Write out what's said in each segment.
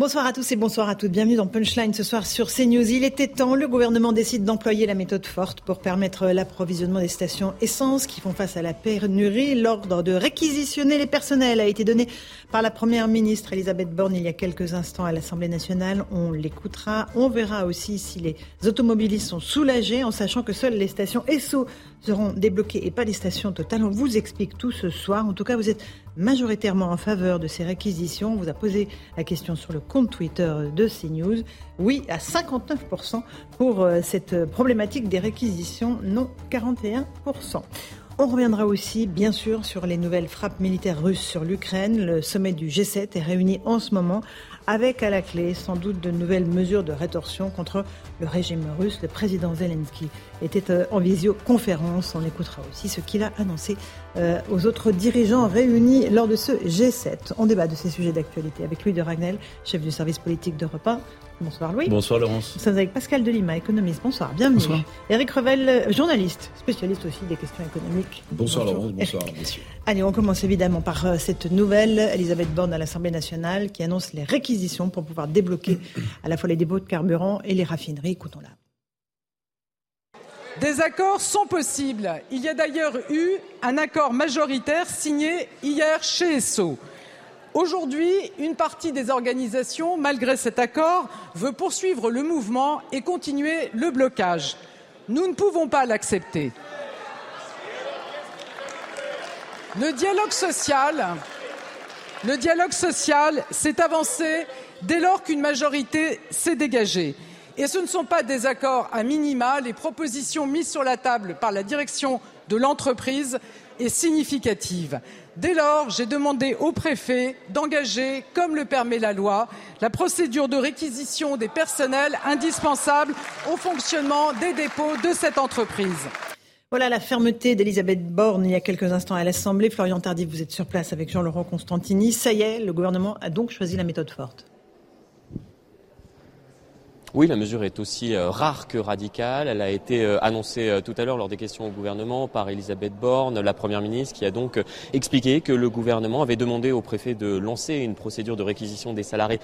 Bonsoir à tous et bonsoir à toutes. Bienvenue dans Punchline ce soir sur CNews. Il était temps, le gouvernement décide d'employer la méthode forte pour permettre l'approvisionnement des stations essence qui font face à la pénurie. L'ordre de réquisitionner les personnels a été donné par la Première ministre Elisabeth Borne il y a quelques instants à l'Assemblée nationale. On l'écoutera. On verra aussi si les automobilistes sont soulagés en sachant que seules les stations ESSO seront débloquées et pas les stations Total. On vous explique tout ce soir. En tout cas, vous êtes majoritairement en faveur de ces réquisitions. On vous a posé la question sur le compte Twitter de CNews. Oui, à 59% pour euh, cette problématique des réquisitions, non 41%. On reviendra aussi, bien sûr, sur les nouvelles frappes militaires russes sur l'Ukraine. Le sommet du G7 est réuni en ce moment avec à la clé sans doute de nouvelles mesures de rétorsion contre le régime russe. Le président Zelensky était euh, en visioconférence. On écoutera aussi ce qu'il a annoncé euh, aux autres dirigeants réunis lors de ce G7. On débat de ces sujets d'actualité avec Louis de Ragnel, chef du service politique d'Europe 1. Bonsoir Louis. Bonsoir Laurence. Nous sommes avec Pascal Delima, économiste. Bonsoir, bienvenue. Bonsoir. Eric Revel, journaliste, spécialiste aussi des questions économiques. Bonsoir, Laurence, bonsoir messieurs. Allez, on commence évidemment par euh, cette nouvelle, Elisabeth Borne à l'Assemblée nationale, qui annonce les réquisitions pour pouvoir débloquer à la fois les dépôts de carburant et les raffineries. Écoutons-la. Des accords sont possibles. Il y a d'ailleurs eu un accord majoritaire signé hier chez ESSO. Aujourd'hui, une partie des organisations, malgré cet accord, veut poursuivre le mouvement et continuer le blocage. Nous ne pouvons pas l'accepter. Le dialogue social, le dialogue social s'est avancé dès lors qu'une majorité s'est dégagée. Et ce ne sont pas des accords à minima. Les propositions mises sur la table par la direction de l'entreprise est significative. Dès lors, j'ai demandé au préfet d'engager, comme le permet la loi, la procédure de réquisition des personnels indispensables au fonctionnement des dépôts de cette entreprise. Voilà la fermeté d'Elisabeth Borne il y a quelques instants à l'Assemblée. Florian Tardif, vous êtes sur place avec Jean-Laurent Constantini. Ça y est, le gouvernement a donc choisi la méthode forte. Oui, la mesure est aussi euh, rare que radicale. Elle a été euh, annoncée euh, tout à l'heure lors des questions au gouvernement par Elisabeth Borne, la Première ministre, qui a donc expliqué que le gouvernement avait demandé au préfet de lancer une procédure de réquisition des salariés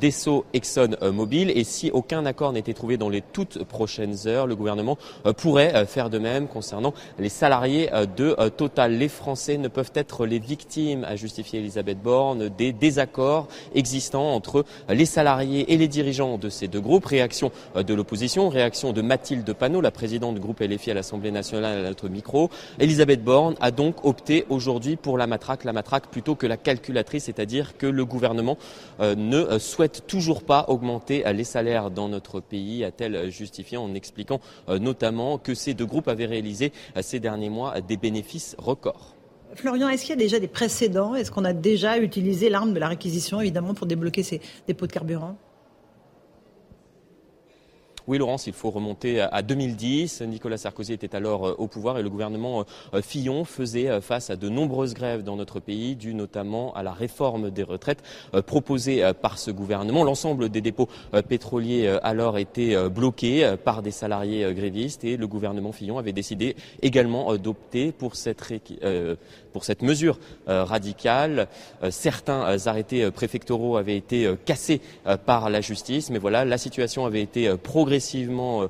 d'Esso Exxon Mobil. Et si aucun accord n'était trouvé dans les toutes prochaines heures, le gouvernement pourrait faire de même concernant les salariés de Total. Les Français ne peuvent être les victimes, a justifié Elisabeth Borne, des désaccords existants entre les salariés et les dirigeants de ces deux groupes réaction euh, de l'opposition, réaction de Mathilde Panot, la présidente du groupe LFI à l'Assemblée nationale à notre micro. Elisabeth Borne a donc opté aujourd'hui pour la matraque, la matraque plutôt que la calculatrice, c'est-à-dire que le gouvernement euh, ne euh, souhaite toujours pas augmenter les salaires dans notre pays, a-t-elle justifié en expliquant notamment que ces deux groupes avaient réalisé ces derniers mois des bénéfices records. Florian, est-ce qu'il y a déjà des précédents? Est-ce qu'on a déjà utilisé l'arme de la réquisition, évidemment, pour débloquer ces dépôts de carburant? Oui, Laurence, il faut remonter à 2010. Nicolas Sarkozy était alors euh, au pouvoir et le gouvernement euh, Fillon faisait euh, face à de nombreuses grèves dans notre pays, dues notamment à la réforme des retraites proposée par ce gouvernement. L'ensemble des dépôts pétroliers alors étaient bloqués par des salariés grévistes et le gouvernement Fillon avait décidé également d'opter pour cette pour cette mesure euh, radicale. Euh, certains euh, arrêtés préfectoraux avaient été cassés par la justice, mais voilà, la situation avait été progressivement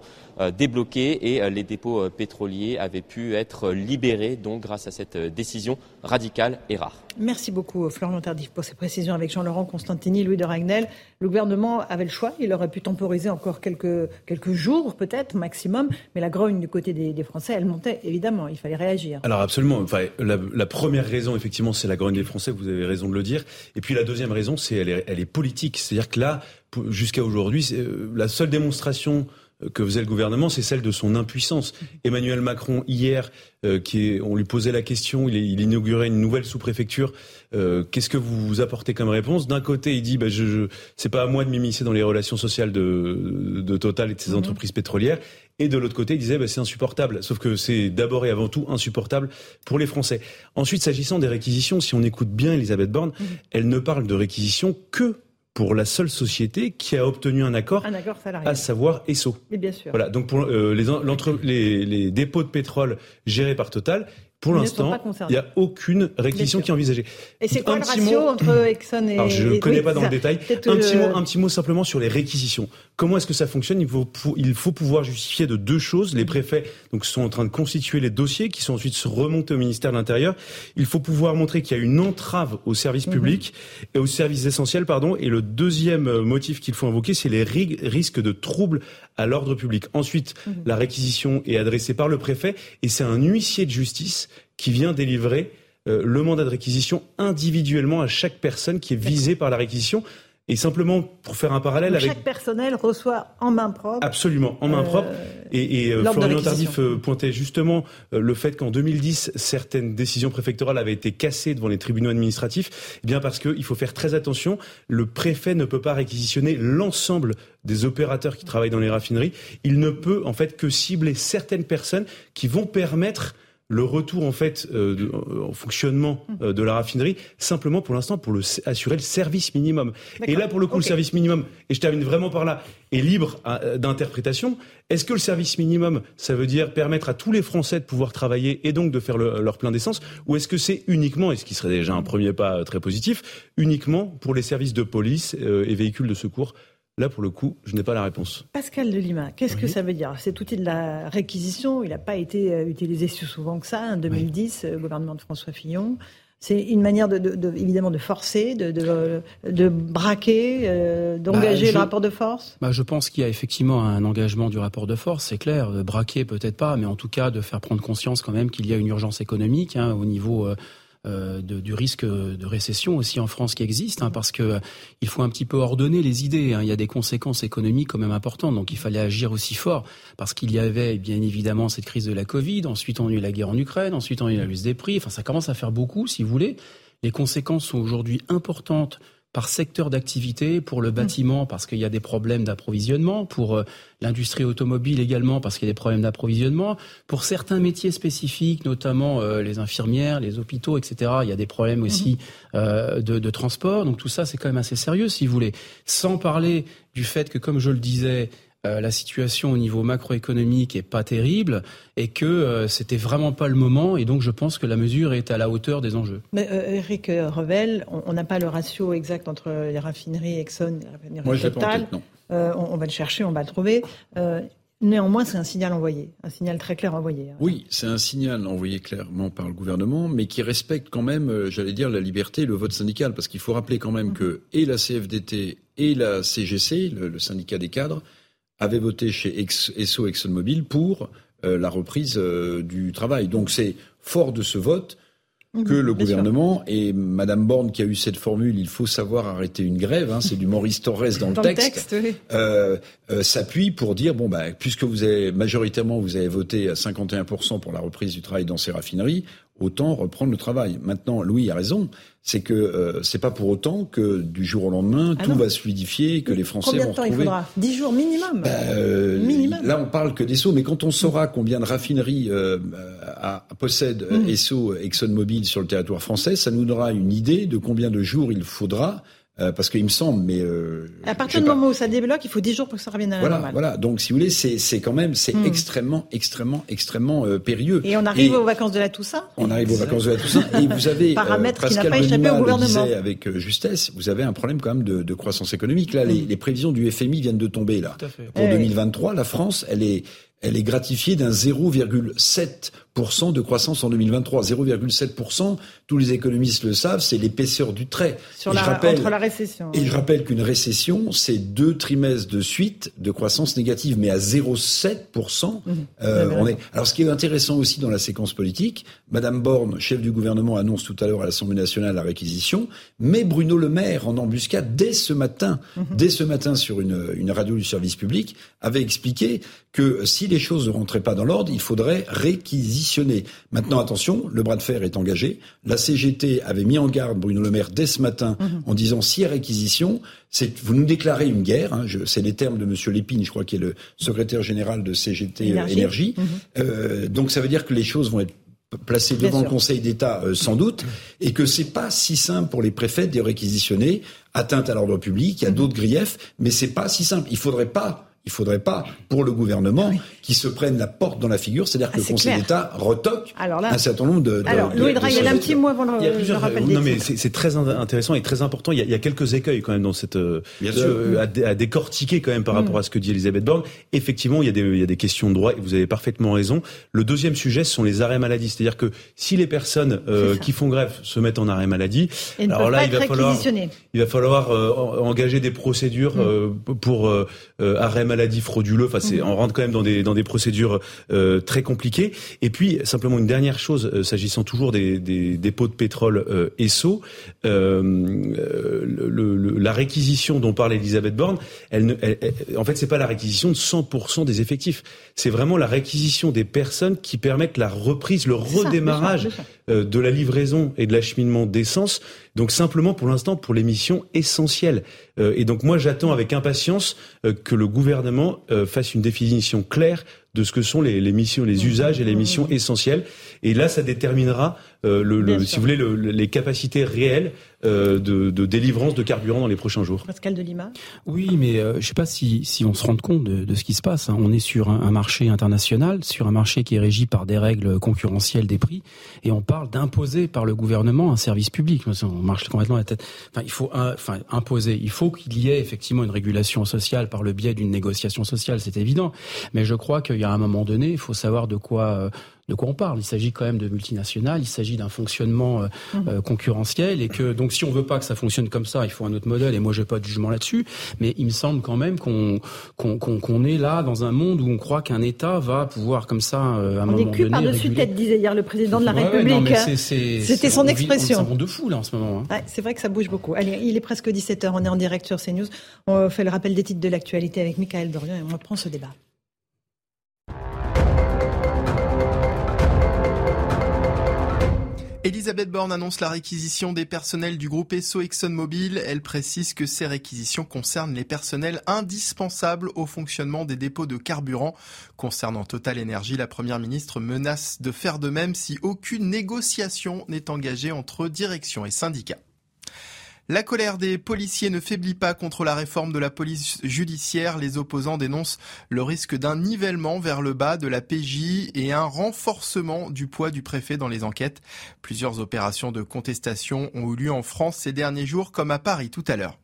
débloquée et les dépôts pétroliers avaient pu être libérés donc grâce à cette décision radicale et rare. Merci beaucoup Florian Tardif pour ces précisions avec Jean-Laurent Constantini, Louis de Ragnel. Le gouvernement avait le choix, il aurait pu temporiser encore quelques, quelques jours peut-être maximum, mais la grogne du côté des, Français, elle montait évidemment, il fallait réagir. Alors absolument, enfin, la, première raison effectivement c'est la grogne des Français, vous avez raison de le dire, et puis la deuxième raison c'est elle est, elle est politique, c'est-à-dire que là, jusqu'à aujourd'hui, euh, la seule démonstration que faisait le gouvernement, c'est celle de son impuissance. Emmanuel Macron, hier, euh, qui est, on lui posait la question, il, il inaugurait une nouvelle sous-préfecture. Euh, Qu'est-ce que vous apportez comme réponse? D'un côté, il dit, bah, je, je c'est pas à moi de m'immiscer dans les relations sociales de, de Total et de ses mhm. entreprises pétrolières. Et de l'autre côté, il disait, bah, c'est insupportable. Sauf que c'est d'abord et avant tout insupportable pour les Français. Ensuite, s'agissant des réquisitions, si on écoute bien Elisabeth Borne, mhm. elle ne parle de réquisition que pour la seule société qui a obtenu un accord, un accord à savoir ESSO. Et bien sûr. Voilà, donc pour euh, les, les, les, dépôts de pétrole gérés par Total, pour l'instant, il n'y a aucune réquisition qui est envisagée. Et c'est quoi le ratio entre Exxon et... Alors, je ne connais pas dans le détail. Un petit, mot, un petit mot simplement sur les réquisitions. Comment est-ce que ça fonctionne? Il faut, il faut pouvoir justifier de deux choses. Les préfets donc, sont en train de constituer les dossiers qui sont ensuite remontés au ministère de l'Intérieur. Il faut pouvoir montrer qu'il y a une entrave au service mhm. public et aux services essentiels. Pardon. Et le deuxième euh, motif qu'il faut invoquer, c'est les risques de troubles à l'ordre public. Ensuite, mhm. la réquisition est adressée par le préfet et c'est un huissier de justice qui vient délivrer euh, le mandat de réquisition individuellement à chaque personne qui est visée par la réquisition. Et simplement pour faire un parallèle avec chaque personnel reçoit en main propre. Absolument, en main propre. Euh, et, et euh, Florian Tardif pointait justement le fait qu'en 2010 certaines décisions préfectorales avaient été cassées devant les tribunaux administratifs. Eh bien parce qu'il faut faire très attention. Le préfet ne peut pas réquisitionner l'ensemble des opérateurs qui travaillent dans les raffineries. Il ne peut en fait que cibler certaines personnes qui vont permettre le retour en fait euh, de, en fonctionnement euh, de la raffinerie simplement pour l'instant pour le, assurer le service minimum. Et là pour le coup le service minimum et je termine vraiment par là est libre euh, d'interprétation. Est-ce que le service minimum ça veut dire permettre à tous les Français de pouvoir travailler et donc de faire leur plein d'essence ou est-ce que c'est uniquement et ce qui serait déjà un premier pas très positif uniquement pour les services de police et véhicules de secours Là, pour le coup, je n'ai pas la réponse. Pascal de Lima, qu'est-ce que ça veut dire? Cet outil de la réquisition, il n'a pas été euh, utilisé si souvent que ça. En 2010, le euh, gouvernement de François Fillon. C'est une manière, de, évidemment, de forcer, de, de, braquer, euh, d'engager bah, le rapport de force? Bah, Je pense qu'il y a effectivement un engagement du rapport de force, c'est clair. De braquer, peut-être pas, mais en tout cas de faire prendre conscience quand même qu'il y a une urgence économique hein, au niveau... Euh, de, du risque de récession aussi en France qui existe, hein, parce que euh, il faut un petit peu ordonner les idées. Hein. Il y a des conséquences économiques quand même importantes, donc il fallait agir aussi fort, parce qu'il y avait bien évidemment cette crise de la Covid, ensuite on a eu la guerre en Ukraine, ensuite on a eu la hausse des prix. Enfin, ça commence à faire beaucoup, si vous voulez. Les conséquences sont aujourd'hui importantes par secteur d'activité, pour le mmh. bâtiment parce qu'il y a des problèmes d'approvisionnement, pour euh, l'industrie automobile également parce qu'il y a des problèmes d'approvisionnement, pour certains métiers spécifiques, notamment euh, les infirmières, les hôpitaux, etc. Il y a des problèmes aussi mmh. euh, de, de, transport. Donc tout ça, c'est quand même assez sérieux, si vous voulez. Sans parler du fait que, comme je le disais, euh, la situation au niveau macroéconomique est pas terrible et que euh, c'était vraiment pas le moment. Et donc, je pense que la mesure est à la hauteur des enjeux. Mais euh, Eric Revel, on n'a pas le ratio exact entre les raffineries Exxon et les raffineries Moi, Total. non. On, va le chercher, on va le trouver. Néanmoins, c'est un signal envoyé, un signal très clair envoyé. Hein. Oui, c'est un signal envoyé clairement par le gouvernement, mais qui respecte quand même, j'allais dire, la liberté et le vote syndical, parce qu'il faut rappeler quand même mmh. que et la CFDT et la CGC, le syndicat des cadres, avait voté chez Esso ExxonMobil pour euh, la reprise euh, du travail. Donc c'est fort de ce vote que le gouvernement et Madame Borne qui a eu cette formule, il faut savoir arrêter une grève, hein, c'est du Maurice Torres dans, le texte, euh, s'appuie pour dire bon bah puisque vous avez majoritairement vous avez voté à 51% pour la reprise du travail dans ces raffineries, autant reprendre le travail. Maintenant, Louis a raison, c'est que euh, c'est pas pour autant que du jour au lendemain ah tout va se fluidifier, que les Français combien vont de temps il faudra? Dix jours minimum. Bah, euh, minimum. Là, on parle que des sauts, mais quand on saura combien de raffineries euh, possède mmh. Esso, ExxonMobil sur le territoire français, ça nous donnera une idée de combien de jours il faudra euh, parce qu'il me semble, mais euh, à partir du moment où ça débloque, il faut 10 jours pour que ça revienne à la voilà, normale. Voilà. Donc, si vous voulez, c'est c'est quand même c'est hmm. extrêmement, extrêmement, extrêmement euh, périlleux. Et on arrive aux vacances de la Toussaint. On arrive aux vacances de la Toussaint. Et vous avez paramètre qui n'a pas échappé au gouvernement. Le avec justesse, vous avez un problème quand même de, de croissance économique. Là, les, hmm. les, prévisions du FMI viennent de tomber là. Pour 2023, la France, elle est elle est gratifiée d'un 0,7 de croissance en 2023. 0,7%, tous les économistes le savent, c'est l'épaisseur du trait. Sur la, entre la récession. Et je rappelle qu'une récession, c'est deux trimestres de suite de croissance négative, mais à 0,7%. Mmh. Euh, on est... Alors ce qui est intéressant aussi dans la séquence politique, Madame Borne, chef du gouvernement, annonce tout à l'heure à l'Assemblée nationale la réquisition, mais Bruno Le Maire, en embuscade, dès ce matin, mmh. dès ce matin sur une, une radio du service public, avait expliqué que si les choses ne rentraient pas dans l'ordre, il faudrait réquisitionner. Maintenant, attention, le bras de fer est engagé. La CGT avait mis en garde Bruno Le Maire dès ce matin mhm. en disant si y a réquisition, c'est vous nous déclarez une guerre. Hein, c'est les termes de Monsieur Lépine, je crois, qui est le secrétaire général de CGT Énergie. Mhm. Euh, donc ça veut dire que les choses vont être placées devant le Conseil d'État euh, sans doute, et que c'est pas si simple pour les préfets de réquisitionner, atteinte à l'ordre public, il y a mhm. d'autres griefs, mais c'est pas si simple. Il faudrait pas il faudrait pas, pour le gouvernement, qui se prenne la porte dans la figure, c'est-à-dire que ah, le Conseil d'État retoque un certain nombre de. Alors, Louis Draghi, il y a un petit mot avant le, il Non, mais c'est très intéressant et très important. Il y, a, il y, a, quelques écueils quand même dans cette. Euh, euh à, décortiquer quand même par mm. rapport à ce que dit Elisabeth Borne. Effectivement, il y, a des, il y a des questions de droit et vous avez parfaitement raison. Le deuxième sujet, ce sont les arrêts maladie. C'est-à-dire que si les personnes euh, qui font grève se mettent en arrêt maladie, alors là, il va, falloir, il va falloir engager des procédures mm. euh, pour arrêt maladie frauduleux. Enfin, c'est, mm. on rentre quand même dans des, dans des procédures euh, très compliquées. Et puis, simplement une dernière chose, euh, s'agissant toujours des, des dépôts de pétrole euh, ESSO, euh, le, la réquisition dont parle Elisabeth Borne, elle, ne, en fait, c'est pas la réquisition de 100% des effectifs. C'est vraiment la réquisition des personnes qui permettent la reprise, le redémarrage de la livraison et de l'acheminement d'essence. Donc simplement pour l'instant pour les missions essentielles. et donc moi j'attends avec impatience que le gouvernement fasse une définition claire de ce que sont les, les missions, les usages et les missions essentielles. Et là, ça déterminera, euh, le, si vous voulez, le, les capacités réelles euh, de, de, délivrance de carburant dans les prochains jours. Pascal de Lima. Oui, mais euh, je ne sais pas si, si on se rend compte de, de ce qui se passe. Hein. On est sur un, marché international, sur un marché qui est régi par des règles concurrentielles des prix, et on parle d'imposer par le gouvernement un service public. On marche complètement la tête. Enfin, il faut enfin, imposer. Il faut qu'il y ait effectivement une régulation sociale par le biais d'une négociation sociale, c'est évident. Mais je crois qu'il y a un moment donné, il faut savoir de quoi euh, de quoi on parle. Il s'agit quand même de multinationales, il s'agit d'un fonctionnement euh, mmh. euh, concurrentiel et que donc si on veut pas que ça fonctionne comme ça, il faut un autre modèle. Et moi, j'ai pas de jugement là-dessus, mais il me semble quand même qu'on qu'on est là dans un monde où on croit qu'un État va pouvoir comme ça euh, à un on moment donné. par-dessus tête, disait hier le président de la République. C'était son expression. C'est un de fou là en ce moment. Hein. c'est vrai que ça bouge beaucoup. Allez, il est presque 17 h On est en direct sur CNews. On fait le rappel des titres de l'actualité avec Michael Dorian et on reprend ce débat. Elisabeth Borne annonce la réquisition des personnels du groupe ESSO ExxonMobil. Elle précise que ces réquisitions concernent les personnels indispensables au fonctionnement des dépôts de carburant. Concernant Total Energy, la première ministre menace de faire de même si aucune négociation n'est engagée entre direction et syndicats. La colère des policiers ne faiblit pas contre la réforme de la police judiciaire. Les opposants dénoncent le risque d'un nivellement vers le bas de la PJ et un renforcement du poids du préfet dans les enquêtes. Plusieurs opérations de contestation ont eu lieu en France ces derniers jours comme à Paris tout à l'heure.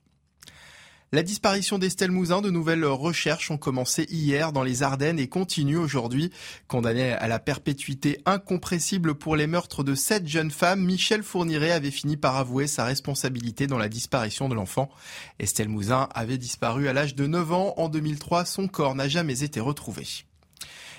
La disparition d'Estelle Mouzin, de nouvelles recherches ont commencé hier dans les Ardennes et continuent aujourd'hui. Condamné à la perpétuité incompressible pour les meurtres de sept jeunes femmes, Michel Fourniret avait fini par avouer sa responsabilité dans la disparition de l'enfant. Estelle Mouzin avait disparu à l'âge de 9 ans en 2003. Son corps n'a jamais été retrouvé.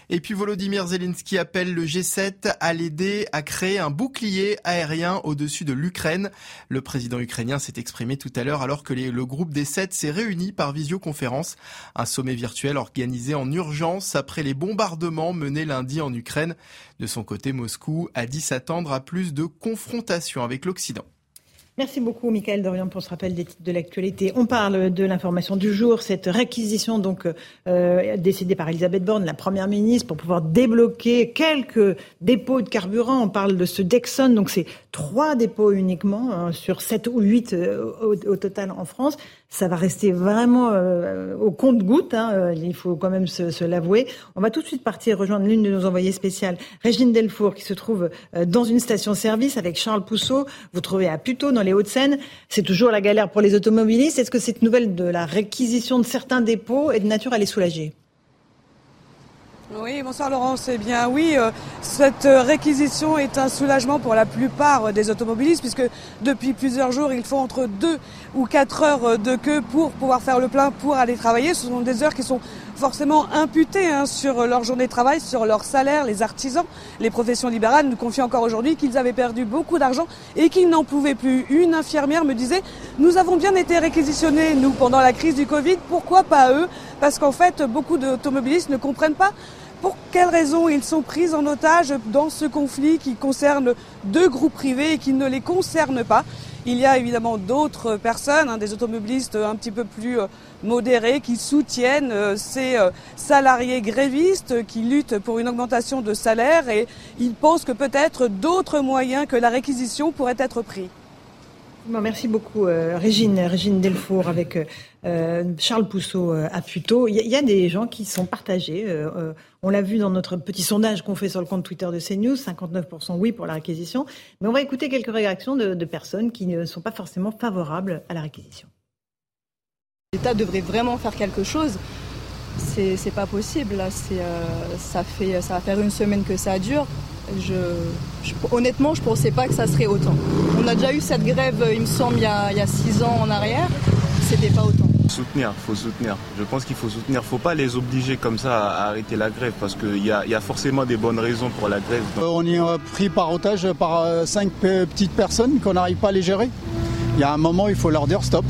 Et puis Volodymyr Zelensky appelle le G7 à l'aider à créer un bouclier aérien au-dessus de l'Ukraine. Le président ukrainien s'est exprimé tout à l'heure alors que le groupe des 7 s'est réuni par visioconférence. Un sommet virtuel organisé en urgence après les bombardements menés lundi en Ukraine. De son côté, Moscou a dit s'attendre à plus de confrontations avec l'Occident. Merci beaucoup, Michael Dorian, pour ce rappel des titres de l'actualité. On parle de l'information du jour, cette réquisition donc euh, décidée par Elisabeth Borne, la première ministre, pour pouvoir débloquer quelques dépôts de carburant. On parle de ce Dexon, donc c'est trois dépôts uniquement hein, sur sept ou huit euh, au, total en France ça va rester vraiment euh, au compte-goutte, hein, euh, il faut quand même se, l'avouer. On va tout de suite partir rejoindre l'une de nos envoyées spéciales, Régine Delfour, qui se trouve euh, dans une station-service avec Charles Pousseau. Vous trouvez à Puteaux, dans les Hauts-de-Seine. C'est toujours la galère pour les automobilistes. Est-ce que cette nouvelle de la réquisition de certains dépôts est de nature à les soulager? Oui, bonsoir Laurence. Eh bien oui, euh, cette réquisition est un soulagement pour la plupart des automobilistes puisque depuis plusieurs jours, ils font entre deux ou quatre heures de queue pour pouvoir faire le plein pour aller travailler. Ce sont des heures qui sont forcément imputées hein, sur leur journée de travail, sur leur salaire. Les artisans, les professions libérales nous confient encore aujourd'hui qu'ils avaient perdu beaucoup d'argent et qu'ils n'en pouvaient plus. Une infirmière me disait, nous avons bien été réquisitionnés, nous, pendant la crise du Covid, pourquoi pas eux? Parce qu'en fait, beaucoup d'automobilistes ne comprennent pas pour quelles raisons ils sont pris en otage dans ce conflit qui concerne deux groupes privés et qui ne les concerne pas? Il y a évidemment d'autres personnes, hein, des automobilistes un petit peu plus euh, modérés, qui soutiennent euh, ces euh, salariés grévistes qui luttent pour une augmentation de salaire et ils pensent que peut-être d'autres moyens que la réquisition pourraient être pris merci beaucoup, euh, Régine, Régine Delfour avec euh, Charles Pousseau euh, à Puteaux. Il y, a des gens qui sont partagés. on l'a vu dans notre petit sondage qu'on fait sur le compte Twitter de CNews, 59% oui pour la réquisition. Mais on va écouter quelques réactions de, de personnes qui ne sont pas forcément favorables à la réquisition. L'État devrait vraiment faire quelque chose. C'est pas possible. Là. ça, fait, ça va faire une semaine que ça dure. Je, honnêtement, je ne pensais pas que ça serait autant. On a déjà eu cette grève, il me semble, il y a, six ans en arrière. C'était pas autant. Soutenir, faut soutenir. Je pense qu'il faut soutenir. Faut pas les obliger comme ça à arrêter la grève parce qu'il y a, forcément des bonnes raisons pour la grève. Euh, on est pris par otage par euh, cinq petites personnes qu'on n'arrive pas à les gérer. Il y a un moment, il faut leur dire stop.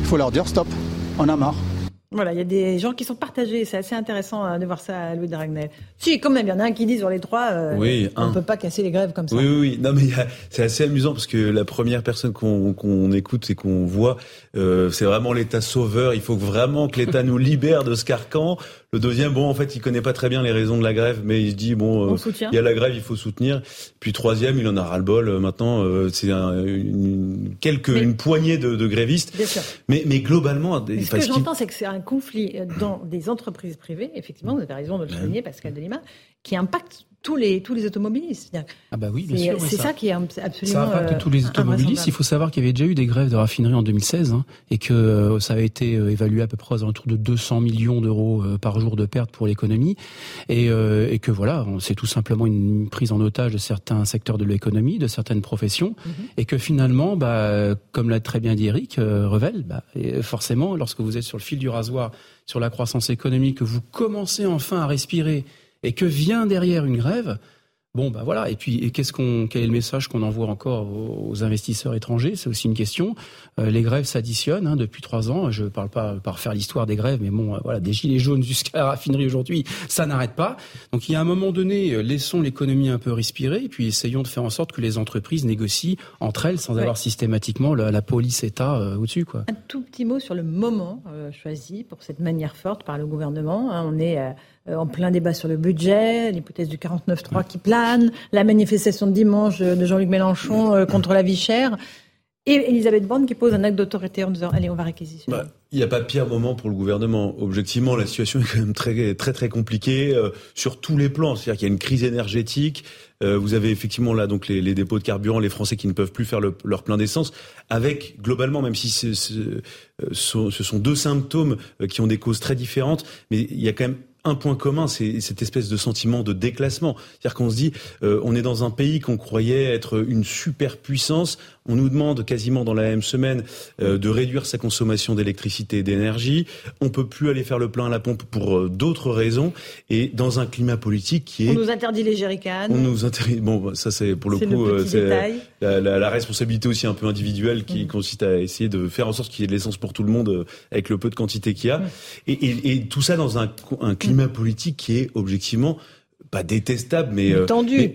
Il faut leur dire stop. On a marre. Voilà, il y a des gens qui sont partagés. C'est assez intéressant hein, de voir ça à Louis Dragnel. Si, quand même, il y en a un qui dit sur les trois, euh, on ne peut pas casser les grèves comme ça. Oui, oui, oui. Non, mais c'est assez amusant parce que la première personne qu'on écoute et qu'on voit, euh, c'est vraiment l'État sauveur. Il faut vraiment que l'État nous libère de ce carcan. Le deuxième, bon, en fait, il connaît pas très bien les raisons de la grève, mais il se dit bon, euh, il y a la grève, il faut soutenir. Puis troisième, il en a ras le bol. Euh, maintenant, euh, c'est un, une, quelques, une poignée de, de grévistes. Bien sûr. Mais, mais globalement, ce que j'entends, c'est que c'est un conflit dans des entreprises privées. Effectivement, vous avez raison de le souligner, Pascal Delima, qui impacte tous les, tous les automobilistes. Ah bah oui, bien sûr. C'est ça, qui est absolument. Ça impacte tous les euh, automobilistes. Il faut savoir qu'il y avait déjà eu des grèves de raffinerie en 2016 hein, et que euh, ça a été euh, évalué à peu près autour de 200 millions d'euros par jour de pertes pour l'économie et, et, que voilà, c'est tout simplement une prise en otage de certains secteurs de l'économie, de certaines professions mhm. et que finalement, bah, comme l'a très bien dit Eric Revel, bah, forcément, lorsque vous êtes sur le fil du rasoir sur la croissance économique, que vous commencez enfin à respirer et que vient derrière une grève, Bon, bah voilà. Et puis, qu'est-ce qu'on, quel est le message qu'on envoie encore aux, investisseurs étrangers? C'est aussi une question. Euh, les grèves s'additionnent hein, depuis trois ans. Je ne parle pas par faire l'histoire des grèves, mais bon, euh, voilà, des gilets jaunes jusqu'à la raffinerie aujourd'hui, ça n'arrête pas. Donc, il y a un moment donné, euh, laissons l'économie un peu respirer, et puis essayons de faire en sorte que les entreprises négocient entre elles sans avoir systématiquement la, police État au-dessus, quoi. Un tout petit mot sur le moment choisi pour cette manière forte par le gouvernement. Hein. on est en plein débat sur le budget, l'hypothèse du 49-3 qui plane, la manifestation de dimanche de Jean-Luc Mélenchon euh, contre la vie chère. Et Elisabeth Borne qui pose un acte d'autorité en disant allez on va réquisitionner. Bah, il n'y a pas pire moment pour le gouvernement. Objectivement, la situation est quand même très très très compliquée euh, sur tous les plans. C'est-à-dire qu'il y a une crise énergétique. vous avez effectivement là donc les, dépôts de carburant, les Français qui ne peuvent plus faire leur plein d'essence, avec globalement, même si ce sont deux symptômes qui ont des causes très différentes, mais il y a quand même un point commun, c'est cette espèce de sentiment de déclassement. C'est-à-dire qu'on se dit, euh, on est dans un pays qu'on croyait être une superpuissance. On nous demande quasiment dans la même semaine euh, de réduire sa consommation d'électricité et d'énergie. On peut plus aller faire le plein à la pompe pour euh, d'autres raisons. Et dans un climat politique qui est... On nous interdit les jerrycans. On nous interdit... Bon, bah, ça c'est pour le coup... c'est la, la, la, responsabilité aussi un peu individuelle qui mm. consiste à essayer de faire en sorte qu'il y ait de l'essence pour tout le monde avec le peu de quantité qu'il y a. Mm. Et, et, et, tout ça dans un, un climat politique qui est objectivement pas détestable, mais, euh,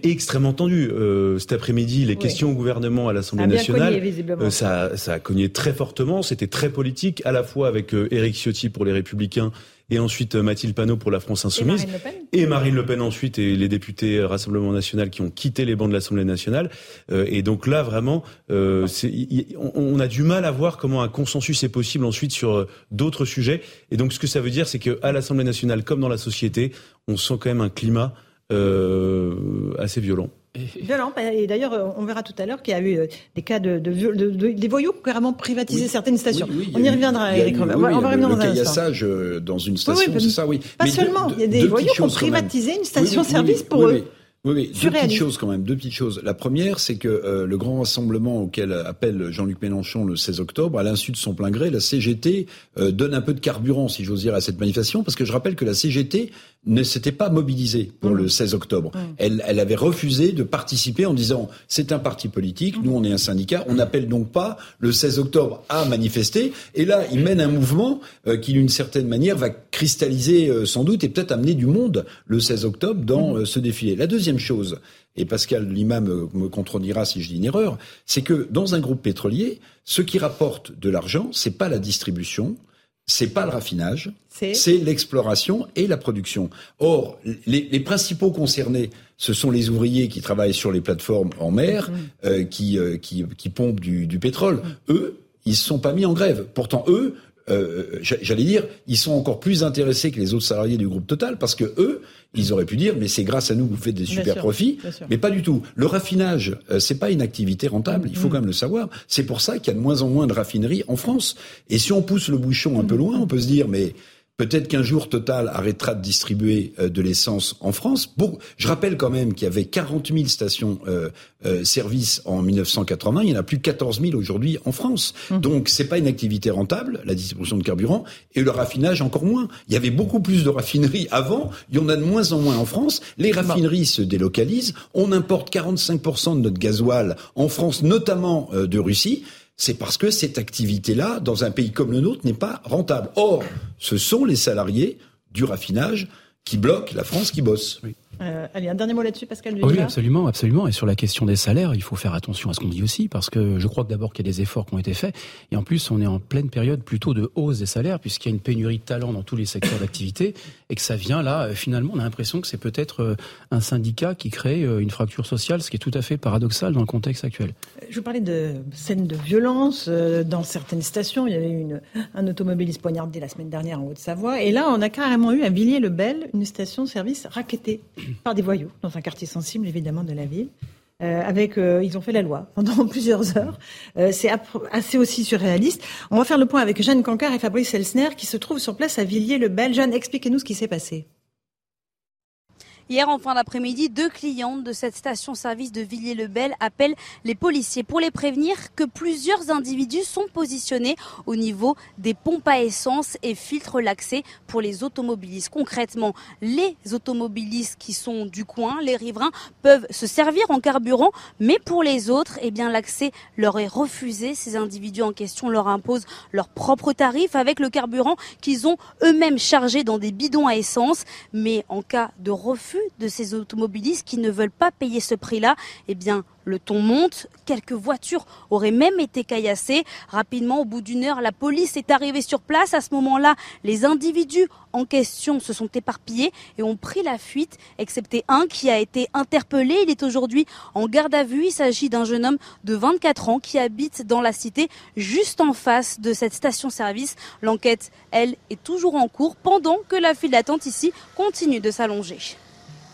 extrêmement tendu. Euh, cet après-midi, les questions au gouvernement à l'Assemblée nationale, euh, ça, ça a cogné très fortement. C'était très politique, à la fois avec Éric Ciotti pour les Républicains et ensuite Mathilde Panot pour la France Insoumise, et Marine Le Pen, ensuite, et les députés Rassemblement National qui ont quitté les bancs de l'Assemblée nationale. et donc là, vraiment, on, on, a du mal à voir comment un consensus est possible ensuite sur d'autres sujets. Et donc, ce que ça veut dire, c'est qu'à l'Assemblée nationale, comme dans la société, on sent quand même un climat euh, assez violent. Violent. Et d'ailleurs, on verra tout à l'heure qu'il y a eu des cas de, des voyous qui ont carrément privatisé certaines stations. on y reviendra, Eric On va revenir dans un instant. dans une station, c'est ça, oui. Pas seulement. il y a des voyous qui ont privatisé une station-service pour eux. Oui, oui. deux petites choses quand même. Deux petites choses. La première, c'est que euh, le grand rassemblement auquel appelle Jean-Luc Mélenchon le 16 octobre, à l'insu de son plein gré, la CGT euh, donne un peu de carburant, si j'ose dire, à cette manifestation, parce que je rappelle que la CGT ne s'était pas mobilisée pour le 16 octobre. Elle, elle, avait refusé de participer en disant c'est un parti politique, nous on est un syndicat, on n'appelle donc pas le 16 octobre à manifester. Et là, il mène un mouvement euh, qui, d'une certaine manière, va cristalliser sans doute et peut-être amener du monde le 16 octobre dans ce défilé. La deuxième chose, et Pascal Lima me, me contredira si je dis une erreur, c'est que dans un groupe pétrolier, ce qui rapporte de l'argent, c'est pas la distribution, c'est pas le raffinage, c'est l'exploration et la production. Or, les, principaux concernés, ce sont les ouvriers qui travaillent sur les plateformes en mer, mm. euh, qui, euh, qui, qui, pompent du, du pétrole. Mm. Eux, ils se sont pas mis en grève. Pourtant, eux, euh, j'allais dire, ils sont encore plus intéressés que les autres salariés du groupe Total parce que eux, ils auraient pu dire, mais c'est grâce à nous que vous faites des super profits. Mais pas du tout. Le raffinage, euh, c'est pas une activité rentable. Il faut mm. quand même le savoir. C'est pour ça qu'il y a de moins en moins de raffineries en France. Et si on pousse le bouchon un peu loin, on peut se dire, mais Peut-être qu'un jour Total arrêtera de distribuer euh, de l'essence en France. Bon, je rappelle quand même qu'il y avait 40 000 stations euh, euh, service en 1980. Il y en a plus de 14 000 aujourd'hui en France. Mmh. Donc c'est pas une activité rentable, la distribution de carburant, et le raffinage encore moins. Il y avait beaucoup plus de raffineries avant. Il y en a de moins en moins en France. Les raffineries se délocalisent. On importe 45% de notre gasoil en France, notamment de Russie c'est parce que cette activité-là, dans un pays comme le nôtre, n'est pas rentable. Or, ce sont les salariés du raffinage qui bloquent la France qui bosse. Euh, allez, un dernier mot là-dessus, Pascal Oui, absolument, absolument. Et sur la question des salaires, il faut faire attention à ce qu'on dit aussi, parce que je crois que d'abord qu'il y a des efforts qui ont été faits, et en plus, on est en pleine période plutôt de hausse des salaires, puisqu'il y a une pénurie de talents dans tous les secteurs d'activité, et que ça vient là, euh, finalement, on a l'impression que c'est peut-être euh, un syndicat qui crée une fracture sociale, ce qui est tout à fait paradoxal dans le contexte actuel. Je vous parlais de scènes de violence dans certaines stations. Il y avait une, un automobiliste poignardé la semaine dernière en Haute-Savoie, et là, on a carrément eu à Villiers-le-Bel une station-service raquettée par des voyous dans un quartier sensible évidemment de la ville. Euh, avec, euh, ils ont fait la loi pendant plusieurs heures. Euh, c'est assez aussi surréaliste. On va faire le point avec Jeanne Cancard et Fabrice Elsner qui se trouvent sur place à Villiers-le-Bel. Jeanne, expliquez-nous ce qui s'est passé. Hier, en fin d'après-midi, deux clientes de cette station-service de Villiers-le-Bel appellent les policiers pour les prévenir que plusieurs individus sont positionnés au niveau des pompes à essence et filtrent l'accès pour les automobilistes. Concrètement, les automobilistes qui sont du coin, les riverains, peuvent se servir en carburant, mais pour les autres, eh bien, l'accès leur est refusé. Ces individus en question leur imposent leurs propres tarifs avec le carburant qu'ils ont eux-mêmes chargé dans des bidons à essence. Mais en cas de refus de ces automobilistes qui ne veulent pas payer ce prix-là, eh bien, le ton monte. Quelques voitures auraient même été caillassées. Rapidement, au bout d'une heure, la police est arrivée sur place. À ce moment-là, les individus en question se sont éparpillés et ont pris la fuite, excepté un qui a été interpellé. Il est aujourd'hui en garde à vue. Il s'agit d'un jeune homme de 24 ans qui habite dans la cité juste en face de cette station-service. L'enquête, elle, est toujours en cours pendant que la file d'attente ici continue de s'allonger.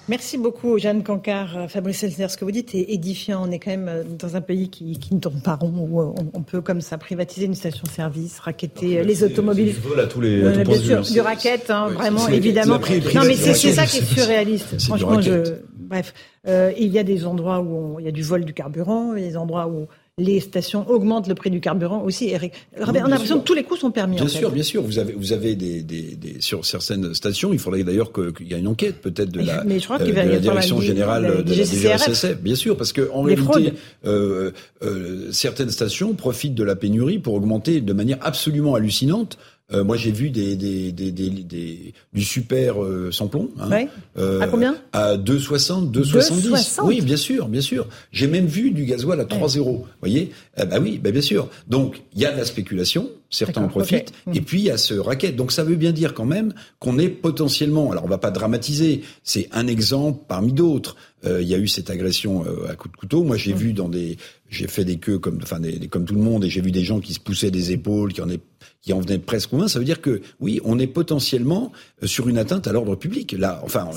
Merci beaucoup, Jeanne Cancard. Euh, Fabrice Elsner, ce que vous dites est édifiant. On est quand même euh, dans un pays qui, qui ne tourne pas rond, où euh, on, peut comme ça privatiser une station-service, raqueter les automobiles. Du à tous les à Bien sûr, du racket, hein, vraiment, évidemment. Non, mais c'est ça qui est surréaliste. Franchement, je, bref, il y a des endroits où il y a du vol du carburant, il y a des endroits où les stations augmentent le prix du carburant aussi. Eric, on a l'impression que tous les coûts sont permis. Bien sûr, bien sûr. Vous avez, vous avez des, des, des sur certaines stations, il faudrait d'ailleurs qu'il y ait une enquête peut-être de la, mais je crois euh, de la direction générale de la bien sûr, parce que en réalité, euh, euh, certaines stations profitent de la pénurie pour augmenter de manière absolument hallucinante euh, moi, j'ai vu des, des, des, des, du super euh, sans plomb. Hein, euh, à combien? À 2,60, 2,70. Oui, bien sûr, bien sûr. J'ai même vu du gasoil à 3,0. Vous voyez? Bah oui, bah bien sûr. Donc, il y a de la spéculation. certains en profitent, et puis il y a ce racket. Donc ça veut bien dire quand même qu'on est potentiellement, alors on va pas dramatiser, c'est un exemple parmi d'autres. Euh, il y a eu cette agression euh, à coup de couteau. Moi, j'ai vu dans des, j'ai fait des queues comme, enfin, des, comme tout le monde, et j'ai vu des gens qui se poussaient des épaules, qui en est qui en venait presque loin, ça veut dire que oui, on est potentiellement euh, sur une atteinte à l'ordre public. Là, enfin,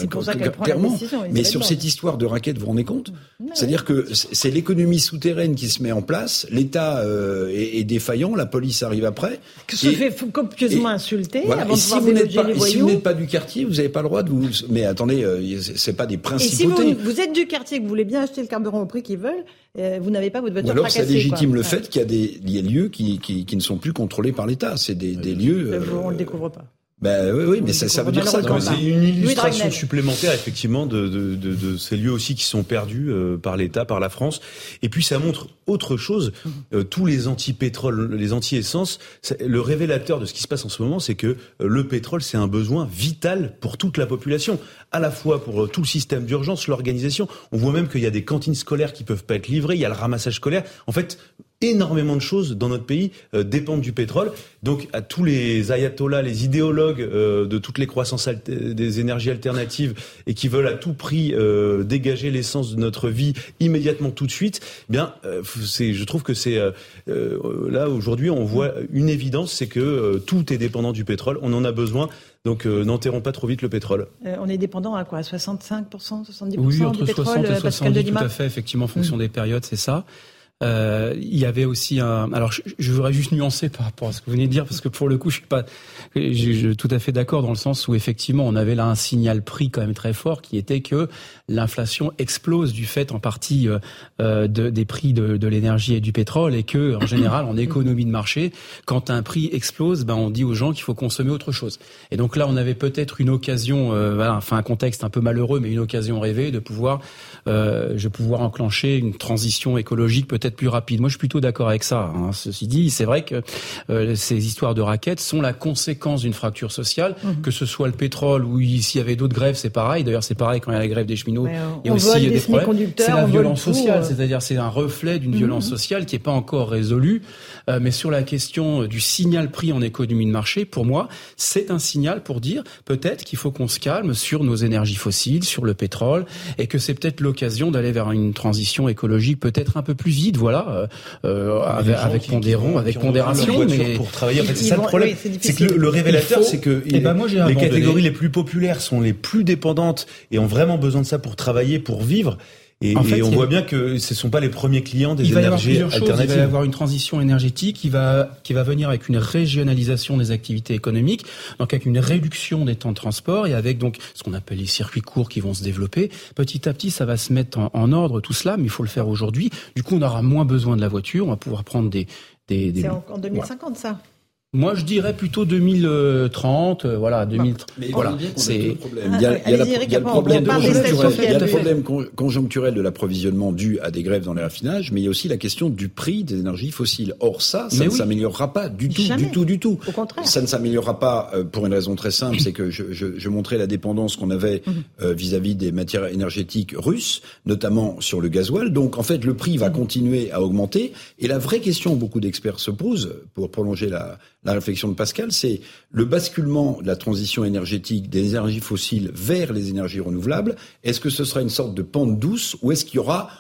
clairement. mais sur cette histoire de raquette, vous vous rendez compte? C'est-à-dire que c'est l'économie souterraine qui se met en place, l'État euh, est, défaillant, la police arrive après. Que se fait copieusement insulter. et si vous n'êtes pas, si vous n'êtes pas du quartier, vous n'avez pas le droit de vous. Mais attendez, euh, c'est pas des principautés. Et si vous, êtes du quartier, que vous voulez bien acheter le carburant au prix qu'ils veulent, vous n'avez pas votre voiture Ou alors ça légitime le fait qu'il y a des, lieux qui, qui, qui, ne sont plus contrôlés par l'État c'est des, des lieux. on ne le découvre pas. Ben oui, oui mais ça, ça veut dire ça. C'est une illustration supplémentaire, effectivement, de, de, de, de, ces lieux aussi qui sont perdus euh, par l'État, par la France. Et puis ça montre autre chose. Mhm. Euh, tous les anti-pétrole, les anti-essence, le révélateur de ce qui se passe en ce moment, c'est que euh, le pétrole, c'est un besoin vital pour toute la population, à la fois pour tout le système d'urgence, l'organisation. On voit même qu'il y a des cantines scolaires qui peuvent pas être livrées, il y a le ramassage scolaire. En fait, énormément de choses dans notre pays euh, dépendent du pétrole. Donc à tous les ayatollahs, les idéologues euh, de toutes les croissances des énergies alternatives et qui veulent à tout prix euh, dégager l'essence de notre vie immédiatement tout de suite, eh bien c'est je trouve que c'est là aujourd'hui on voit une évidence, c'est que tout est dépendant du pétrole, on en a besoin. Donc n'enterrons pas trop vite le pétrole. on est dépendant à quoi? À 65 70 Oui, entre 60 et 70 tout à fait, effectivement, en fonction mmh. des périodes, c'est ça. Euh, il y avait aussi un. Alors, je, voudrais juste nuancer par rapport à ce que vous venez de dire, parce que pour le coup, je suis pas je, je, tout à fait d'accord dans le sens où effectivement, on avait là un signal prix quand même très fort, qui était que l'inflation explose du fait en partie euh, euh de, des prix de, de l'énergie et du pétrole, et que en général, en économie de marché, quand un prix explose, ben on dit aux gens qu'il faut consommer autre chose. Et donc là, on avait peut-être une occasion, euh, voilà, enfin un contexte un peu malheureux, mais une occasion rêvée de pouvoir, euh, je pouvoir enclencher une transition écologique peut-être plus rapide. Moi, je suis plutôt d'accord avec ça. Hein. Ceci dit, c'est vrai que euh, ces histoires de raquettes sont la conséquence d'une fracture sociale, mhm. que ce soit le pétrole ou s'il y avait d'autres grèves, c'est pareil. D'ailleurs, c'est pareil quand il y a la grève des cheminots. il y a aussi des, problèmes. C'est la violence sociale, euh. c'est-à-dire c'est un reflet d'une mhm. violence sociale qui n'est pas encore résolue. Euh, mais sur la question du signal pris en économie de marché, pour moi, c'est un signal pour dire peut-être qu'il faut qu'on se calme sur nos énergies fossiles, sur le pétrole, et que c'est peut-être l'occasion d'aller vers une transition écologique peut-être un peu plus vite voilà, euh, euh avec, avec avec pondération. Mais pour travailler, en fait, c'est ça le problème. c'est que le, révélateur, c'est que eh ben, les catégories les plus populaires sont les plus dépendantes et ont vraiment besoin de ça pour travailler, pour vivre. Et, on voit bien que ce ne sont pas les premiers clients des énergies alternatives. Il va y avoir une transition énergétique qui va, qui va venir avec une régionalisation des activités économiques, donc avec une réduction des temps de transport et avec donc ce qu'on appelle les circuits courts qui vont se développer. Petit à petit, ça va se mettre en, ordre tout cela, mais il faut le faire aujourd'hui. Du coup, on aura moins besoin de la voiture, on va pouvoir prendre des... des, des... C'est en, 2050 ça moi, je dirais plutôt 2030, euh, voilà, 2030. Mais voilà, c'est. Il y a, il y a, le problème conjoncturel, il y a le problème conjoncturel de l'approvisionnement dû à des grèves dans les raffinages, mais il y a aussi la question du prix des énergies fossiles. Or, ça, ça ne s'améliorera pas du tout, du tout, du tout. Au contraire. Ça ne s'améliorera pas euh, pour une raison très simple, c'est que je, je, je, montrais la dépendance qu'on avait mhm. euh, vis-à-vis des matières énergétiques russes, notamment sur le gasoil. Donc, en fait, le prix va mhm. continuer à augmenter. Et la vraie question, beaucoup d'experts se posent, pour prolonger la la réflexion de Pascal, c'est le basculement de la transition énergétique des énergies fossiles vers les énergies renouvelables. Est-ce que ce sera une sorte de pente douce ou est-ce qu'il y aura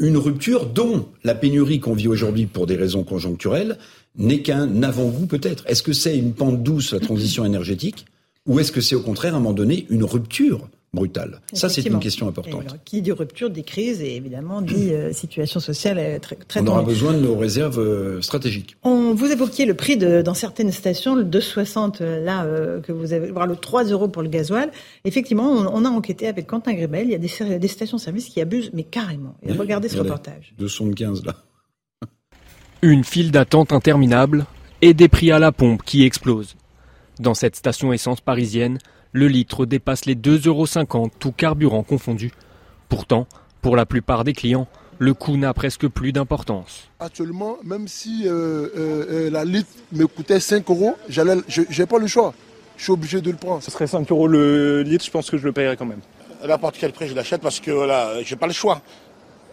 une rupture dont la pénurie qu'on vit aujourd'hui pour des raisons conjoncturelles n'est qu'un avant-goût peut-être? Est-ce que c'est une pente douce, la transition énergétique, ou est-ce que c'est au contraire à un moment donné une rupture brutale Ça, c'est une question importante. qui dit rupture, dit crise et évidemment dit euh, situation sociale euh, très, très On aura besoin de nos réserves euh, stratégiques. On, vous évoquiez le prix de, dans certaines stations, le 2,60 là que vous avez, voire le 3 euros pour le gasoil. Effectivement, on, a enquêté avec Quentin Grébel. Il y a des, des stations-service qui abusent, mais carrément. Et regardez ce reportage. 2,75 là. Une file d'attente interminable et des prix à la pompe qui explosent. Dans cette station essence parisienne, le litre dépasse les 2,50 euros, tout carburant confondu. Pourtant, pour la plupart des clients, le coût n'a presque plus d'importance. Actuellement, même si euh, euh, euh, la litre me coûtait 5 euros, je n'ai pas le choix. Je suis obligé de le prendre. Ce serait 5 euros le litre, je pense que je le paierais quand même. À n'importe quel prix, je l'achète parce que voilà, je n'ai pas le choix.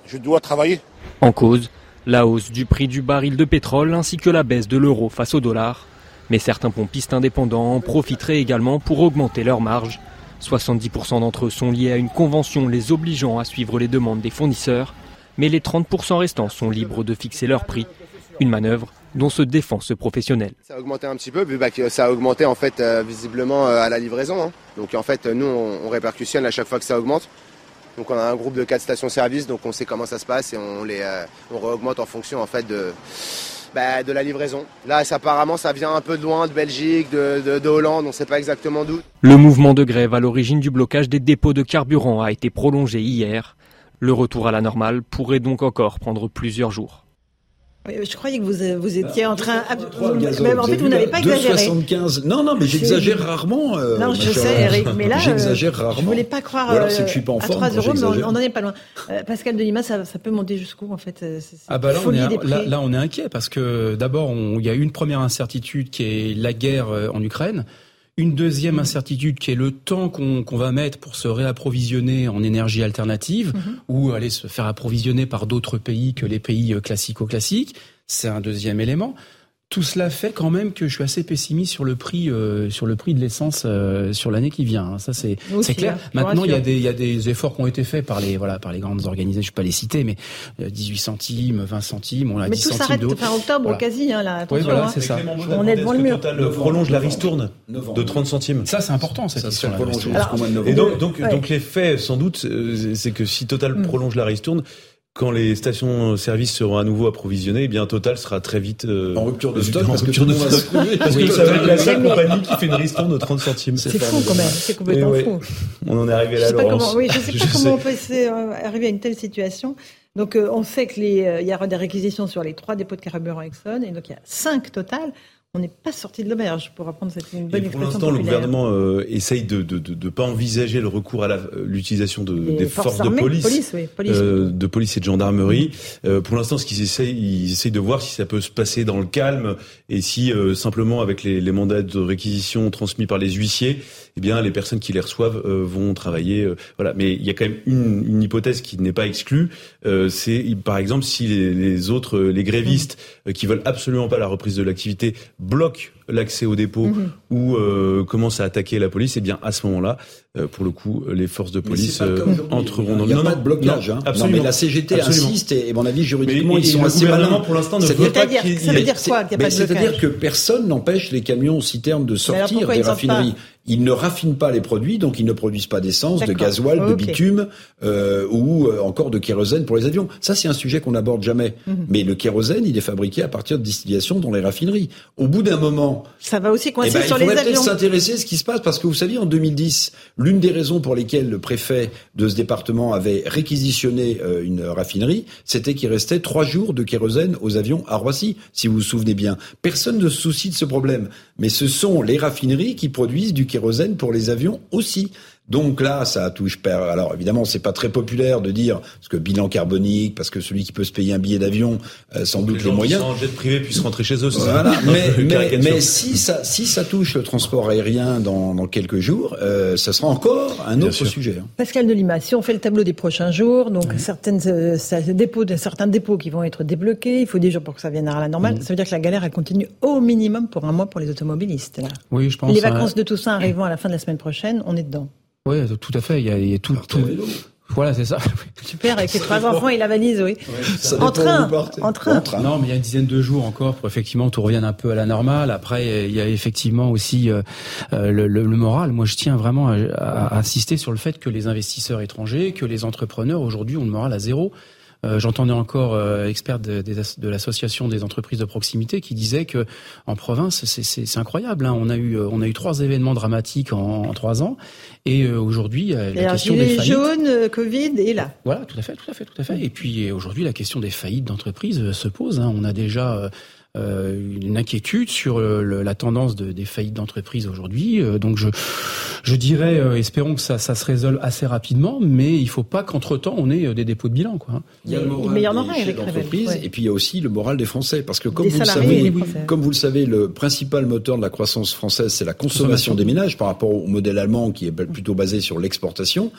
Je dois travailler. En cause, la hausse du prix du baril de pétrole ainsi que la baisse de l'euro face au dollar. Mais certains pompistes indépendants en profiteraient également pour augmenter leurs marges. 70% d'entre eux sont liés à une convention les obligeant à suivre les demandes des fournisseurs, mais les 30% restants sont libres de fixer leur prix. Une manœuvre dont se défend ce professionnel. Ça a augmenté un petit peu, bah, ça a augmenté en fait euh, visiblement euh, à la livraison. Hein. Donc en fait, nous, on, répercussionne à chaque fois que ça augmente. Donc on a un groupe de 4 stations-service, donc on sait comment ça se passe et on les euh, on réaugmente en fonction en fait de bah, de la livraison. Là, apparemment, ça vient un peu de loin, de Belgique, de, de, de Hollande, on ne sait pas exactement d'où. Le mouvement de grève à l'origine du blocage des dépôts de carburant a été prolongé hier. Le retour à la normale pourrait donc encore prendre plusieurs jours je croyais que vous, vous étiez en train. mais en fait, vous n'avez pas exagéré. 2,75. Non, non, mais j'exagère rarement. Euh, non, je sais, Eric, mais là, j'exagère rarement. Je voulais pas croire. alors, c'est que je suis pas en forme. À 3 euros, mais on n'en est pas loin. Euh, Pascal Delima, ça, ça peut monter jusqu'où, en fait euh, Ah bah là, on est, là, là, on est inquiet parce que d'abord, il y a une première incertitude qui est la guerre en Ukraine. Une deuxième incertitude qui est le temps qu'on va mettre pour se réapprovisionner en énergie alternative mhm. ou aller se faire approvisionner par d'autres pays que les pays classico-classiques. C'est un deuxième élément. Tout cela fait quand même que je suis assez pessimiste sur le prix, euh, sur le prix de l'essence euh, sur l'année qui vient. Hein. Ça c'est clair. Hein, Maintenant il y a des il y a des efforts qui ont été faits par les voilà par les grandes organisations. Je ne vais pas les citer, mais 18 euh, centimes, 20 centimes, on a mais 10 tout s'arrête fin octobre quasi hein, là. Oui, voilà, c'est ça. On est devant le mur. Total prolonge la ristourne de 30 centimes. Ça c'est important cette ça prolonge Et donc donc, donc l'effet sans doute c'est que si Total mm. prolonge la ristourne quand les stations-service seront à nouveau approvisionnées, eh bien Total sera très vite euh, en rupture de stock, parce, que, de parce que ça va être la seule compagnie qui fait une ristourne de 30 centimes. C'est fou quand même, c'est complètement fou. On en est arrivé là, je sais Comment, oui, je sais pas comment on peut euh, arriver à une telle situation. Donc euh, on sait qu'il y aura des réquisitions sur les trois dépôts de carburant Exxon, et donc il y a cinq total on n'est pas sorti de l'auberge pour apprendre cette une bonne et Pour l'instant, le gouvernement euh, essaye de ne pas envisager le recours à euh, l'utilisation de, des forces, de police, euh, de police et de gendarmerie. pour l'instant, ce qu'ils essayent, ils essayent de voir si ça peut se passer dans le calme et si simplement avec les, les, mandats de réquisition transmis par les huissiers, eh bien les personnes qui les reçoivent vont travailler. voilà, mais il y a quand même une, une hypothèse qui n'est pas exclue. C'est par exemple si les, les autres, les grévistes qui veulent absolument pas la reprise de l'activité bloque l'accès au dépôt mhm. ou euh, commence à attaquer la police, et eh bien à ce moment-là, euh, pour le coup, les forces de police euh, entreront dans. Il n'y a pas de blocage. Non, hein. non, mais la CGT insiste et, à mon avis juridiquement ils sont assez malins. Pour l'instant, ne veut pas qu'il Ça veut dire quoi C'est-à-dire que personne n'empêche les camions citernes de sortir des raffineries. Ils ne raffinent pas les produits, donc ils ne produisent pas d'essence, de gasoil, de bitume euh, ou euh, encore de kérosène pour les avions. Ça, c'est un sujet qu'on n'aborde jamais. Mhm. Mais le kérosène, il est fabriqué à partir de distillation dans les raffineries. Au bout d'un moment, ça va aussi coincer eh ben, sur les avions. Il faudrait s'intéresser à ce qui se passe parce que vous savez, en 2010, l'une des raisons pour lesquelles le préfet de ce département avait réquisitionné euh, une raffinerie, c'était qu'il restait trois jours de kérosène aux avions à Roissy, si vous vous souvenez bien. Personne ne se soucie de ce problème, mais ce sont les raffineries qui produisent du kérosène pour les avions aussi. Donc là, ça touche. Alors évidemment, c'est pas très populaire de dire parce que bilan carbonique, parce que celui qui peut se payer un billet d'avion, euh, sans doute les, les moyens. Qui jet privé puissent rentrer chez eux. Voilà. mais, mais, mais, si ça si ça touche le transport aérien dans, dans quelques jours, euh, ça sera encore un autre sujet. Hein. Pascal Delima, si on fait le tableau des prochains jours, donc certaines euh, dépôts, certains dépôts qui vont être débloqués, il faut des jours pour que ça vienne à la normale. Mm. Ça veut dire que la galère elle continue au minimum pour un mois pour les automobilistes. Là. Oui, je pense. Les vacances de Toussaint arrivant à la fin de la semaine prochaine, on est dedans. Oui, tout à fait. Il y a, il y a tout, tout... Voilà, c'est ça. Super, avec ses trois enfants et la valise, oui. en, train, en, train, Non, mais il y a une dizaine de jours encore pour effectivement tout revienne un peu à la normale. Après, il y a effectivement aussi euh, euh, le, le, moral. Moi, je tiens vraiment à, à, insister sur le fait que les investisseurs étrangers, que les entrepreneurs aujourd'hui ont le moral à zéro. Euh, j'entendais encore euh, expert de, de, l'association des entreprises de proximité qui disait que en province, c'est incroyable. Hein. On a eu on a eu trois événements dramatiques en, trois ans, et euh, aujourd'hui la question des faillites. jaunes, Covid et là. Voilà, tout à fait, tout à fait, tout à fait. Et puis aujourd'hui, la question des faillites d'entreprises se pose. Hein. On a déjà euh, une inquiétude sur euh, la tendance de, des faillites d'entreprises aujourd'hui. Euh, donc je, je dirais, espérons que ça, ça, se résolve assez rapidement, mais il ne faut pas qu'entre-temps on ait des dépôts de bilan. Quoi. Il y a le moral des d'entreprise et puis il y a aussi le moral des Français. Parce que comme, vous le, savez, comme vous le savez, le principal moteur de la croissance française, c'est la consommation des ménages par rapport au modèle allemand qui est plutôt basé sur l'exportation.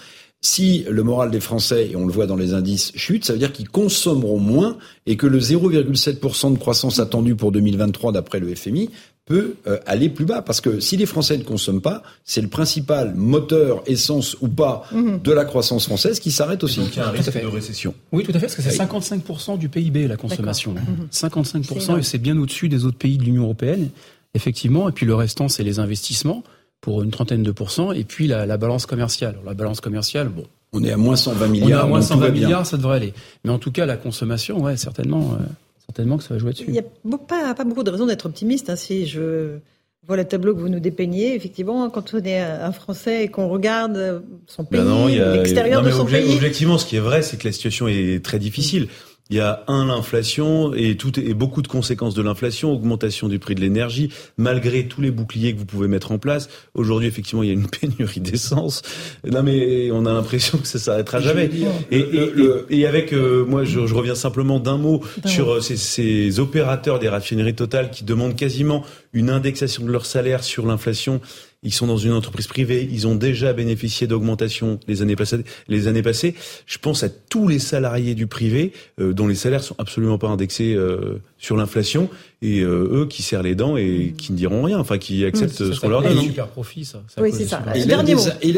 Si le moral des Français, et on le voit dans les indices, chute, ça veut dire qu'ils consommeront moins et que le 0,7% de croissance attendue pour 2023 d'après le FMI peut euh, aller plus bas. Parce que si les Français ne consomment pas, c'est le principal moteur, essence ou pas, mhm. de la croissance française qui s'arrête aussi. Donc il y a un risque de récession. Oui, tout à fait, parce que c'est 55% du PIB, la consommation. 55%, mhm. et c'est bien au-dessus des autres pays de l'Union européenne, effectivement. Et puis le restant, c'est les investissements pour une trentaine de pourcents, et puis la, balance commerciale. la balance commerciale, bon. On est à moins 120 milliards. On est à moins 120 milliards, ça devrait aller. Mais en tout cas, la consommation, ouais, certainement. Euh, certainement que ça va jouer dessus. Il n'y a pas, pas beaucoup de raisons d'être optimiste. Hein, si je vois le tableau que vous nous dépeignez, effectivement, quand on est un Français et qu'on regarde son ben pays, l'extérieur de son pays. Objectivement, ce qui est vrai, c'est que la situation est très difficile. Il y a un l'inflation et tout et beaucoup de conséquences de l'inflation, augmentation du prix de l'énergie, malgré tous les boucliers que vous pouvez mettre en place. Aujourd'hui, effectivement, il y a une pénurie d'essence. Non, mais on a l'impression que ça s'arrêtera jamais. Et, et, et, avec euh, moi, je, je, reviens simplement d'un mot sur euh, ces, ces, opérateurs des raffineries totales qui demandent quasiment une indexation de leur salaire sur l'inflation ils sont dans une entreprise privée, ils ont déjà bénéficié d'augmentation les années passées. Les années passées, je pense à tous les salariés du privé euh, dont les salaires sont absolument pas indexés euh, sur l'inflation et euh, eux qui serrent les dents et qui ne diront rien, enfin qui acceptent ce qu'on leur donne. Super profit, ça. oui, c'est ça. Et l'un des,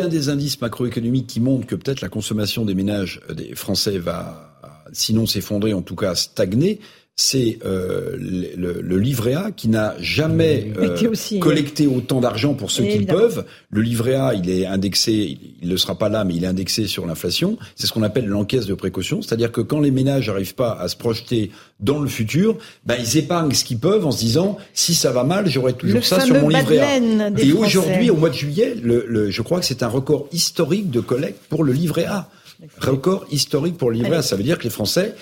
des, indices macroéconomiques qui montrent que peut-être la consommation des ménages des Français va, sinon s'effondrer, en tout cas stagner, c'est euh, le, le, livret A qui n'a jamais euh, collecté autant d'argent pour ceux qui peuvent. Le livret A, il est indexé, il ne sera pas là, mais il est indexé sur l'inflation. C'est ce qu'on appelle l'encaisse de précaution, c'est-à-dire que quand les ménages n'arrivent pas à se projeter dans le futur, ben ils épargnent ce qu'ils peuvent en se disant si ça va mal, j'aurai toujours ça sur mon livret A. Et aujourd'hui, au mois de juillet, le, je crois que c'est un record historique de collecte pour le livret A. Record historique pour le livret A, ça veut dire que les Français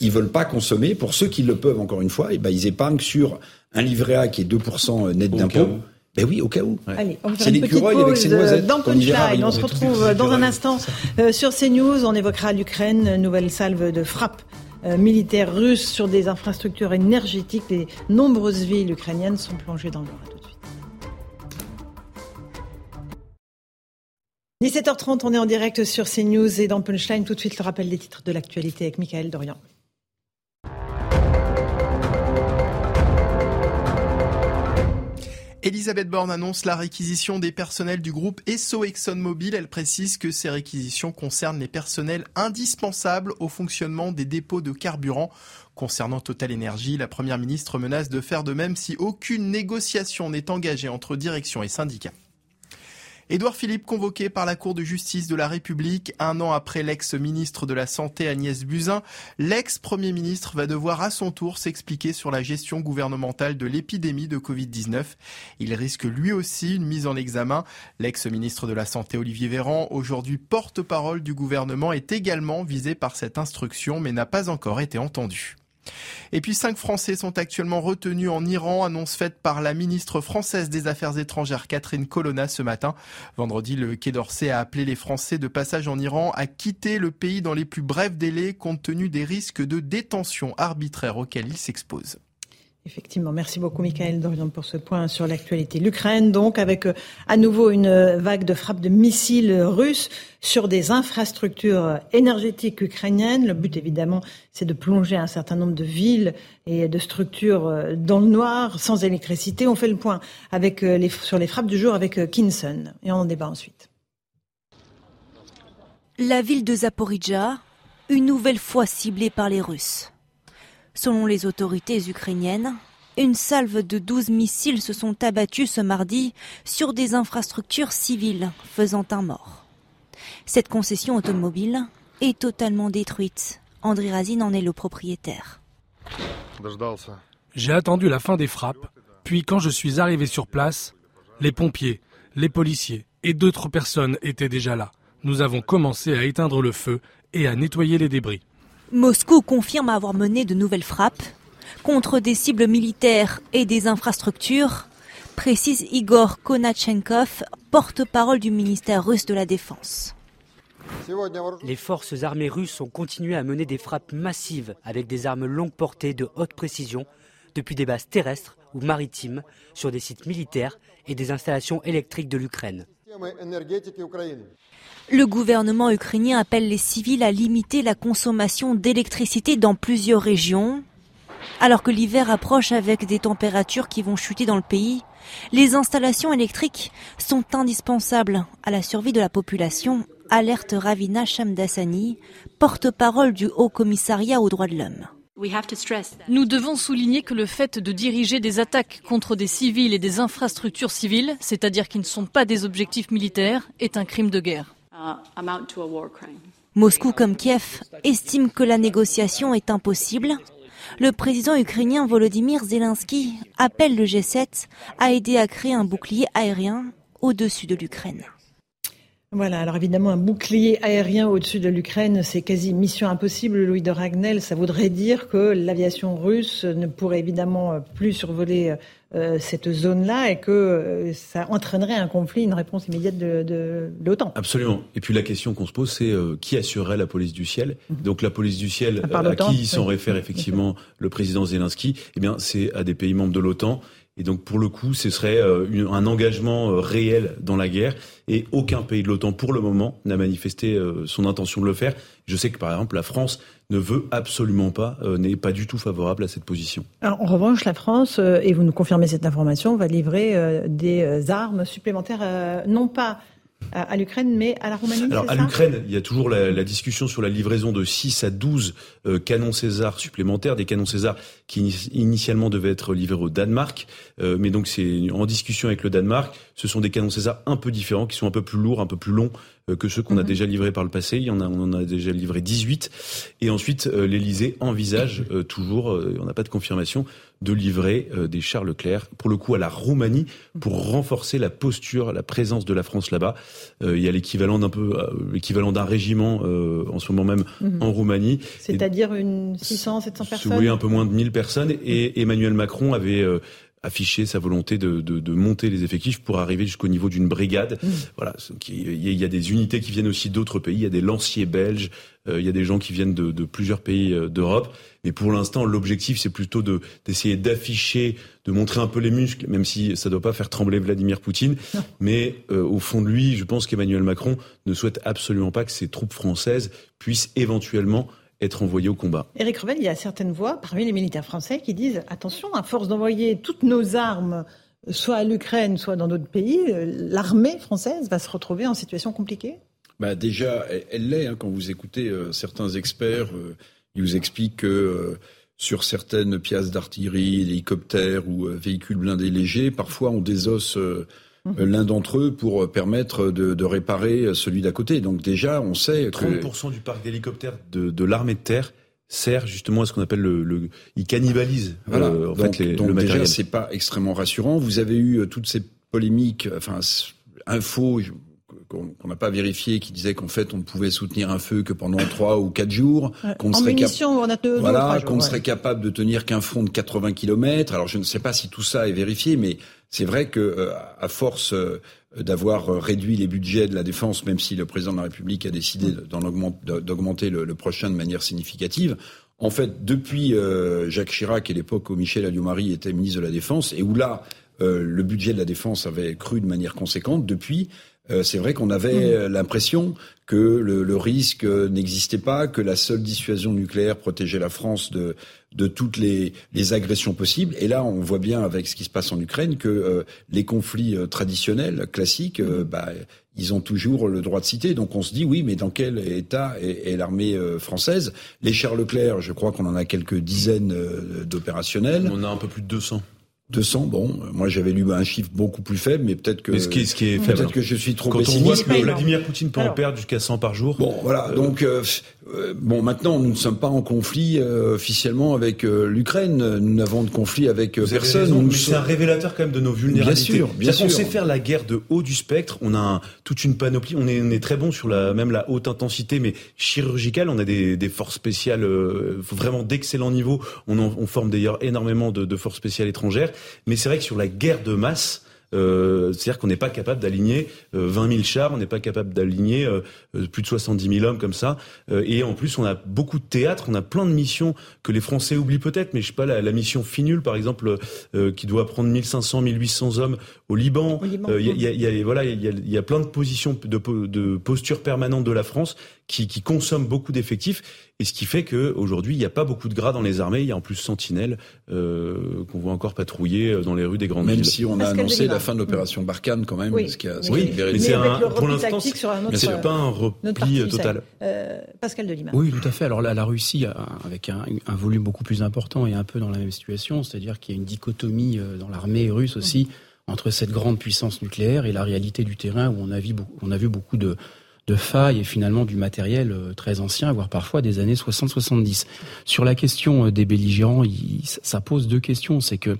ils veulent pas consommer. Pour ceux qui le peuvent, encore une fois, et eh ben, ils épargnent sur un livret A qui est 2% net d'impôt. Ben oui, au cas où. Allez, on va faire une petite pause euh, dans Punchline. On se retrouve dans un instant euh, sur CNews. On évoquera l'Ukraine, nouvelle salve de frappe euh, militaire russe sur des infrastructures énergétiques. Les nombreuses villes ukrainiennes sont plongées dans le noir. tout de suite. 17h30, on est en direct sur CNews et dans Punchline. Tout de suite, le rappel des titres de l'actualité avec Michael Dorian. Elisabeth Borne annonce la réquisition des personnels du groupe Esso ExxonMobil. Elle précise que ces réquisitions concernent les personnels indispensables au fonctionnement des dépôts de carburant. Concernant Total Energy, la première ministre menace de faire de même si aucune négociation n'est engagée entre direction et syndicats. Édouard Philippe convoqué par la Cour de justice de la République un an après l'ex-ministre de la Santé Agnès Buzyn, l'ex-premier ministre va devoir à son tour s'expliquer sur la gestion gouvernementale de l'épidémie de Covid-19. Il risque lui aussi une mise en examen. L'ex-ministre de la Santé Olivier Véran, aujourd'hui porte-parole du gouvernement, est également visé par cette instruction mais n'a pas encore été entendu. Et puis cinq Français sont actuellement retenus en Iran, annonce faite par la ministre française des Affaires étrangères Catherine Colonna ce matin. Vendredi, le Quai d'Orsay a appelé les Français de passage en Iran à quitter le pays dans les plus brefs délais compte tenu des risques de détention arbitraire auxquels ils s'exposent. Effectivement, merci beaucoup Michael Dorian pour ce point sur l'actualité. L'Ukraine, donc, avec euh, à nouveau une euh, vague de frappes de missiles russes sur des infrastructures énergétiques ukrainiennes. Le but, évidemment, c'est de plonger un certain nombre de villes et de structures euh, dans le noir, sans électricité. On fait le point sur les frappes du jour avec Kinson et on en débat ensuite. La ville de Zaporizhia, une nouvelle fois ciblée par les Russes. Selon les autorités ukrainiennes, une salve de 12 missiles se sont abattus ce mardi sur des infrastructures civiles, faisant un mort. Cette concession automobile est totalement détruite. André Razine en est le propriétaire. J'ai attendu la fin des frappes, puis quand je suis arrivé sur place, les pompiers, les policiers et d'autres personnes étaient déjà là. Nous avons commencé à éteindre le feu et à nettoyer les débris. Moscou confirme avoir mené de nouvelles frappes contre des cibles militaires et des infrastructures, précise Igor Konachenkov, porte-parole du ministère russe de la Défense. Les forces armées russes ont continué à mener des frappes massives avec des armes longue portée de haute précision depuis des bases terrestres ou maritimes sur des sites militaires et des installations électriques de l'Ukraine. Le gouvernement ukrainien appelle les civils à limiter la consommation d'électricité dans plusieurs régions. Alors que l'hiver approche avec des températures qui vont chuter dans le pays, les installations électriques sont indispensables à la survie de la population, alerte Ravina Shamdasani, porte-parole du Haut Commissariat aux droits de l'homme. Nous devons souligner que le fait de diriger des attaques contre des civils et des infrastructures civiles, c'est-à-dire qui ne sont pas des objectifs militaires, est un crime de guerre. Uh, Moscou comme Kiev estime que la négociation est impossible. Le président ukrainien Volodymyr Zelensky appelle le G7 à aider à créer un bouclier aérien au-dessus de l'Ukraine. Voilà, alors évidemment, un bouclier aérien au-dessus de l'Ukraine, c'est quasi mission impossible, Louis de Ragnel. Ça voudrait dire que l'aviation russe ne pourrait évidemment plus survoler euh, cette zone-là et que euh, ça entraînerait un conflit, une réponse immédiate de, l'OTAN. Absolument. Et puis la question qu'on se pose, c'est euh, qui assurerait la police du ciel? Mhm. Donc la police du ciel, à, qui s'en réfère effectivement le président Zelensky, eh bien c'est à des pays membres de l'OTAN. Et donc pour le coup, ce serait euh, un engagement euh, réel dans la guerre. Et aucun pays de l'OTAN, pour le moment, n'a manifesté euh, son intention de le faire. Je sais que par exemple, la France ne veut absolument pas, n'est pas du tout favorable à cette position. en revanche, la France, et vous nous confirmez cette information, va livrer des armes supplémentaires, non pas à, l'Ukraine, mais à la Roumanie Alors à l'Ukraine, il y a toujours la, discussion sur la livraison de 6 à 12 euh, canons César supplémentaires, des canons César qui initialement devaient être livrés au Danemark, euh, mais donc c'est en discussion avec le Danemark. Ce sont des canons César un peu différents, qui sont un peu plus lourds, un peu plus longs euh, que ceux qu'on a mhm. déjà livrés par le passé. Il y en a, on en a déjà livré 18. Et ensuite, l'Elysée envisage toujours, on n'a pas de confirmation, de livrer des chars Leclerc, pour le coup à la Roumanie, pour renforcer la posture, la présence de la France là-bas. il y a l'équivalent d'un peu, l'équivalent d'un régiment en ce moment même mhm. en Roumanie. C'est-à-dire une 600, 700 personnes? Oui, un peu moins de 1000 personnes. Et Emmanuel Macron avait affiché sa volonté de, de, de, monter les effectifs pour arriver jusqu'au niveau d'une brigade. Mmh. Voilà, il y a des unités qui viennent aussi d'autres pays. Il y a des lanciers belges, euh, il y a des gens qui viennent de, de plusieurs pays euh, d'Europe. Mais pour l'instant, l'objectif, c'est plutôt de d'essayer d'afficher, de montrer un peu les muscles, même si ça ne doit pas faire trembler Vladimir Poutine. Mais euh, au fond de lui, je pense qu'Emmanuel Macron ne souhaite absolument pas que ses troupes françaises puissent éventuellement être envoyés au combat. Éric Revel, il y a certaines voix parmi les militaires français qui disent attention, à force d'envoyer toutes nos armes, soit à l'Ukraine, soit dans d'autres pays, l'armée française va se retrouver en situation compliquée? Bah Déjà, elle l'est. Hein, quand vous écoutez euh, certains experts, euh, ils vous expliquent que euh, sur certaines pièces d'artillerie, hélicoptères ou véhicules blindés légers, parfois on désosse euh, l'un d'entre eux pour permettre de, réparer celui d'à côté. Donc déjà, on sait que... 30% du parc d'hélicoptères de, l'armée de terre sert justement à ce qu'on appelle le, il cannibalise voilà. Euh, en donc, fait les, donc déjà c'est pas extrêmement rassurant. Vous avez eu euh, toutes ces polémiques, enfin infos qu'on n'a pas vérifié, qui disaient qu'en fait on ne pouvait soutenir un feu que pendant trois ou quatre jours, qu'on serait, voilà, serait capable de tenir qu'un front de 80 km. Alors je ne sais pas si tout ça est vérifié, mais c'est vrai que euh, à force euh, d'avoir réduit les budgets de la défense, même si le président de la République a décidé d'augmenter le, prochain de manière significative, en fait, depuis euh, Jacques Chirac et l'époque où Michel Alliot-Marie était ministre de la Défense, et où là, le budget de la défense avait cru de manière conséquente, depuis, c'est vrai qu'on avait mmh. l'impression que le, risque n'existait pas, que la seule dissuasion nucléaire protégeait la France de, de toutes les, les, agressions possibles. Et là, on voit bien avec ce qui se passe en Ukraine que euh, les conflits euh, traditionnels, classiques, euh, bah, ils ont toujours le droit de citer. Donc on se dit oui, mais dans quel état est, l'armée française? Les chars Leclerc, je crois qu'on en a quelques dizaines d'opérationnels. On a un peu plus de 200. 200, bon, moi j'avais lu un chiffre beaucoup plus faible, mais peut-être que ce qui, ce qui est peut-être que je suis trop Quand pessimiste. on voit que Vladimir Poutine peut en perdre jusqu'à 100 par jour. Bon, voilà. Euh, donc euh, euh, bon, maintenant nous ne sommes pas en conflit officiellement avec l'Ukraine. Nous n'avons de conflit avec personne. mais c'est un révélateur quand même de nos vulnérabilités. Bien sûr, bien sûr. On sait faire la guerre de haut du spectre. On a toute une panoplie. On est, on est très bon sur la même la haute intensité, mais chirurgicale. On a des, des forces spéciales vraiment d'excellent niveau. On, on forme d'ailleurs énormément de, de forces spéciales étrangères. Mais c'est vrai que sur la guerre de masse, C'est-à-dire qu'on n'est pas capable d'aligner 20 000 chars, on n'est pas capable d'aligner plus de 70 000 hommes comme ça. et en plus, on a beaucoup de théâtres, on a plein de missions que les Français oublient peut-être, mais je sais pas, la, mission Finul, par exemple, qui doit prendre 1500, 1800 hommes au Liban. Il y, a, y, a, voilà, il y, y a, plein de positions de, de posture permanente de la France qui, qui consomment beaucoup d'effectifs et ce qui fait qu'aujourd'hui, il n'y a pas beaucoup de gras dans les armées. Il y a en plus Sentinelle euh, qu'on voit encore patrouiller euh, dans les rues des grandes même villes. Même si on a annoncé la fin de l'opération Barkhane quand même, oui. ce qui a, oui. mais c'est un, pour l'instant, c'est pas un repli total. Euh, Pascal Delima. Oui, tout à fait. Alors la, la Russie, avec un, un, volume beaucoup plus important, est un peu dans la même situation, c'est-à-dire qu'il y a une dichotomie euh, dans l'armée russe aussi. entre cette grande puissance nucléaire et la réalité du terrain où on a vu, on a vu beaucoup de, de failles et finalement du matériel euh, très ancien, voire parfois des années 60-70. Sur la question euh, des belligérants, ça pose deux questions. C'est que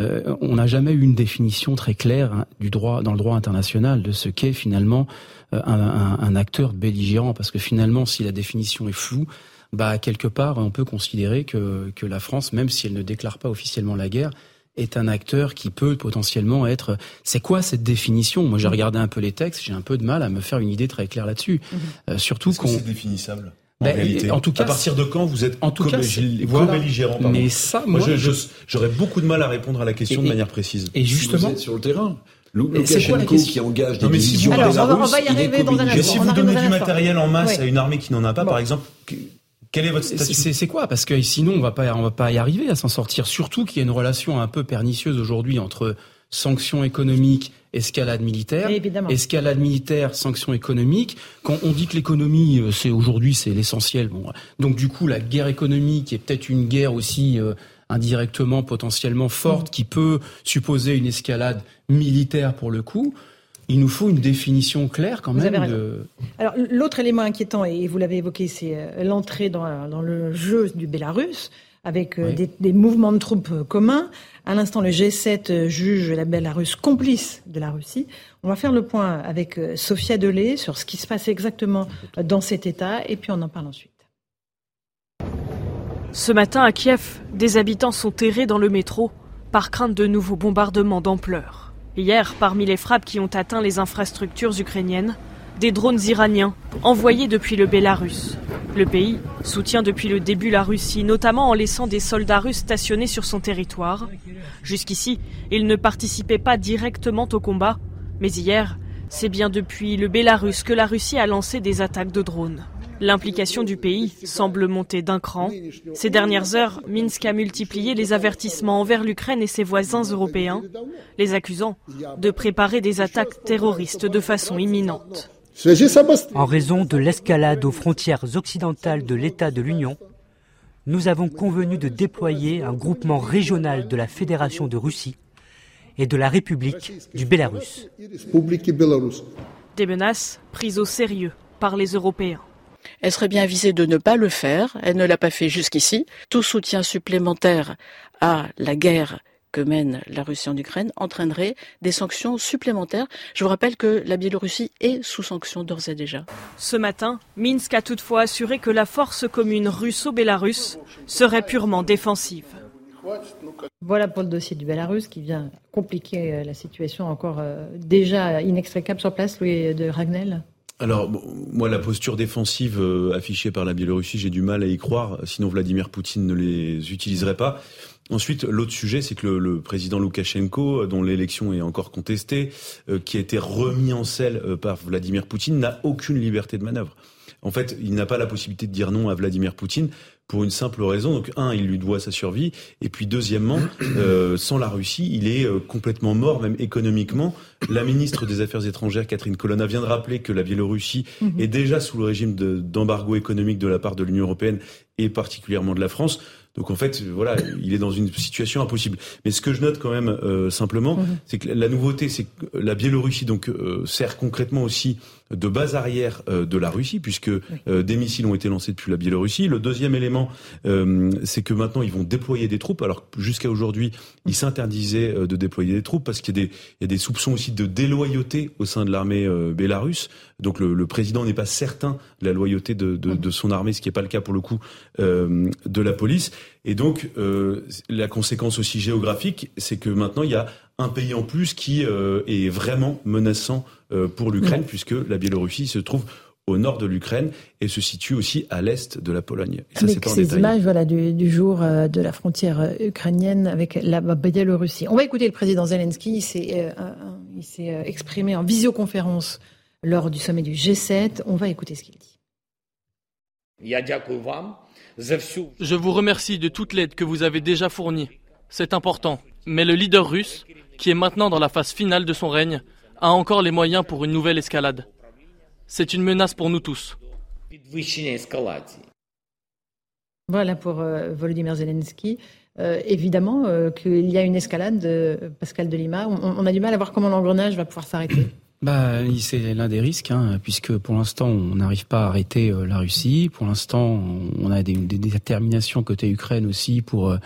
euh, on n'a jamais eu une définition très claire hein, du droit dans le droit international de ce qu'est finalement un, un, un, acteur belligérant, parce que finalement, si la définition est floue, bah quelque part, on peut considérer que, que la France, même si elle ne déclare pas officiellement la guerre, est un acteur qui peut potentiellement être. C'est quoi cette définition? Moi, j'ai mm. regardé un peu les textes, j'ai un peu de mal à me faire une idée très claire là-dessus. Mm-hmm. Euh, surtout qu'on. C'est définissable? En, ben, réalité. en tout cas, à partir de quand vous êtes en tout cas, belligérant Mais ça, moi, j'aurais beaucoup de mal à répondre à la question et, de manière précise. Et justement, si sur le terrain. Loukachenko qui engage des divisions Alors, on va, on va y arriver dans un instant. Mais si vous donnez du matériel en masse à une armée qui n'en a pas, par exemple, quel est votre statut C'est quoi? Parce que sinon, on va pas, on va pas y arriver à s'en sortir. Surtout qu'il y a une relation un peu pernicieuse aujourd'hui entre sanctions économiques, escalade militaire, escalade militaire, sanctions économiques. Quand on dit que l'économie, euh, c'est aujourd'hui, c'est l'essentiel. Bon, donc du coup, la guerre économique est peut-être une guerre aussi euh, indirectement, potentiellement forte, mm. qui peut supposer une escalade militaire pour le coup il nous faut une définition claire quand même. De... Alors l'autre élément inquiétant, et vous l'avez évoqué, c'est euh, l'entrée dans, dans, le jeu du Bélarus avec euh, des, des, mouvements de troupes euh, communs. À l'instant, le G7 juge la Bélarus complice de la Russie. On va faire le point avec Sophia Delay sur ce qui se passe exactement dans cet État, et puis on en parle ensuite. Ce matin à Kiev, des habitants sont terrés dans le métro par crainte de nouveaux bombardements d'ampleur. Hier, parmi les frappes qui ont atteint les infrastructures ukrainiennes, des drones iraniens envoyés depuis le Bélarus. Le pays soutient depuis le début la Russie, notamment en laissant des soldats russes stationnés sur son territoire. Jusqu'ici, ils ne participaient pas directement au combat, mais hier, c'est bien depuis le Bélarus que la Russie a lancé des attaques de drones. L'implication du pays semble monter d'un cran. Ces dernières heures, Minsk a multiplié les avertissements envers l'Ukraine et ses voisins européens, les accusant de préparer des attaques terroristes de façon imminente. En raison de l'escalade aux frontières occidentales de l'État de l'Union, nous avons convenu de déployer un groupement régional de la Fédération de Russie et de la République du Bélarus. Des menaces prises au sérieux par les Européens. Elle serait bien avisée de ne pas le faire. Elle ne l'a pas fait jusqu'ici. Tout soutien supplémentaire à la guerre que mène la Russie en Ukraine entraînerait des sanctions supplémentaires. Je vous rappelle que la Biélorussie est sous sanctions d'ores et déjà. Ce matin, Minsk a toutefois assuré que la force commune russo-bélarusse serait purement défensive. Voilà pour le dossier du Bélarus qui vient compliquer euh, la situation encore euh, déjà inextricable sur place, Louis de Ragnel. Alors, moi, la posture défensive euh, affichée par la Biélorussie, j'ai du mal à y croire, sinon Vladimir Poutine ne les utiliserait pas. Ensuite, l'autre sujet, c'est que le, président Loukachenko, dont l'élection est encore contestée, euh, qui a été remis en selle euh, par Vladimir Poutine, n'a aucune liberté de manœuvre. En fait, il n'a pas la possibilité de dire non à Vladimir Poutine pour une simple raison. Donc, un, il lui doit sa survie, et puis deuxièmement, sans la Russie, il est complètement mort, même économiquement. La ministre des Affaires étrangères, Catherine Colonna, vient de rappeler que la Biélorussie mhm. est déjà sous le régime d'embargo économique de la part de l'Union européenne et particulièrement de la France. Donc en fait, voilà, il est dans une situation impossible. Mais ce que je note quand même euh, simplement, mhm. c'est que la nouveauté, c'est que la Biélorussie donc euh, sert concrètement aussi de base arrière euh, de la Russie, puisque des missiles ont été lancés depuis la Biélorussie. Le deuxième élément, c'est que maintenant ils vont déployer des troupes, alors jusqu'à aujourd'hui, ils s'interdisaient de déployer des troupes parce qu'il y, y, a des soupçons aussi de déloyauté au sein de l'armée euh, bélarusse. Donc le, le président n'est pas certain de la loyauté de, de, de son armée, ce qui n'est pas le cas pour le coup euh, de la police. Et donc euh, la conséquence aussi géographique, c'est que maintenant il y a un pays en plus qui est vraiment menaçant pour l'Ukraine, puisque la Biélorussie se trouve au nord de l'Ukraine et se situe aussi à l'est de la Pologne. Et ça, avec ces images voilà, du, jour de la frontière ukrainienne avec la Biélorussie. On va écouter le président Zelensky. Il s'est exprimé en visioconférence lors du sommet du G7. On va écouter ce qu'il dit. Je vous remercie de toute l'aide que vous avez déjà fournie. C'est important. Mais le leader russe, qui est maintenant dans la phase finale de son règne, a encore les moyens pour une nouvelle escalade. C'est une menace pour nous tous. Voilà pour euh, Volodymyr Zelensky. Euh, évidemment euh, qu'il y a une escalade, Pascal de Lima. on, a du mal à voir comment l'engrenage va pouvoir s'arrêter. Bah, c'est l'un des risques, hein, puisque pour l'instant on n'arrive pas à arrêter euh, la Russie. Pour l'instant, on a des, des, déterminations côté Ukraine aussi pour euh,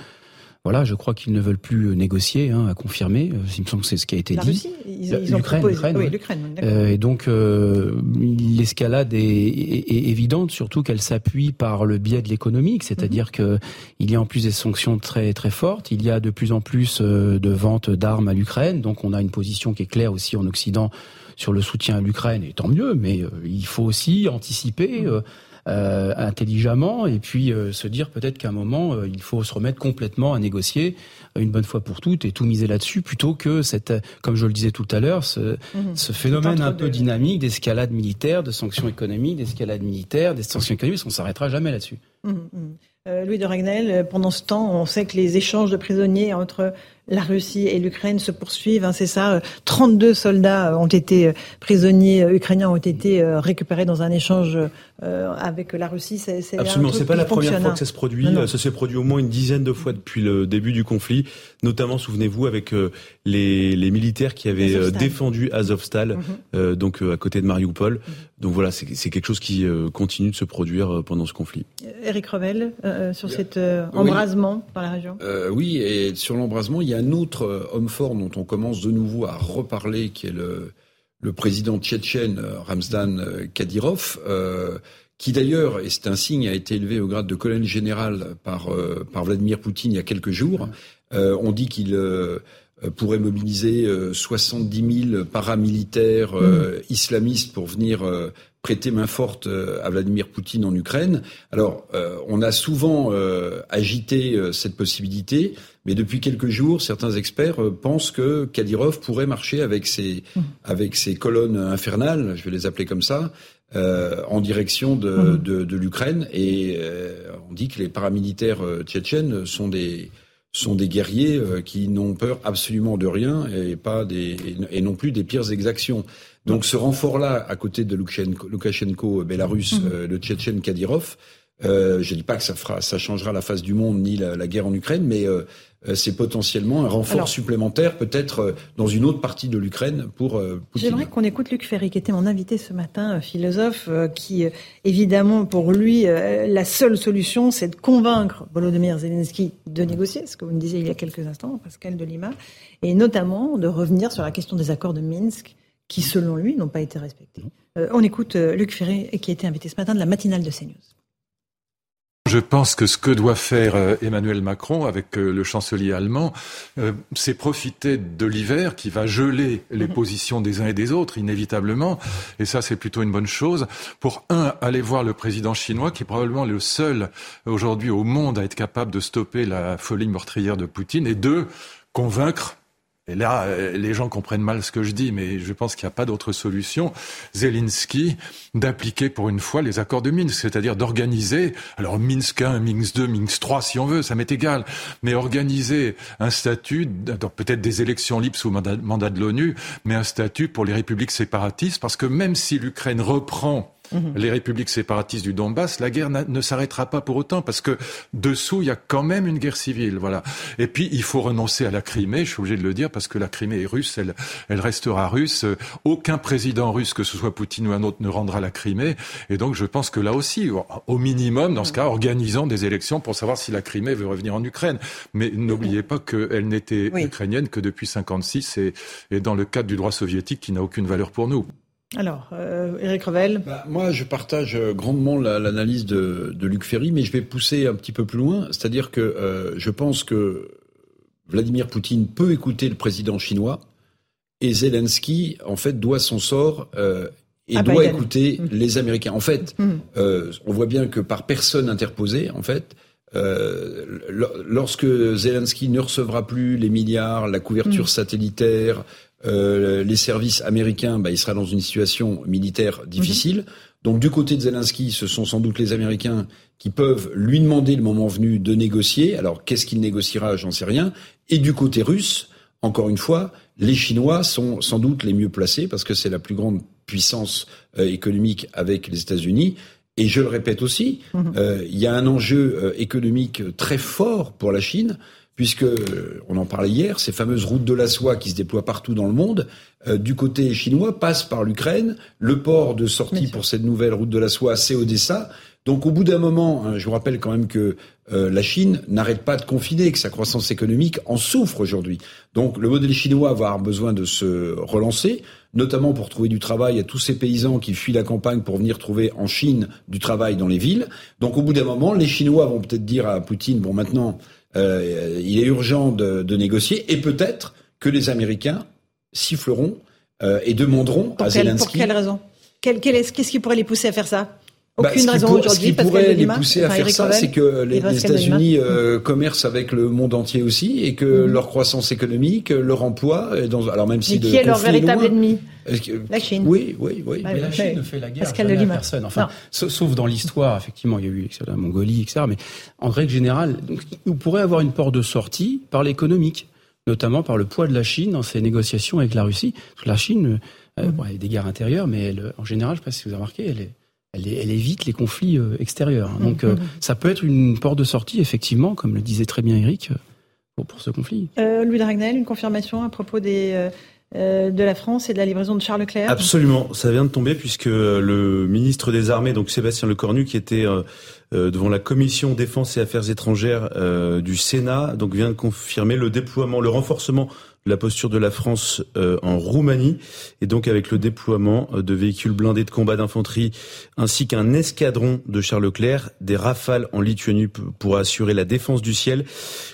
voilà, je crois qu'ils ne veulent plus négocier, hein, à confirmer. Euh, il me semble que c'est ce qui a été la dit. Russie, ils, ils ont proposé. Oui, l'Ukraine. Euh, et donc euh, l'escalade est, est, est, évidente, surtout qu'elle s'appuie par le biais de l'économique, c'est-à-dire mm que il y a en plus des sanctions très très fortes. Il y a de plus en plus de ventes d'armes à l'Ukraine, donc on a une position qui est claire aussi en Occident sur le soutien à l'Ukraine, et tant mieux, mais euh, il faut aussi anticiper. Euh, euh, intelligemment et puis se dire peut-être qu'à un moment il faut se remettre complètement à négocier une bonne fois pour toutes et tout miser là-dessus plutôt que cette comme je le disais tout à l'heure ce, mhm. ce phénomène un peu dynamique d'escalade militaire de sanctions économiques d'escalade militaire des sanctions économiques on s'arrêtera jamais là-dessus mhm, mhm. Louis de Ragnel pendant ce temps on sait que les échanges de prisonniers entre la Russie et l'Ukraine se poursuivent, hein, c'est ça. 32 soldats euh, ont été euh, prisonniers euh, ukrainiens ont été récupérés dans un échange avec la Russie. C'est, Absolument, c'est pas la première fois que ça se produit. Ça s'est produit au moins une dizaine de fois depuis le début du conflit, notamment souvenez-vous avec les, les, militaires qui avaient défendu Azovstal, mhm. donc à côté de Mariupol. Mhm. Donc voilà, c'est, quelque chose qui continue de se produire pendant ce conflit. Eric Revel, sur cet embrasement dans la région. oui, et sur l'embrasement, il y a un autre euh, homme fort dont on commence de nouveau à reparler, qui est le, le président tchétchène euh, Ramzan euh, Kadyrov, qui d'ailleurs, et c'est un signe, a été élevé au grade de colonel général par, par Vladimir Poutine il y a quelques jours. on dit qu'il pourrait mobiliser 70 000 paramilitaires mmh. islamistes pour venir prêter main forte à Vladimir Poutine en Ukraine. Alors, on a souvent agité cette possibilité. Mais depuis quelques jours, certains experts euh, pensent que Kadyrov pourrait marcher avec ses, mmh. avec ses colonnes infernales, je vais les appeler comme ça, euh, en direction de, mmh. de, de l'Ukraine. Et euh, on dit que les paramilitaires euh, tchétchènes sont des sont des guerriers qui n'ont peur absolument de rien et pas des et non plus des pires exactions. Donc ce renfort-là, à côté de Loukachenko, Loukachenko Bélarus, mmh. le Tchétchène Kadyrov, euh, je ne dis pas que ça, fera, ça changera la face du monde ni la, la guerre en Ukraine, mais euh, euh, c'est potentiellement un renfort supplémentaire, peut-être dans une autre partie de l'Ukraine pour euh, Poutine. J'aimerais qu'on écoute Luc Ferry, qui était mon invité ce matin, philosophe, qui, évidemment, pour lui, la seule solution, c'est de convaincre Volodymyr Zelensky de négocier, ce que vous me disiez il y a quelques instants, Pascal de Lima, et notamment de revenir sur la question des accords de Minsk, qui, selon lui, n'ont pas été respectés. on écoute Luc Ferry, qui a été invité ce matin de la matinale de CNews. Je pense que ce que doit faire euh, Emmanuel Macron avec euh, le chancelier allemand, euh, c'est profiter de l'hiver qui va geler les mhm. positions des uns et des autres, inévitablement. Et ça, c'est plutôt une bonne chose. Pour un, aller voir le président chinois, qui est probablement le seul aujourd'hui au monde à être capable de stopper la folie meurtrière de Poutine. Et deux, convaincre et là, euh, les gens comprennent mal ce que je dis, mais je pense qu'il n'y a pas d'autre solution. Zelensky d'appliquer pour une fois les accords de Minsk, c'est-à-dire d'organiser, alors Minsk 1, Minsk 2, Minsk 3 si on veut, ça m'est égal, mais organiser un statut, peut-être des élections libres sous mandat, mandat de l'ONU, mais un statut pour les républiques séparatistes, parce que même si l'Ukraine reprend Mhm. les républiques séparatistes du Donbass, la guerre ne s'arrêtera pas pour autant parce que dessous il y a quand même une guerre civile, voilà. Et puis il faut renoncer à la Crimée, je suis obligé de le dire parce que la Crimée est russe, elle, elle restera russe. Aucun président russe, que ce soit Poutine ou un autre, ne rendra la Crimée. Et donc je pense que là aussi, au minimum, dans ce cas, organisons des élections pour savoir si la Crimée veut revenir en Ukraine. Mais n'oubliez pas qu'elle n'était ukrainienne que depuis 56 et, et dans le cadre du droit soviétique qui n'a aucune valeur pour nous. Alors, euh, Eric Revel bah, Moi, je partage euh, grandement l'analyse de, de, Luc Ferry, mais je vais pousser un petit peu plus loin. C'est-à-dire que euh, je pense que Vladimir Poutine peut écouter le président chinois et Zelensky, en fait, doit son sort euh, et doit écouter mm. les Américains. En fait, mm. euh, on voit bien que par personne interposée, en fait, euh, lorsque Zelensky ne recevra plus les milliards, la couverture mm. satellitaire, euh, les services américains, bah, il sera dans une situation militaire difficile. Donc du côté de Zelensky, ce sont sans doute les Américains qui peuvent lui demander le moment venu de négocier. Alors qu'est-ce qu'il négociera, j'en sais rien. Et du côté russe, encore une fois, les Chinois sont sans doute les mieux placés parce que c'est la plus grande puissance euh, économique avec les États-Unis. Et je le répète aussi, mhm. euh, il y a un enjeu économique très fort pour la Chine, puisque on en parlait hier, ces fameuses routes de la soie qui se déploient partout dans le monde, du côté chinois, passent par l'Ukraine. Le port de sortie pour cette nouvelle route de la soie, c'est Odessa. Donc au bout d'un moment, hein, je vous rappelle quand même que euh, la Chine n'arrête pas de confiner, que sa croissance économique en souffre aujourd'hui. Donc le modèle chinois va avoir besoin de se relancer, notamment pour trouver du travail à tous ces paysans qui fuient la campagne pour venir trouver en Chine du travail dans les villes. Donc au bout d'un moment, les Chinois vont peut-être dire à Poutine, bon maintenant, euh, il est urgent de, négocier, et peut-être que les Américains siffleront euh, et demanderont à Zelensky... Pour quelle raison? Qu'est-ce qui pourrait les pousser à faire ça? Bah, Aucune raison aujourd'hui. Ce qui pourrait les pousser à faire ça, c'est que les, États-Unis euh, commercent avec le monde entier aussi et que mhm. leur croissance économique, leur emploi, est dans, alors même si Mais qui est leur véritable ennemi La Chine. Oui, oui, oui. mais la Chine ne fait la guerre jamais à personne. Enfin, sauf dans l'histoire, effectivement, il y a eu la Mongolie, etc. Mais en règle générale, donc, on pourrait avoir une porte de sortie par l'économique, notamment par le poids de la Chine dans ses négociations avec la Russie. Parce que la Chine, euh, mhm. bon, elle a des guerres intérieures, mais elle, en général, je ne sais pas si vous avez remarqué, elle est elle, évite les conflits euh, extérieurs. Hein. Donc, euh, mm-hmm. ça peut être une porte de sortie, effectivement, comme le disait très bien Eric, euh, pour, ce conflit. Louis Dragnel, une confirmation à propos des, de la France et de la livraison de Charles Leclerc Absolument, ça vient de tomber puisque le ministre des Armées, donc Sébastien Lecornu, qui était devant la commission défense et affaires étrangères du Sénat, donc vient de confirmer le déploiement, le renforcement la posture de la France euh, en Roumanie et donc avec le déploiement euh, de véhicules blindés de combat d'infanterie ainsi qu'un escadron de Charles Leclerc, des rafales en Lituanie pour assurer la défense du ciel,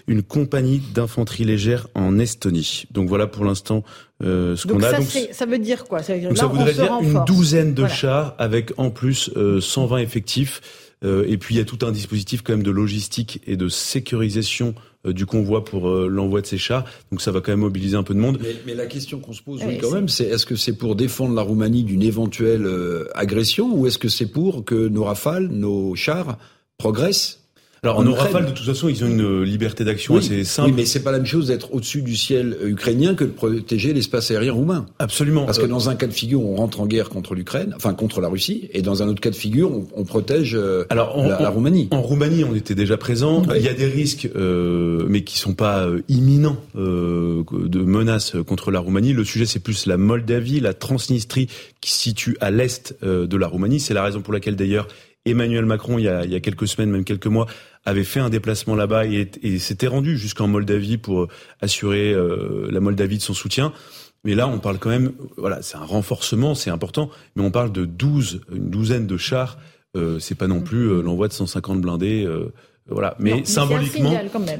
une compagnie d'infanterie légère en Estonie. Donc voilà pour l'instant euh, ce qu'on a. donc ça veut dire quoi? Ça, ça voudrait dire une douzaine de chars avec en plus 120 effectifs. et puis il y a tout un dispositif quand même de logistique et de sécurisation euh, du convoi pour euh, l'envoi de ces chars. Donc ça va quand même mobiliser un peu de monde. Mais, la question qu'on se pose oui, quand même, c'est est-ce que c'est pour défendre la Roumanie d'une éventuelle euh, agression ou est-ce que c'est pour que nos rafales, nos chars progressent alors, nos rafales, de toute façon, ils ont une euh, liberté d'action assez simple. Oui, mais c'est pas la même chose d'être au-dessus du ciel euh, ukrainien que de protéger l'espace aérien roumain. Absolument. Parce que dans un cas de figure, on rentre en guerre contre l'Ukraine, enfin contre la Russie, et dans un autre cas de figure, on, protège euh, la, Roumanie. En Roumanie, on était déjà présent. Il y a des risques, mais qui sont pas imminents de menaces contre la Roumanie. Le sujet, c'est plus la Moldavie, la Transnistrie, qui se situe à l'est de la Roumanie. C'est la raison pour laquelle, d'ailleurs, Emmanuel Macron, il y, a, il y a quelques semaines, même quelques mois, avait fait un déplacement là-bas et, et s'était rendu jusqu'en Moldavie pour assurer euh, la Moldavie de son soutien. Mais là, on parle quand même, voilà, c'est un renforcement, c'est important, mais on parle de 12, une douzaine de chars. Euh, c'est pas non plus euh, l'envoi de 150 blindés. Euh, voilà, mais, symboliquement,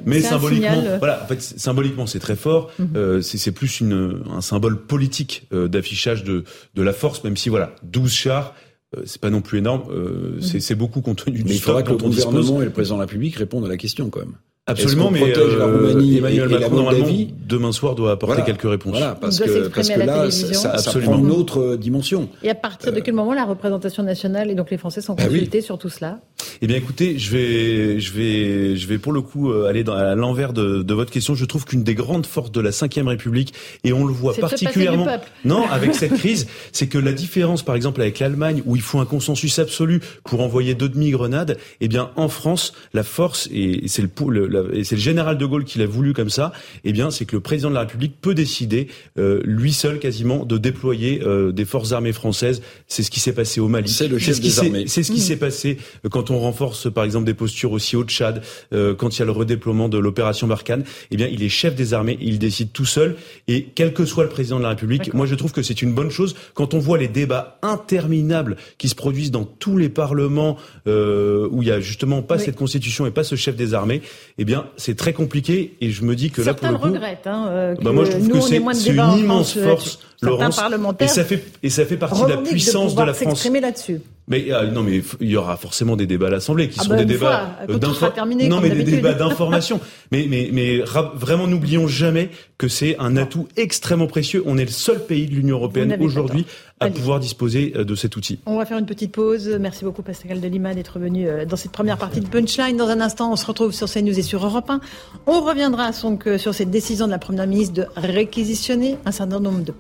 mais symboliquement, voilà, en fait, symboliquement, c'est très fort. Mhm. c'est plus une, un symbole politique d'affichage de, de la force, même si voilà, 12 chars, euh, c'est pas non plus énorme. Euh, mhm. c'est beaucoup compte tenu du Mais il faudra que le gouvernement et le président de la République répondent à la question quand même. Absolument, mais euh, Emmanuel Macron, normalement, demain soir, doit apporter quelques réponses. Voilà, parce que, parce que là, ça, ça, prend une autre dimension. Et à partir de quel moment la représentation nationale et donc les Français sont bah consultés sur tout cela? Eh bien, écoutez, je vais, je vais, je vais pour le coup euh, aller dans, à l'envers de, de, votre question. Je trouve qu'une des grandes forces de la Ve République, et on le voit particulièrement, non, avec cette crise, c'est que la différence, par exemple, avec l'Allemagne, où il faut un consensus absolu pour envoyer deux demi-grenades, eh bien, en France, la force, et c'est le, le et c'est le général de Gaulle qui l'a voulu comme ça, eh bien, c'est que le président de la République peut décider, euh, lui seul quasiment, de déployer euh, des forces armées françaises. C'est ce qui s'est passé au Mali. C'est le chef des armées. C'est ce qui s'est passé euh, quand on renforce, par exemple, des postures aussi au Tchad, quand il y a le redéploiement de l'opération Barkhane. Eh bien, il est chef des armées, il décide tout seul, et quel que soit le président de la République, moi je trouve que c'est une bonne chose quand on voit les débats interminables qui se produisent dans tous les parlements où il y a justement pas cette constitution et pas ce chef des armées. Eh bien, c'est très compliqué. Et je me dis que Certains là, pour le, regrettent. Hein, bah moi, je trouve que c'est une immense force, Laurence. Et ça fait et ça fait partie de la puissance de, la France. là-dessus. Mais euh, non, mais il y aura forcément des débats à l'Assemblée qui ah sont bah des débats d'information. Non, mais des débats d'information. mais mais mais vraiment, n'oublions jamais que c'est un atout extrêmement précieux. On est le seul pays de l'Union européenne aujourd'hui à pouvoir disposer euh, de cet outil. On va faire une petite pause. Merci beaucoup Pascal Delima d'être venu euh, dans cette première partie de Punchline. Dans un instant, on se retrouve sur CNews et sur Europe 1. On reviendra donc sur cette décision de la Première ministre de réquisitionner un certain nombre de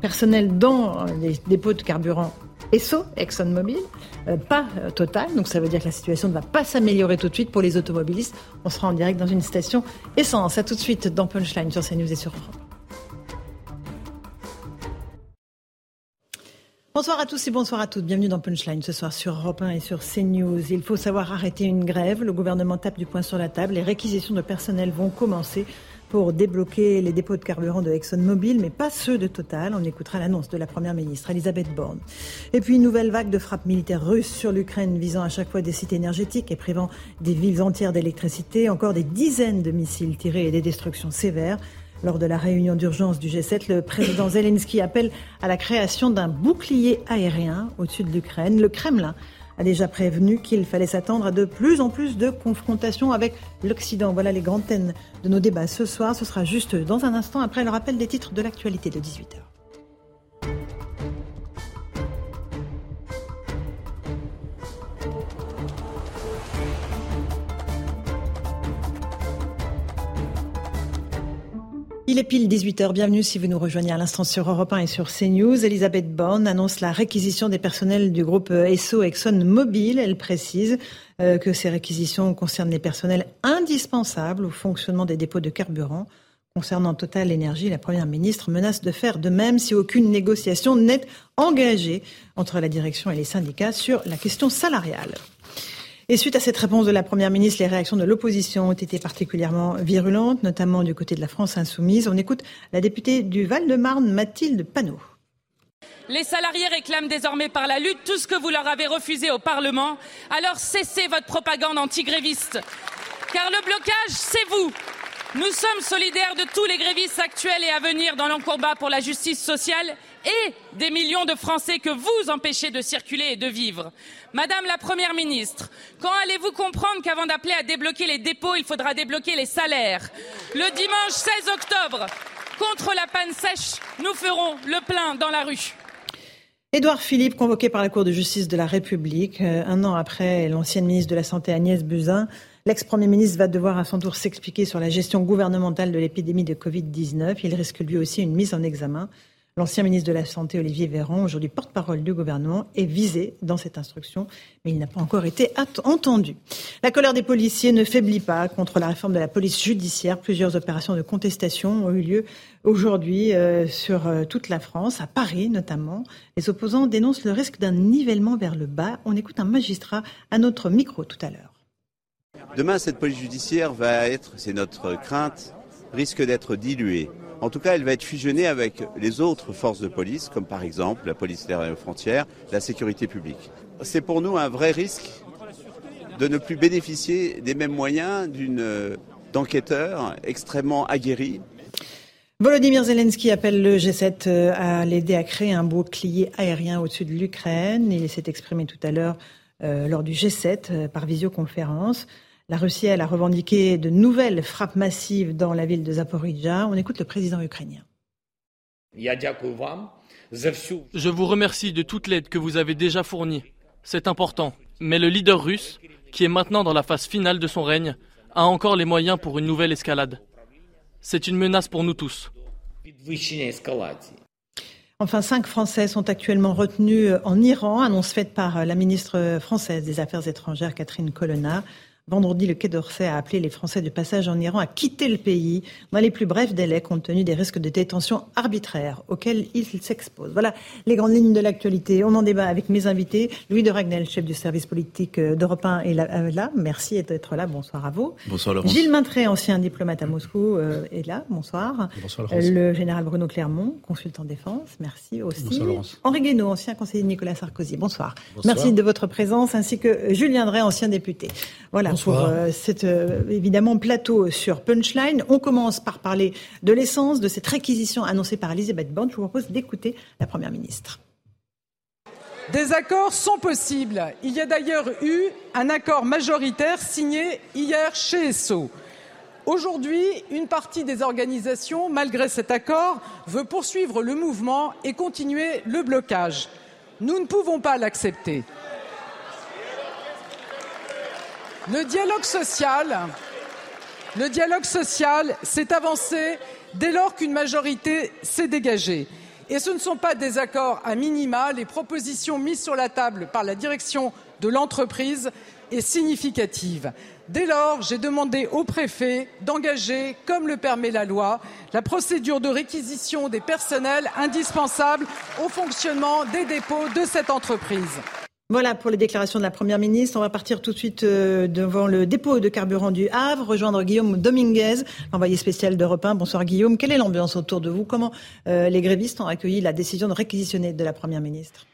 personnels dans les dépôts de carburant ESSO, ExxonMobil, euh, pas euh, Total. Donc ça veut dire que la situation ne va pas s'améliorer tout de suite pour les automobilistes. On sera en direct dans une station essence. À tout de suite dans Punchline sur CNews et sur Europe. Bonsoir à tous et bonsoir à toutes. Bienvenue dans Punchline ce soir sur Europe 1 et sur CNews. Il faut savoir arrêter une grève. Le gouvernement tape du poing sur la table. Les réquisitions de personnel vont commencer pour débloquer les dépôts de carburant de ExxonMobil, mais pas ceux de Total. On écoutera l'annonce de la Première ministre, Elisabeth Borne. Et puis une nouvelle vague de frappes militaires russes sur l'Ukraine visant à chaque fois des sites énergétiques et privant des villes entières d'électricité. Encore des dizaines de missiles tirés et des destructions sévères. Lors de la réunion d'urgence du G7, le président Zelensky appelle à la création d'un bouclier aérien au-dessus de l'Ukraine. Le Kremlin a déjà prévenu qu'il fallait s'attendre à de plus en plus de confrontations avec l'Occident. Voilà les grandes thèmes de nos débats ce soir. Ce sera juste dans un instant après le rappel des titres de l'actualité de 18h. Il est pile 18h. Bienvenue si vous nous rejoignez à l'instant sur Europe 1 et sur CNews. Elisabeth Borne annonce la réquisition des personnels du groupe ESSO Exxon Mobil. Elle précise euh, que ces réquisitions concernent les personnels indispensables au fonctionnement des dépôts de carburant. Concernant Total Énergie, la Première ministre menace de faire de même si aucune négociation n'est engagée entre la direction et les syndicats sur la question salariale. Et suite à cette réponse de la Première ministre, les réactions de l'opposition ont été particulièrement virulentes, notamment du côté de la France insoumise. On écoute la députée du Val-de-Marne, Mathilde Panot. Les salariés réclament désormais par la lutte tout ce que vous leur avez refusé au Parlement. Alors cessez votre propagande anti-gréviste. Car le blocage, c'est vous. Nous sommes solidaires de tous les grévistes actuels et à venir dans l'encombat pour la justice sociale et des millions de Français que vous empêchez de circuler et de vivre. Madame la Première ministre, quand allez-vous comprendre qu'avant d'appeler à débloquer les dépôts, il faudra débloquer les salaires? Le dimanche 16 octobre, contre la panne sèche, nous ferons le plein dans la rue. Édouard Philippe, convoqué par la Cour de justice de la République, euh, un an après l'ancienne ministre de la Santé Agnès Buzyn, l'ex-premier ministre va devoir à son tour s'expliquer sur la gestion gouvernementale de l'épidémie de Covid-19. Il risque lui aussi une mise en examen. L'ancien ministre de la Santé, Olivier Véran, aujourd'hui porte-parole du gouvernement, est visé dans cette instruction, mais il n'a pas encore été entendu. La colère des policiers ne faiblit pas contre la réforme de la police judiciaire. Plusieurs opérations de contestation ont eu lieu aujourd'hui euh, sur euh, toute la France, à Paris notamment. Les opposants dénoncent le risque d'un nivellement vers le bas. On écoute un magistrat à notre micro tout à l'heure. Demain, cette police judiciaire va être, c'est notre crainte, risque d'être diluée. En tout cas, elle va être fusionnée avec les autres forces de police, comme par exemple la police des frontières, la sécurité publique. C'est pour nous un vrai risque de ne plus bénéficier des mêmes moyens d'une d'enquêteurs extrêmement aguerris. Volodymyr Zelensky appelle le G7 euh, à l'aider à créer un bouclier aérien au-dessus de l'Ukraine. Il s'est exprimé tout à l'heure euh, lors du G7 euh, par visioconférence. La Russie, elle a revendiqué de nouvelles frappes massives dans la ville de Zaporizhia. On écoute le président ukrainien. Je vous remercie de toute l'aide que vous avez déjà fournie. C'est important. Mais le leader russe, qui est maintenant dans la phase finale de son règne, a encore les moyens pour une nouvelle escalade. C'est une menace pour nous tous. Enfin, cinq Français sont actuellement retenus en Iran, annonce faite par la ministre française des Affaires étrangères, Catherine Colonna. Vendredi, le Quai d'Orsay a appelé les Français de passage en Iran à quitter le pays dans les plus brefs délais compte tenu des risques de détention arbitraire auxquels ils s'exposent. Voilà les grandes lignes de l'actualité. On en débat avec mes invités. Louis de Ragnel, chef du service politique d'Europe 1 est euh, là. Merci d'être là. Bonsoir à vous. Bonsoir Laurence. Gilles Maintré, ancien diplomate à Moscou, euh, est là. Bonsoir. Bonsoir Laurence. Le général Bruno Clermont, consultant défense. Merci aussi. Bonsoir Laurence. Henri Guénaud, ancien conseiller de Nicolas Sarkozy. Bonsoir. Bonsoir. Merci de votre présence ainsi que Julien Drey, ancien député. Voilà. Pour euh, cet euh, évidemment plateau sur Punchline. On commence par parler de l'essence, de cette réquisition annoncée par Elisabeth Borne. Je vous propose d'écouter la Première ministre. Des accords sont possibles. Il y a d'ailleurs eu un accord majoritaire signé hier chez ESSO. Aujourd'hui, une partie des organisations, malgré cet accord, veut poursuivre le mouvement et continuer le blocage. Nous ne pouvons pas l'accepter. Le dialogue social, le dialogue social s'est avancé dès lors qu'une majorité s'est dégagée. Et ce ne sont pas des accords à minima. Les propositions mises sur la table par la direction de l'entreprise est significative. Dès lors, j'ai demandé au préfet d'engager, comme le permet la loi, la procédure de réquisition des personnels indispensables au fonctionnement des dépôts de cette entreprise. Voilà pour les déclarations de la Première ministre. On va partir tout de suite euh, devant le dépôt de carburant du Havre, rejoindre Guillaume Dominguez, envoyé spécial d'Europe 1. Bonsoir Guillaume. Quelle est l'ambiance autour de vous? Comment euh, les grévistes ont accueilli la décision de réquisitionner de la Première ministre?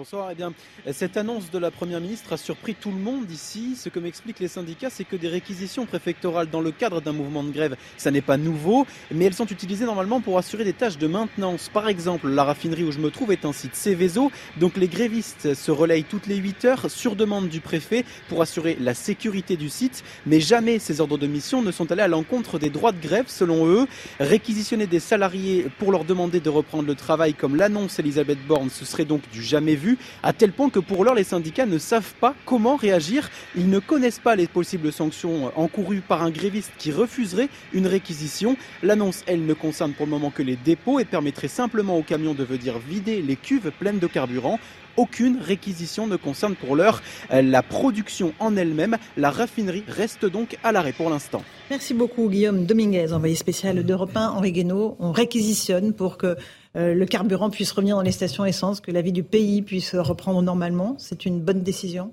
Bonsoir. Eh bien, cette annonce de la Première ministre a surpris tout le monde ici. Ce que m'expliquent les syndicats, c'est que des réquisitions préfectorales dans le cadre d'un mouvement de grève, ça n'est pas nouveau, mais elles sont utilisées normalement pour assurer des tâches de maintenance. Par exemple, la raffinerie où je me trouve est un site Céveso, donc les grévistes se relayent toutes les 8 heures sur demande du préfet pour assurer la sécurité du site, mais jamais ces ordres de mission ne sont allés à l'encontre des droits de grève, selon eux. Réquisitionner des salariés pour leur demander de reprendre le travail, comme l'annonce Elisabeth Borne, ce serait donc du jamais vu, à tel point que pour l'heure, les syndicats ne savent pas comment réagir. Ils ne connaissent pas les possibles sanctions encourues par un gréviste qui refuserait une réquisition. L'annonce, elle, ne concerne pour le moment que les dépôts et permettrait simplement aux camions de venir vider les cuves pleines de carburant. Aucune réquisition ne concerne pour l'heure la production en elle-même. La raffinerie reste donc à l'arrêt pour l'instant. Merci beaucoup Guillaume Dominguez, envoyé spécial d'Europe 1, Henri Guénaud. On réquisitionne pour que euh, le carburant puisse revenir dans les stations essence, que la vie du pays puisse reprendre normalement. C'est une bonne décision?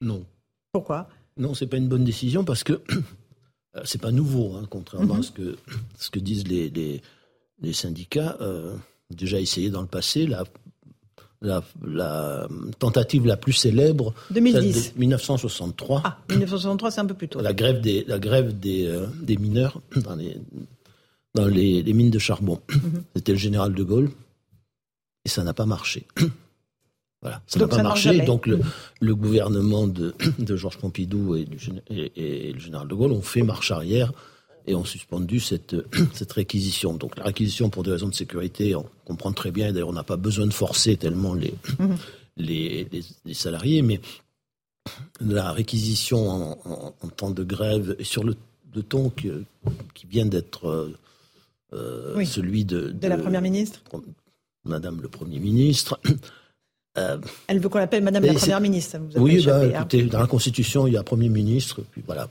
Non. Pourquoi? Non, c'est pas une bonne décision parce que euh, c'est pas nouveau, hein, contrairement à mhm. ce que, ce que disent les, les, syndicats. Euh, déjà essayé dans le passé, la, la, tentative la plus célèbre, 2010. de 1963. Ah, 1963, c'est un peu plus tôt. La grève des, la grève des, des mineurs dans les, dans les, mines de charbon. Mhm. C'était le général de Gaulle. Et ça n'a pas marché. voilà, ça n'a pas marché. Donc le, le gouvernement de, de, Georges Pompidou et, et, le général de Gaulle ont fait marche arrière et ont suspendu cette, cette réquisition. Donc la réquisition pour des raisons de sécurité, on comprend très bien. D'ailleurs, on n'a pas besoin de forcer tellement les, mhm. les, les, salariés. Mais la réquisition en, en, temps de grève et sur le, le ton qui, qui vient d'être euh, celui de, de, la Première ministre? Madame le Premier ministre. Euh, Elle veut qu'on l'appelle Madame la Première ministre. oui, bah, hein. écoutez, dans la Constitution, il y a Premier ministre. Puis voilà,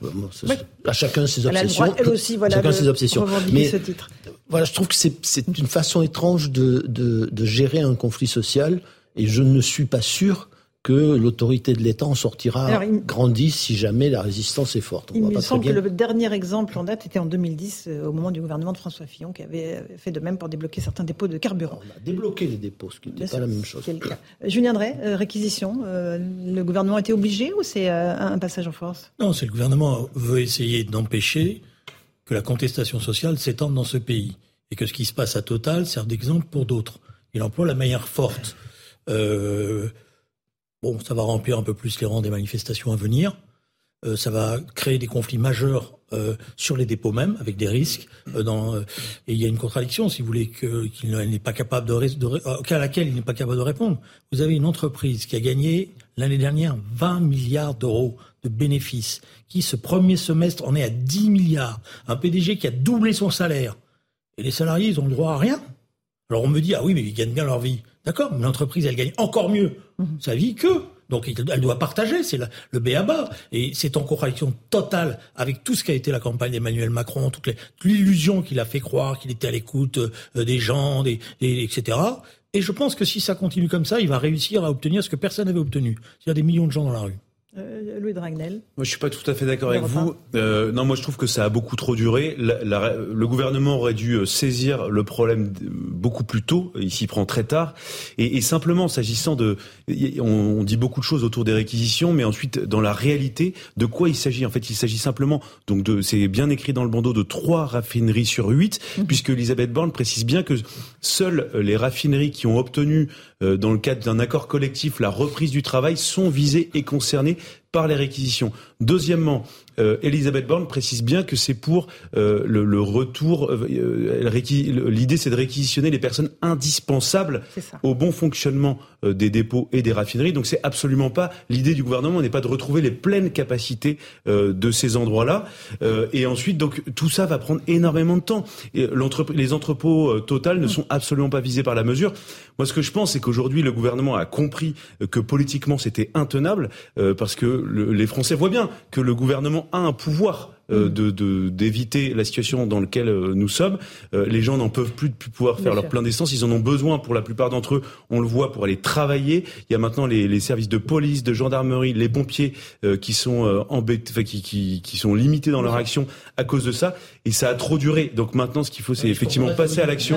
à chacun ses obsessions. Elle, aussi, voilà, chacun ses obsessions. Mais ce titre. voilà, je trouve que c'est une façon étrange de, de, de, gérer un conflit social, et je ne suis pas sûr que l'autorité de l'État en sortira grandie si jamais la résistance est forte. il me semble que le dernier exemple en date était en 2010, euh, au moment du gouvernement de François Fillon, qui avait fait de même pour débloquer certains dépôts de carburant. On a débloqué les dépôts, ce qui n'était pas la même chose. Julien Drey, euh, réquisition, euh, le gouvernement a été obligé ou c'est un passage en force? Non, c'est le gouvernement veut essayer d'empêcher que la contestation sociale s'étende dans ce pays et que ce qui se passe à Total sert d'exemple pour d'autres. Il emploie la manière forte. Euh, Bon, ça va remplir un peu plus les rangs des manifestations à venir. Euh, ça va créer des conflits majeurs euh, sur les dépôts même, avec des risques. Euh, et il y a une contradiction, si vous voulez, qu'il n'est pas capable de, de, à laquelle il n'est pas capable de répondre. Vous avez une entreprise qui a gagné l'année dernière 20 milliards d'euros de bénéfices, qui ce premier semestre en est à 10 milliards. Un PDG qui a doublé son salaire. Et les salariés, ils ont le droit à rien. Alors on me dit, ah oui, mais ils gagnent bien leur vie. D'accord, mais l'entreprise, elle gagne encore mieux mhm. sa vie que. Donc elle doit partager, c'est le BABA. Et c'est en contradiction totale avec tout ce qu'a été la campagne d'Emmanuel Macron, toute l'illusion qu'il a fait croire qu'il était à l'écoute euh, des gens, des, etc. Et je pense que si ça continue comme ça, il va réussir à obtenir ce que personne n'avait obtenu, c'est-à-dire des millions de gens dans la rue. Euh, Louis Dragnel. Moi, je suis pas tout à fait d'accord avec vous. Euh, non, moi, je trouve que ça a beaucoup trop duré. le gouvernement aurait dû euh, saisir le problème beaucoup plus tôt. Il s'y prend très tard. Et, simplement, s'agissant de, on, dit beaucoup de choses autour des réquisitions, mais ensuite, dans la réalité, de quoi il s'agit? En fait, il s'agit simplement, donc, de, c'est bien écrit dans le bandeau, de trois raffineries sur huit, mmh. puisque Elisabeth Borne précise bien que seules les raffineries qui ont obtenu, dans le cadre d'un accord collectif, la reprise du travail sont visées et concernées par les réquisitions. Deuxièmement, euh, Elisabeth Borne précise bien que c'est pour euh, le, retour. Euh, l'idée, c'est de réquisitionner les personnes indispensables au bon fonctionnement des dépôts et des raffineries. Donc, c'est absolument pas l'idée du gouvernement. N'est pas de retrouver les pleines capacités de ces endroits-là. et ensuite, donc, tout ça va prendre énormément de temps. Et les entrepôts Total ne sont absolument pas visés par la mesure. Moi, ce que je pense, c'est qu'aujourd'hui, le gouvernement a compris que politiquement, c'était intenable parce que les Français voient bien que le gouvernement a un pouvoir euh, de d'éviter la situation dans laquelle euh, nous sommes. Euh, les gens n'en peuvent plus de plus pouvoir faire leur plein d'essence. Ils en ont besoin pour la plupart d'entre eux. On le voit pour aller travailler. Il y a maintenant les, les services de police, de gendarmerie, les pompiers qui sont embêtés, qui, qui, qui, sont limités dans leur action à cause de ça. Et ça a trop duré. Donc maintenant, ce qu'il faut, c'est effectivement passer à l'action.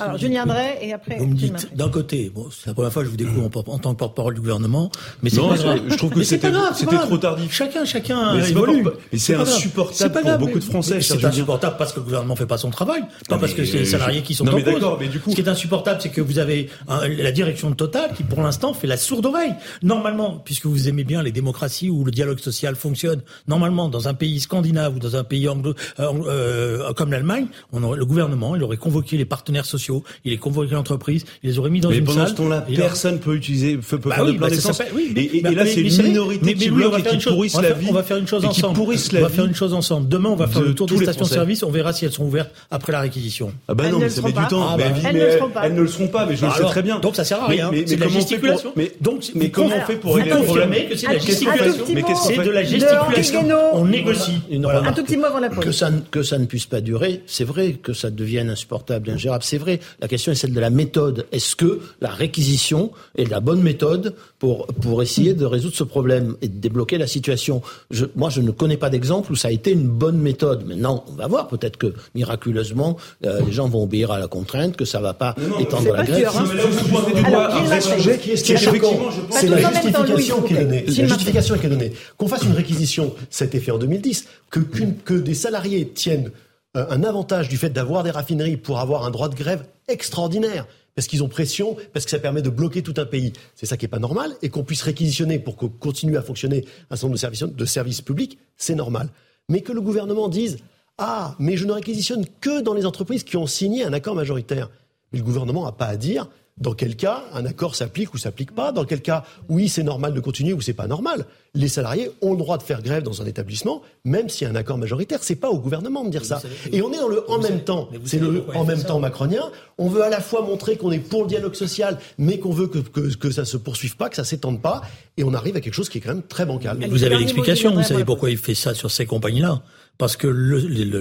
Alors, Julien Drey et après. Vous me dites d'un côté, bon, c'est la première fois que je vous découvre en, tant que porte-parole du gouvernement, mais c'est Je trouve que c'était trop tardif. Chacun, chacun. Mais c'est insupportable pour beaucoup de Français. C'est insupportable parce que le gouvernement fait pas son travail, pas parce que c'est les salariés qui sont non, mais d'accord, mais du coup, ce qui est insupportable, c'est que vous avez la direction de Total qui, pour l'instant, fait la sourde oreille. Normalement, puisque vous aimez bien les démocraties où le dialogue social fonctionne, normalement, dans un pays scandinave ou dans un pays anglo, euh, euh, comme l'Allemagne, le gouvernement, il aurait convoqué les partenaires sociaux, il aurait convoqué l'entreprise, il les aurait mis dans mais une pendant ce temps-là, personne peut utiliser, peut bah faire de plein d'essence. et, là, c'est une minorité qui bloque et qui pourrissent la vie. On va faire une chose ensemble. On va faire une chose ensemble. Demain, on va faire le tour des stations-service. On verra si elles sont ouvertes après la réquisition. Ah bah non, mais ça met du temps. Elles ne le seront pas. Mais je le sais très bien. Donc ça sert à rien. C'est de la gesticulation. Mais comment on fait pour régler le problème que c'est de la gesticulation. C'est de la gesticulation. On négocie. Un tout petit mot avant la pause. Que ça ne puisse pas durer, c'est vrai que ça devienne insupportable ingérable, c'est vrai. La question est celle de la méthode. Est-ce que la réquisition est la bonne méthode pour, pour essayer de résoudre ce problème et de débloquer la situation? Je, Moi, je ne connais pas d'exemple où ça a été une bonne méthode. Maintenant, on va voir. Peut-être que miraculeusement, euh, les gens vont obéir à la contrainte, que ça ne va pas étendre la grève. un vrai sujet qui est c'est la justification qui est donnée. La justification qui est donnée. Qu'on fasse une réquisition, ça a été fait en 2010. Que, que des salariés tiennent euh, un avantage du fait d'avoir des raffineries pour avoir un droit de grève extraordinaire parce qu'ils ont pression, parce que ça permet de bloquer tout un pays. C'est ça qui n'est pas normal. Et qu'on puisse réquisitionner pour qu'on continue à fonctionner un certain nombre de services, de services publics, c'est normal. Mais que le gouvernement dise Ah, mais je ne réquisitionne que dans les entreprises qui ont signé un accord majoritaire. Mais le gouvernement n'a pas à dire dans quel cas un accord s'applique ou s'applique pas? Dans quel cas, oui, c'est normal de continuer ou c'est pas normal? Les salariés ont le droit de faire grève dans un établissement, même s'il y a un accord majoritaire. C'est pas au gouvernement de dire ça. Et on est dans le en même temps. C'est le en même temps macronien. On veut à la fois montrer qu'on est pour le dialogue social, mais qu'on veut que, que, que ça se poursuive pas, que ça s'étende pas. Et on arrive à quelque chose qui est quand même très bancal. Mais vous avez l'explication. Vous savez pourquoi il fait ça sur ces compagnies-là? Parce que le,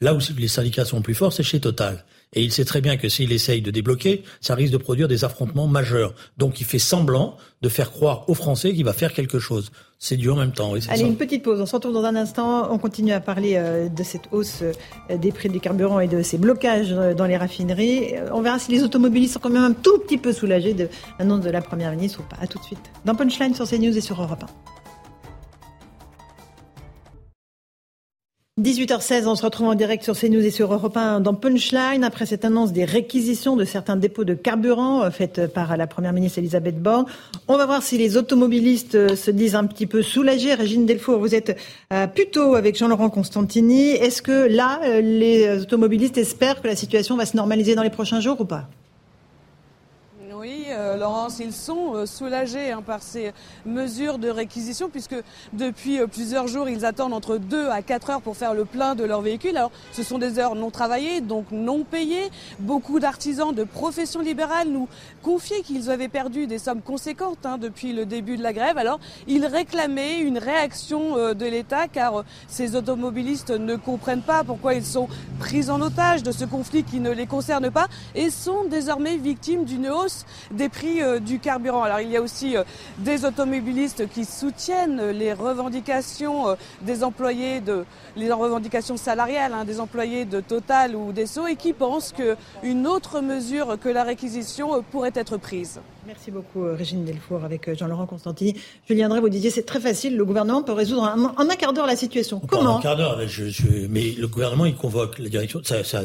là où les syndicats sont plus forts, c'est chez Total. Et il sait très bien que s'il essaye de débloquer, ça risque de produire des affrontements majeurs. Donc il fait semblant de faire croire aux Français qu'il va faire quelque chose. C'est dur en même temps. Allez, une petite pause. On se retrouve dans un instant. On continue à parler euh, de cette hausse euh, des prix des carburants et de ces blocages euh, dans les raffineries. On verra si les automobilistes sont quand même un tout petit peu soulagés de l'annonce de la Première ministre ou pas. À tout de suite. Dans Punchline sur CNews et sur Europe 1. 18h16, on se retrouve en direct sur CNews et sur Europe 1 dans Punchline après cette annonce des réquisitions de certains dépôts de carburant euh, faites par la première ministre Elisabeth Borne. On va voir si les automobilistes euh, se disent un petit peu soulagés. Régine Delfour, vous êtes euh, plutôt avec Jean-Laurent Constantini. Est-ce que là, les automobilistes espèrent que la situation va se normaliser dans les prochains jours ou pas? Oui, euh, Laurence, ils sont euh, soulagés hein, par ces mesures de réquisition puisque depuis euh, plusieurs jours, ils attendent entre 2 à 4 heures pour faire le plein de leur véhicule. Alors, ce sont des heures non travaillées, donc non payées. Beaucoup d'artisans de profession libérale nous confiaient qu'ils avaient perdu des sommes conséquentes hein, depuis le début de la grève. Alors, ils réclamaient une réaction de l'État car ces automobilistes ne comprennent pas pourquoi ils sont pris en otage de ce conflit qui ne les concerne pas et sont désormais victimes d'une hausse des prix euh, du carburant. Alors il y a aussi euh, des automobilistes qui soutiennent les revendications des employés de les revendications salariales hein, des employés de Total ou d'Esso et qui pensent qu'une autre mesure que la réquisition pourrait être prise. Merci beaucoup Régine Delfour avec Jean-Laurent Constantini. Julien Drey, vous disiez c'est très facile, le gouvernement peut résoudre en un quart d'heure la situation. Comment En un quart d'heure, mais le gouvernement il convoque la direction, ça, ça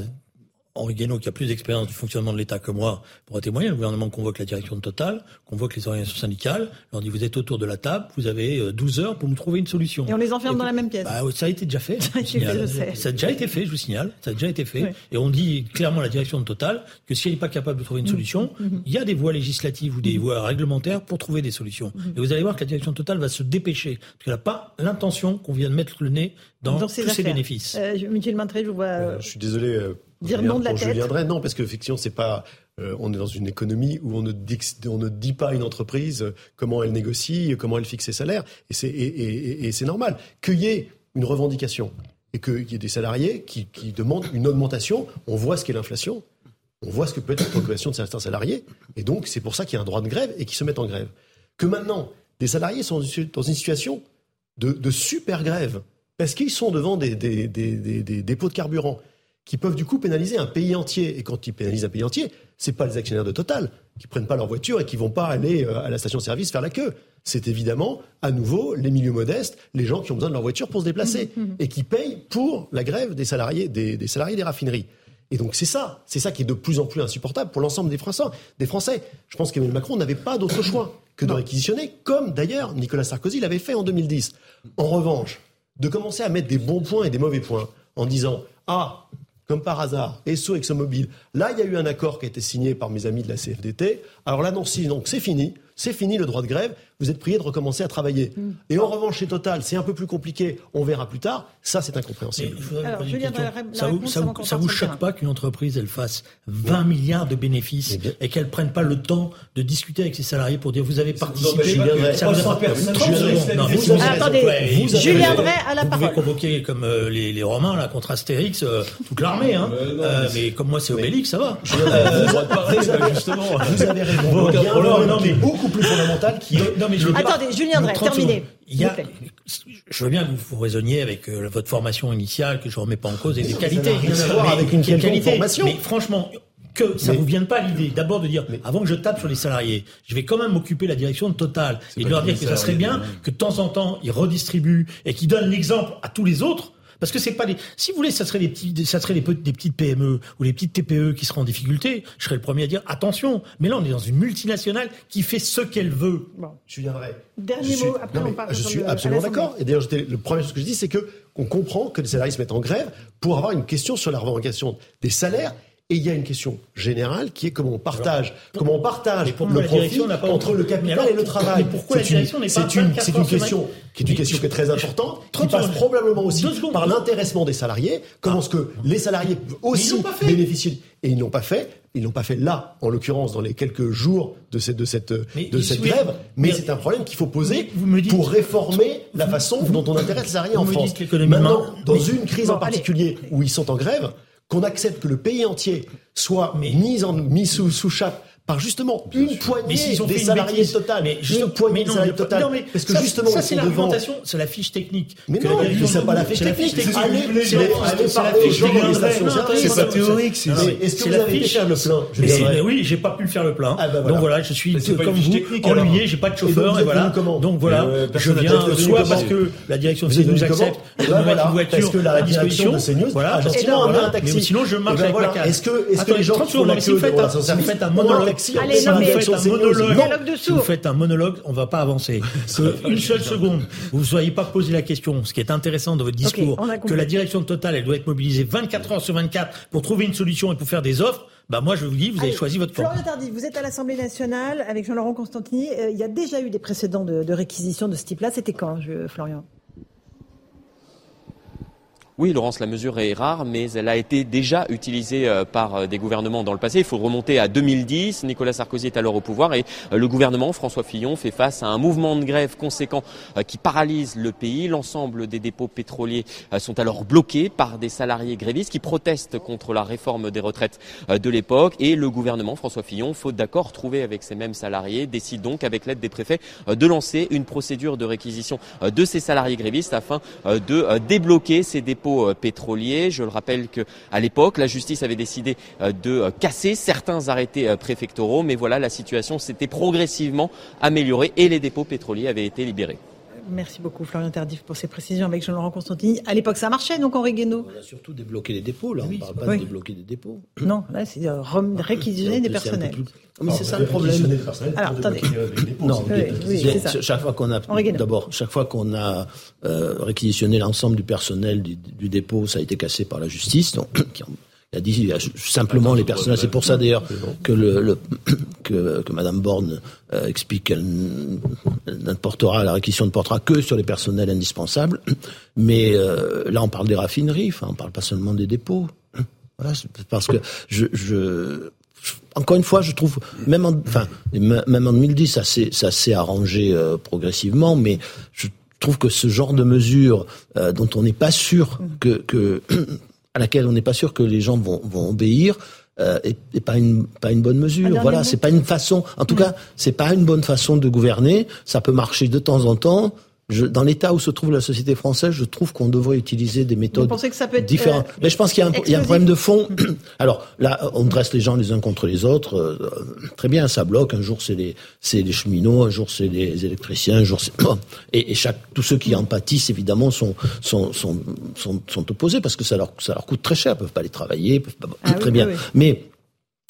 Henri Guénaud, qui a plus d'expérience du fonctionnement de l'État que moi, pourra témoigner. Le gouvernement convoque la direction de Total, convoque les organisations syndicales, leur dit vous êtes autour de la table, vous avez 12 euh, heures pour nous trouver une solution. Et on les enferme dans la même pièce. Bah, ça a été déjà fait. ça, a déjà été fait, je vous signale. Ça a déjà été fait. Et on dit clairement à la direction de Total que si elle n'est pas capable de trouver une mmh. solution, mmh. il y a des voies législatives ou des mmh. voies réglementaires pour trouver des solutions. Et vous allez voir que la direction de Total va se dépêcher, parce qu'elle n'a pas l'intention qu'on vienne mettre le nez dans, tous ces bénéfices. Euh, je vois. Euh, je suis désolé dire non de la tête. Julien non, parce qu'effectivement, c'est pas. Euh, on est dans une économie où on ne, dit, on ne dit pas à une entreprise euh, comment elle négocie, comment elle fixe ses salaires, et c'est et, et, c'est normal. Qu'il y ait une revendication et qu'il y ait des salariés qui, qui demandent une augmentation, on voit ce qu'est l'inflation, on voit ce que peut être la préoccupation de certains salariés, et donc c'est pour ça qu'il y a un droit de grève et qu'ils se mettent en grève. Que maintenant, des salariés sont dans une situation de, de super grève, parce qu'ils sont devant des, des, des, des dépôts de carburant, qui peuvent du coup pénaliser un pays entier. Et quand ils pénalisent un pays entier, c'est pas les actionnaires de Total qui prennent pas leur voiture et qui vont pas aller euh, à la station-service faire la queue. C'est évidemment, à nouveau, les milieux modestes, les gens qui ont besoin de leur voiture pour se déplacer mmh, mmh, mmh. et qui payent pour la grève des salariés des, salariés des raffineries. Et donc c'est ça, c'est ça qui est de plus en plus insupportable pour l'ensemble des Français. Des Français. Je pense qu'Emmanuel Macron n'avait pas d'autre choix que de réquisitionner, comme d'ailleurs Nicolas Sarkozy l'avait fait en 2010. En revanche, de commencer à mettre des bons points et des mauvais points en disant ah comme par hasard, ESSO, ExxonMobil. Là, il y a eu un accord qui a été signé par mes amis de la CFDT. Alors là, non, donc c'est fini c'est fini le droit de grève, vous êtes prié de recommencer à travailler. Mm. Et en revanche, chez Total, c'est un peu plus compliqué, on verra plus tard, ça c'est incompréhensible. ça vous, ça vous, choque pas qu'une entreprise, elle fasse 20 milliards de bénéfices et qu'elle prenne pas le temps de discuter avec ses salariés pour dire vous avez participé, ça vous Attendez, Julien Drey à la parole. Vous pouvez convoquer comme euh, les, les, Romains là contre Astérix euh, toute l'armée, hein. Euh, mais comme moi c'est Obélix, ça va. Justement, vous avez raison. Non, mais beaucoup plus fondamental qui est. Non, mais je Attendez, Julien Drey, terminé. Il y a, je veux bien que vous, raisonniez avec euh, votre formation initiale, que je ne remets pas en cause, et des qualités. avec une qualité. formation. Mais franchement, que ça ne vous vienne pas l'idée d'abord de dire avant que je tape sur les salariés, je vais quand même m'occuper de la direction de Total et de leur dire que ça serait bien que de temps en temps ils redistribuent et qu'ils donnent l'exemple à tous les autres parce que c'est pas les. Si vous voulez, ça serait les petits, ça serait des petites PME ou les petites TPE qui seraient en difficulté. Je serais le premier à dire attention. Mais là, on est dans une multinationale qui fait ce qu'elle veut. Bon. Je viendrai. Dernier mot. Après, on parle. Je suis absolument d'accord. Et d'ailleurs, le premier chose que je dis, c'est que on comprend que les salariés se mettent en grève pour avoir une question sur la revendication des salaires et il y a une question générale qui est comment on partage, comment on partage le profit entre le capital et le travail. pourquoi la direction n'est pas C'est une, c'est une question qui est une question qui est très importante, qui passe probablement aussi par l'intéressement des salariés. Comment est-ce que les salariés peuvent aussi bénéficier et ils n'ont pas fait. Ils n'ont pas fait là, en l'occurrence, dans les quelques jours de cette, de cette, de cette grève. Mais, c'est un problème qu'il faut poser pour réformer la façon dont on intéresse les salariés en France. Maintenant, dans une crise en particulier où ils sont en grève, qu'on accepte que le pays entier soit mis, sous, sous chape par justement une poignée des salariés total. Mais une poignée des salariés total. parce que justement, ça, c'est l'argumentation, c'est la fiche technique. Mais non, mais c'est pas la fiche technique. C'est la fiche technique. C'est pas théorique. Est-ce que vous avez faire le plein Oui, j'ai pas pu faire le plein. Donc voilà, je suis comme vous, ennuyé, j'ai pas de chauffeur et voilà. Donc voilà, je viens soit parce que la direction de CNews accepte de me mettre une voiture à disposition. Voilà, mais sinon je marche avec la carte. Est-ce que les gens font la queue un monologue Allez, si, vous faites un monologue, si vous faites un monologue, on va pas avancer. une seule seconde, vous ne soyez pas posé la question. Ce qui est intéressant dans votre discours, que la direction de Total, elle doit être mobilisée 24 heures sur 24 pour trouver une solution et pour faire des offres. Bah moi je vous dis, vous avez choisi votre camp. Florian Tardy, vous êtes à l'Assemblée nationale avec Jean-Laurent Constantini. Euh, il y a déjà eu des précédents de, réquisition de ce type-là. C'était quand, Florian? Oui, Laurence, la mesure est rare, mais elle a été déjà utilisée euh, par euh, des gouvernements dans le passé. Il faut remonter à 2010. Nicolas Sarkozy est alors au pouvoir et euh, le gouvernement, François Fillon, fait face à un mouvement de grève conséquent qui paralyse le pays. L'ensemble des dépôts pétroliers sont alors bloqués par des salariés grévistes qui protestent contre la réforme des retraites de l'époque. Et le gouvernement, François Fillon, faute d'accord trouvé avec ces mêmes salariés, décide donc, avec l'aide des préfets, de lancer une procédure de réquisition de ces salariés grévistes afin de débloquer ces dépôts euh, pétroliers. Je le rappelle qu'à l'époque, la justice avait décidé euh, de euh, casser certains arrêtés préfectoraux, mais voilà, la situation s'était progressivement améliorée et les dépôts pétroliers avaient été libérés. Merci beaucoup Florian Tardif pour ces précisions avec Jean-Laurent Constantini. À l'époque, ça marchait donc Henri Guénaud On a surtout débloqué les dépôts, là. on ne parle pas de débloquer des dépôts. Non, là, c'est réquisitionner des personnels. Mais c'est ça le problème. Alors, attendez. Non, chaque fois qu'on a, d'abord, chaque fois qu'on a euh, réquisitionné l'ensemble du personnel du, dépôt, ça a été cassé par la justice, donc, qui a dit simplement les personnels. C'est pour ça d'ailleurs que, le, que, que Madame Borne euh, explique qu'elle la réquisition ne portera que sur les personnels indispensables. Mais euh, là, on parle des raffineries. Enfin, on parle pas seulement des dépôts. Voilà, parce que je, je encore une fois, je trouve, même en, enfin, même en 2010, ça s'est, ça s'est arrangé euh, progressivement, mais je trouve que ce genre de mesure euh, dont on n'est pas sûr que, que à laquelle on n'est pas sûr que les gens vont, vont obéir, euh, est, pas une pas une bonne mesure. Voilà, c'est pas une façon. En tout cas, c'est pas une bonne façon de gouverner. Ça peut marcher de temps en temps dans l'état où se trouve la société française, je trouve qu'on devrait utiliser des méthodes différentes. Euh, Mais je pense qu'il y, y, a un problème de fond. Alors là, on dresse les gens les uns contre les autres. Euh, très bien, ça bloque. Un jour c'est les cheminots, un jour c'est les électriciens, un jour c'est et, et, chaque tous ceux qui en pâtissent évidemment sont sont sont sont, sont opposés parce que ça leur ça leur coûte très cher. Ils peuvent pas aller travailler. Peuvent pas, ah très bien. Mais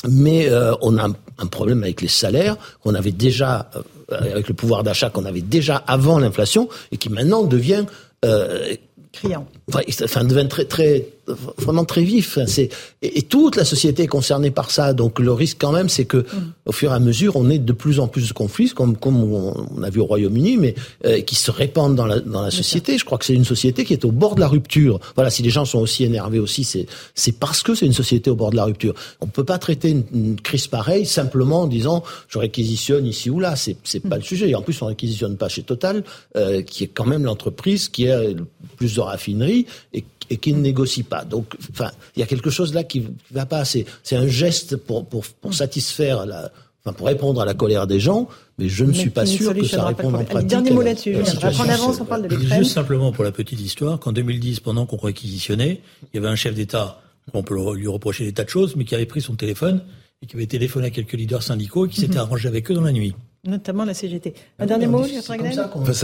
mais euh, on a un problème avec les salaires qu'on avait déjà, avec le pouvoir d'achat qu'on avait déjà avant l'inflation et qui maintenant devient euh, criant. Enfin, devient très très vraiment très vif. C'est et, toute la société est concernée par ça. Donc le risque quand même, c'est que mm. au fur et à mesure, on ait de plus en plus de conflits, comme comme on, a vu au Royaume-Uni, mais euh, qui se répandent dans la dans la société. Je crois que c'est une société qui est au bord de la rupture. Voilà, si les gens sont aussi énervés aussi, c'est c'est parce que c'est une société au bord de la rupture. On peut pas traiter une, crise pareille simplement en disant je réquisitionne ici ou là. C'est c'est pas le sujet. Et en plus, on réquisitionne pas chez Total, euh, qui est quand même l'entreprise qui le plus de raffineries et et qui ne négocie pas. Donc, enfin, il y a quelque chose là qui ne va pas. C'est, c'est un geste pour, pour, pour satisfaire la, enfin, pour répondre à la colère des gens, mais je ne suis pas sûr que ça réponde en pratique. Dernier mot là-dessus. En avance, on parle de l'Ukraine. Juste simplement pour la petite histoire, qu'en 2010, pendant qu'on réquisitionnait, il y avait un chef d'État, on peut lui reprocher des tas de choses, mais qui avait pris son téléphone et qui avait téléphoné à quelques leaders syndicaux et qui s'était mhm. arrangé avec eux dans la nuit notamment la CGT. Un dernier mot, ça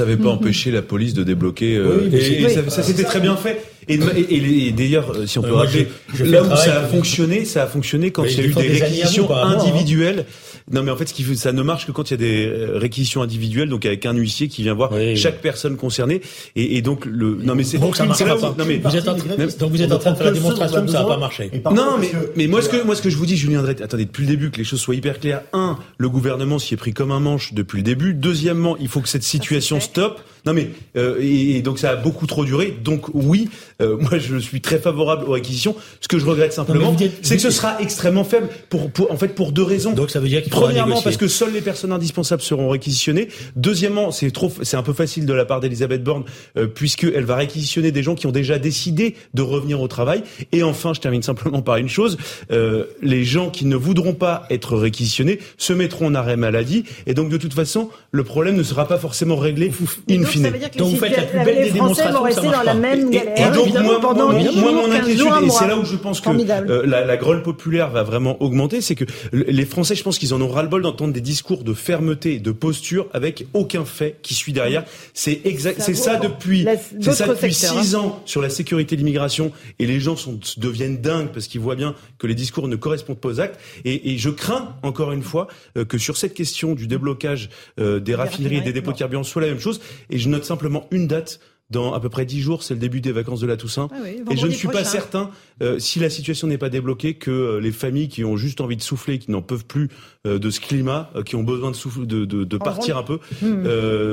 n'avait pas empêché la police de débloquer. Euh, et, ça, s'était très bien fait. Et, d'ailleurs, euh, si on peut rappeler, là où ça a fonctionné, ça a fonctionné quand il y a eu des réquisitions hein. individuelles. Non, mais en fait, ce qui ça ne marche que quand il y a des euh, réquisitions individuelles, donc avec un huissier qui vient voir chaque personne concernée. Et, donc le. Non, mais c'est. Donc ça marche pas. Non, mais vous êtes en, donc vous êtes en train de faire la démonstration que ça n'a pas marché. Non, mais mais moi ce que moi ce que je vous dis, Julien Drette, attendez depuis le début que les choses soient hyper claires. Un, le gouvernement s'y est pris comme un manche depuis le début. Deuxièmement, il faut que cette situation stoppe. Non mais euh, et, donc ça a beaucoup trop duré. Donc oui, euh, moi je suis très favorable aux réquisitions. Ce que je regrette simplement, c'est que ce sera extrêmement faible pour, pour, en fait pour deux raisons. Donc ça veut dire qu'il premièrement parce que seules les personnes indispensables seront réquisitionnées. Deuxièmement, c'est trop c'est un peu facile de la part d'Elisabeth Borne euh, puisqu'elle va réquisitionner des gens qui ont déjà décidé de revenir au travail. Et enfin, je termine simplement par une chose euh, les gens qui ne voudront pas être réquisitionnés se mettront en arrêt maladie et donc de toute façon le problème ne sera pas forcément réglé in fine. Donc, vous faites la plus belle des démonstrations. dans la même galère. donc, moi, pendant moi, mon inquiétude, et c'est là où je pense que euh, la, la grolle populaire va vraiment augmenter, c'est que les Français, je pense qu'ils en ont ras-le-bol d'entendre des discours de fermeté, de posture, avec aucun fait qui suit derrière. C'est exact, c'est ça depuis, c'est ça depuis six hein. ans sur la sécurité de l'immigration, et les gens sont, deviennent dingues parce qu'ils voient bien que les discours ne correspondent pas aux actes. Et, et je crains encore une fois euh, que sur cette question du déblocage euh, des raffineries et des dépôts de carburant soit la même chose. Et je note simplement une date dans à peu près dix jours, c'est le début des vacances de la Toussaint. Ah et je ne suis pas certain, euh, si la situation n'est pas débloquée, que euh, les familles qui ont juste envie de souffler, qui n'en peuvent plus euh, de ce climat, qui ont besoin de, souffler, de, de, de partir un peu, hmm.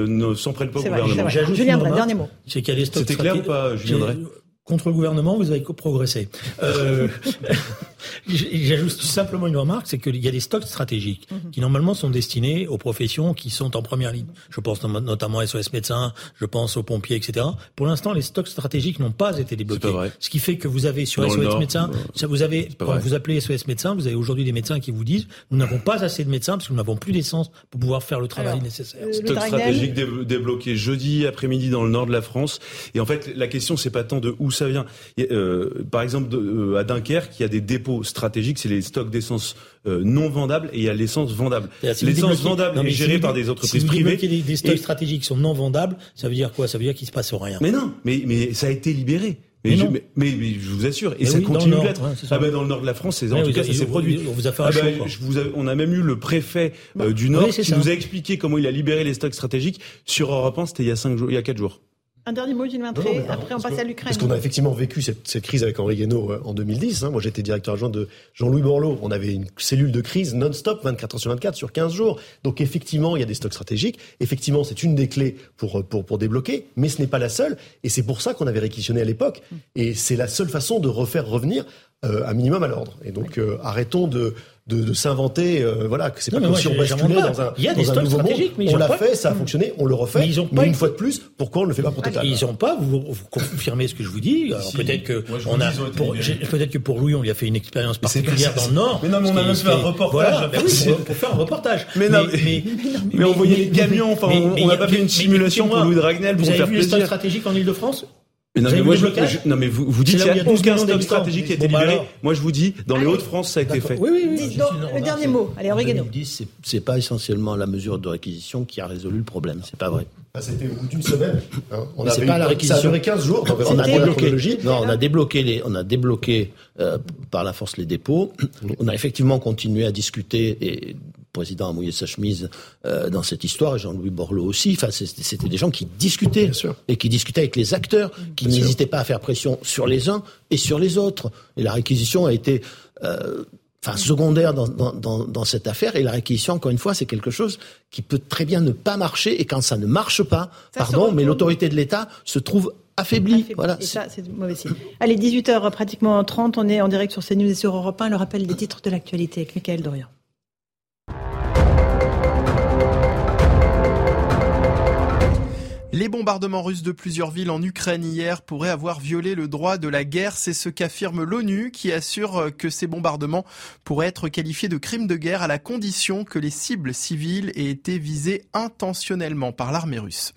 ne s'en prennent pas au gouvernement. Julien Drey, dernier mot. C'était clair ou pas, Julien Drey? Contre le gouvernement, vous avez progressé. Euh, J'ajoute simplement une remarque, c'est qu'il y a des stocks stratégiques mhm. qui normalement sont destinés aux professions qui sont en première ligne. Je pense notamment à SOS médecins, je pense aux pompiers, etc. Pour l'instant, les stocks stratégiques n'ont pas été débloqués. Pas Ce qui fait que vous avez sur SOS médecins, ça vous avez, quand vous appelez SOS médecins, vous avez aujourd'hui des médecins qui vous disent, nous n'avons pas assez de médecins parce que nous n'avons plus d'essence pour pouvoir faire le travail nécessaire. Euh, stocks stratégiques débloqués jeudi après-midi dans le nord de la France. Et en fait, la question, c'est pas tant de où ça vient. Euh, par exemple, euh, à Dunkerque, il y a des dépôts stratégiques, c'est les stocks d'essence euh, non vendables et il y a l'essence vendable. L'essence vendable est gérée par des entreprises si privées. Des, des stocks stratégiques sont non vendables, ça veut dire quoi? Ça veut dire qu'il se passe rien. Mais non, mais, mais ça a été libéré. Mais, je, mais, je, vous assure, et ça continue d'être. ah ben dans le nord de la France, en tout cas, ça s'est produit. On vous a fait un ah ben, vous on a même eu le préfet euh, du Nord qui nous a expliqué comment il a libéré les stocks stratégiques sur Europe 1. C'était il y a cinq jours, il y a quatre jours. Un dernier mot, Gilles Vintré, après on passe à l'Ukraine. Parce qu'on a effectivement vécu cette, cette crise avec Henri Guénaud euh, en 2010. Hein. Moi, j'étais directeur adjoint de Jean-Louis Borloo. On avait une cellule de crise non-stop, 24 heures sur 24, sur 15 jours. Donc effectivement, il y a des stocks stratégiques. Effectivement, c'est une des clés pour, pour, pour débloquer, mais ce n'est pas la seule. Et c'est pour ça qu'on avait réquisitionné à l'époque. Et c'est la seule façon de refaire revenir euh, un minimum à l'ordre. Et donc, euh, arrêtons de de, de s'inventer, euh, voilà, que c'est pas comme si on basculait dans un, il y a des dans un nouveau monde. Mais on l'a fait, ça a fonctionné, on le refait. Mais, ils ont pas une fois de plus, pourquoi on ne le fait pas pour Total Ils ont pas. Vous, vous, confirmez ce que je vous dis. peut-être que on a, peut-être que pour Louis, on lui a fait une expérience particulière dans le Nord. Mais non, mais on a même fait un reportage. oui, pour, faire un reportage. Mais non, mais, mais, on voyait les camions. Enfin, on n'a pas fait une simulation pour Louis Dragnel pour faire plaisir. Vous avez vu non, mais, moi, je, non, mais vous, vous dites qu'il y a aucun stock stratégique qui a été libéré. moi, je vous dis, dans les Hauts-de-France, ça a été fait. Oui, oui, oui. le dernier mot. Allez, Oregano. C'est pas essentiellement la mesure de réquisition qui a résolu le problème. C'est pas vrai. Ah, C'était au bout d'une semaine. Hein. On a pas la réquisition. Ça a duré 15 jours. on, a débloqué, non, on a débloqué les, on a débloqué euh, par la force les dépôts. On a effectivement continué à discuter et président a mouillé sa chemise euh, dans cette histoire, et Jean-Louis Borloo aussi. Enfin, c'était des gens qui discutaient et qui discutaient avec les acteurs, qui n'hésitaient pas à faire pression sur les uns et sur les autres. Et la réquisition a été euh, enfin secondaire dans, dans, dans, cette affaire. Et la réquisition, encore une fois, c'est quelque chose qui peut très bien ne pas marcher. Et quand ça ne marche pas, pardon, mais l'autorité de l'État se trouve affaiblie. Voilà. Et ça, c'est mauvais signe. Allez, 18h pratiquement 30, on est en direct sur CNews et sur Europe 1. Le rappel des titres de l'actualité avec Michael Dorian. Les bombardements russes de plusieurs villes en Ukraine hier pourraient avoir violé le droit de la guerre. C'est ce qu'affirme l'ONU qui assure que ces bombardements pourraient être qualifiés de crimes de guerre à la condition que les cibles civiles aient été visées intentionnellement par l'armée russe.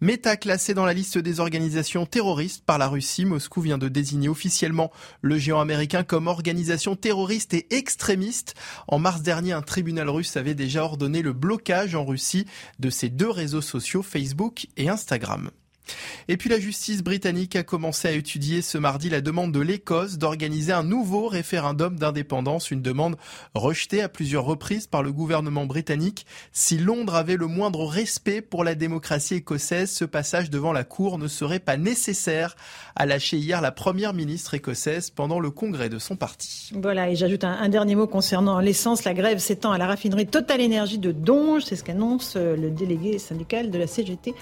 Meta classé dans la liste des organisations terroristes par la Russie, Moscou vient de désigner officiellement le géant américain comme organisation terroriste et extrémiste. En mars dernier, un tribunal russe avait déjà ordonné le blocage en Russie de ces deux réseaux sociaux, Facebook et Instagram. Et puis la justice britannique a commencé à étudier ce mardi la demande de l'Écosse d'organiser un nouveau référendum d'indépendance, une demande rejetée à plusieurs reprises par le gouvernement britannique. Si Londres avait le moindre respect pour la démocratie écossaise, ce passage devant la Cour ne serait pas nécessaire, a lâché hier la première ministre écossaise pendant le congrès de son parti. Voilà, et j'ajoute un, dernier mot concernant l'essence. La grève s'étend à la raffinerie Total Énergie de Donge, c'est ce qu'annonce euh, le délégué syndical de la CGT.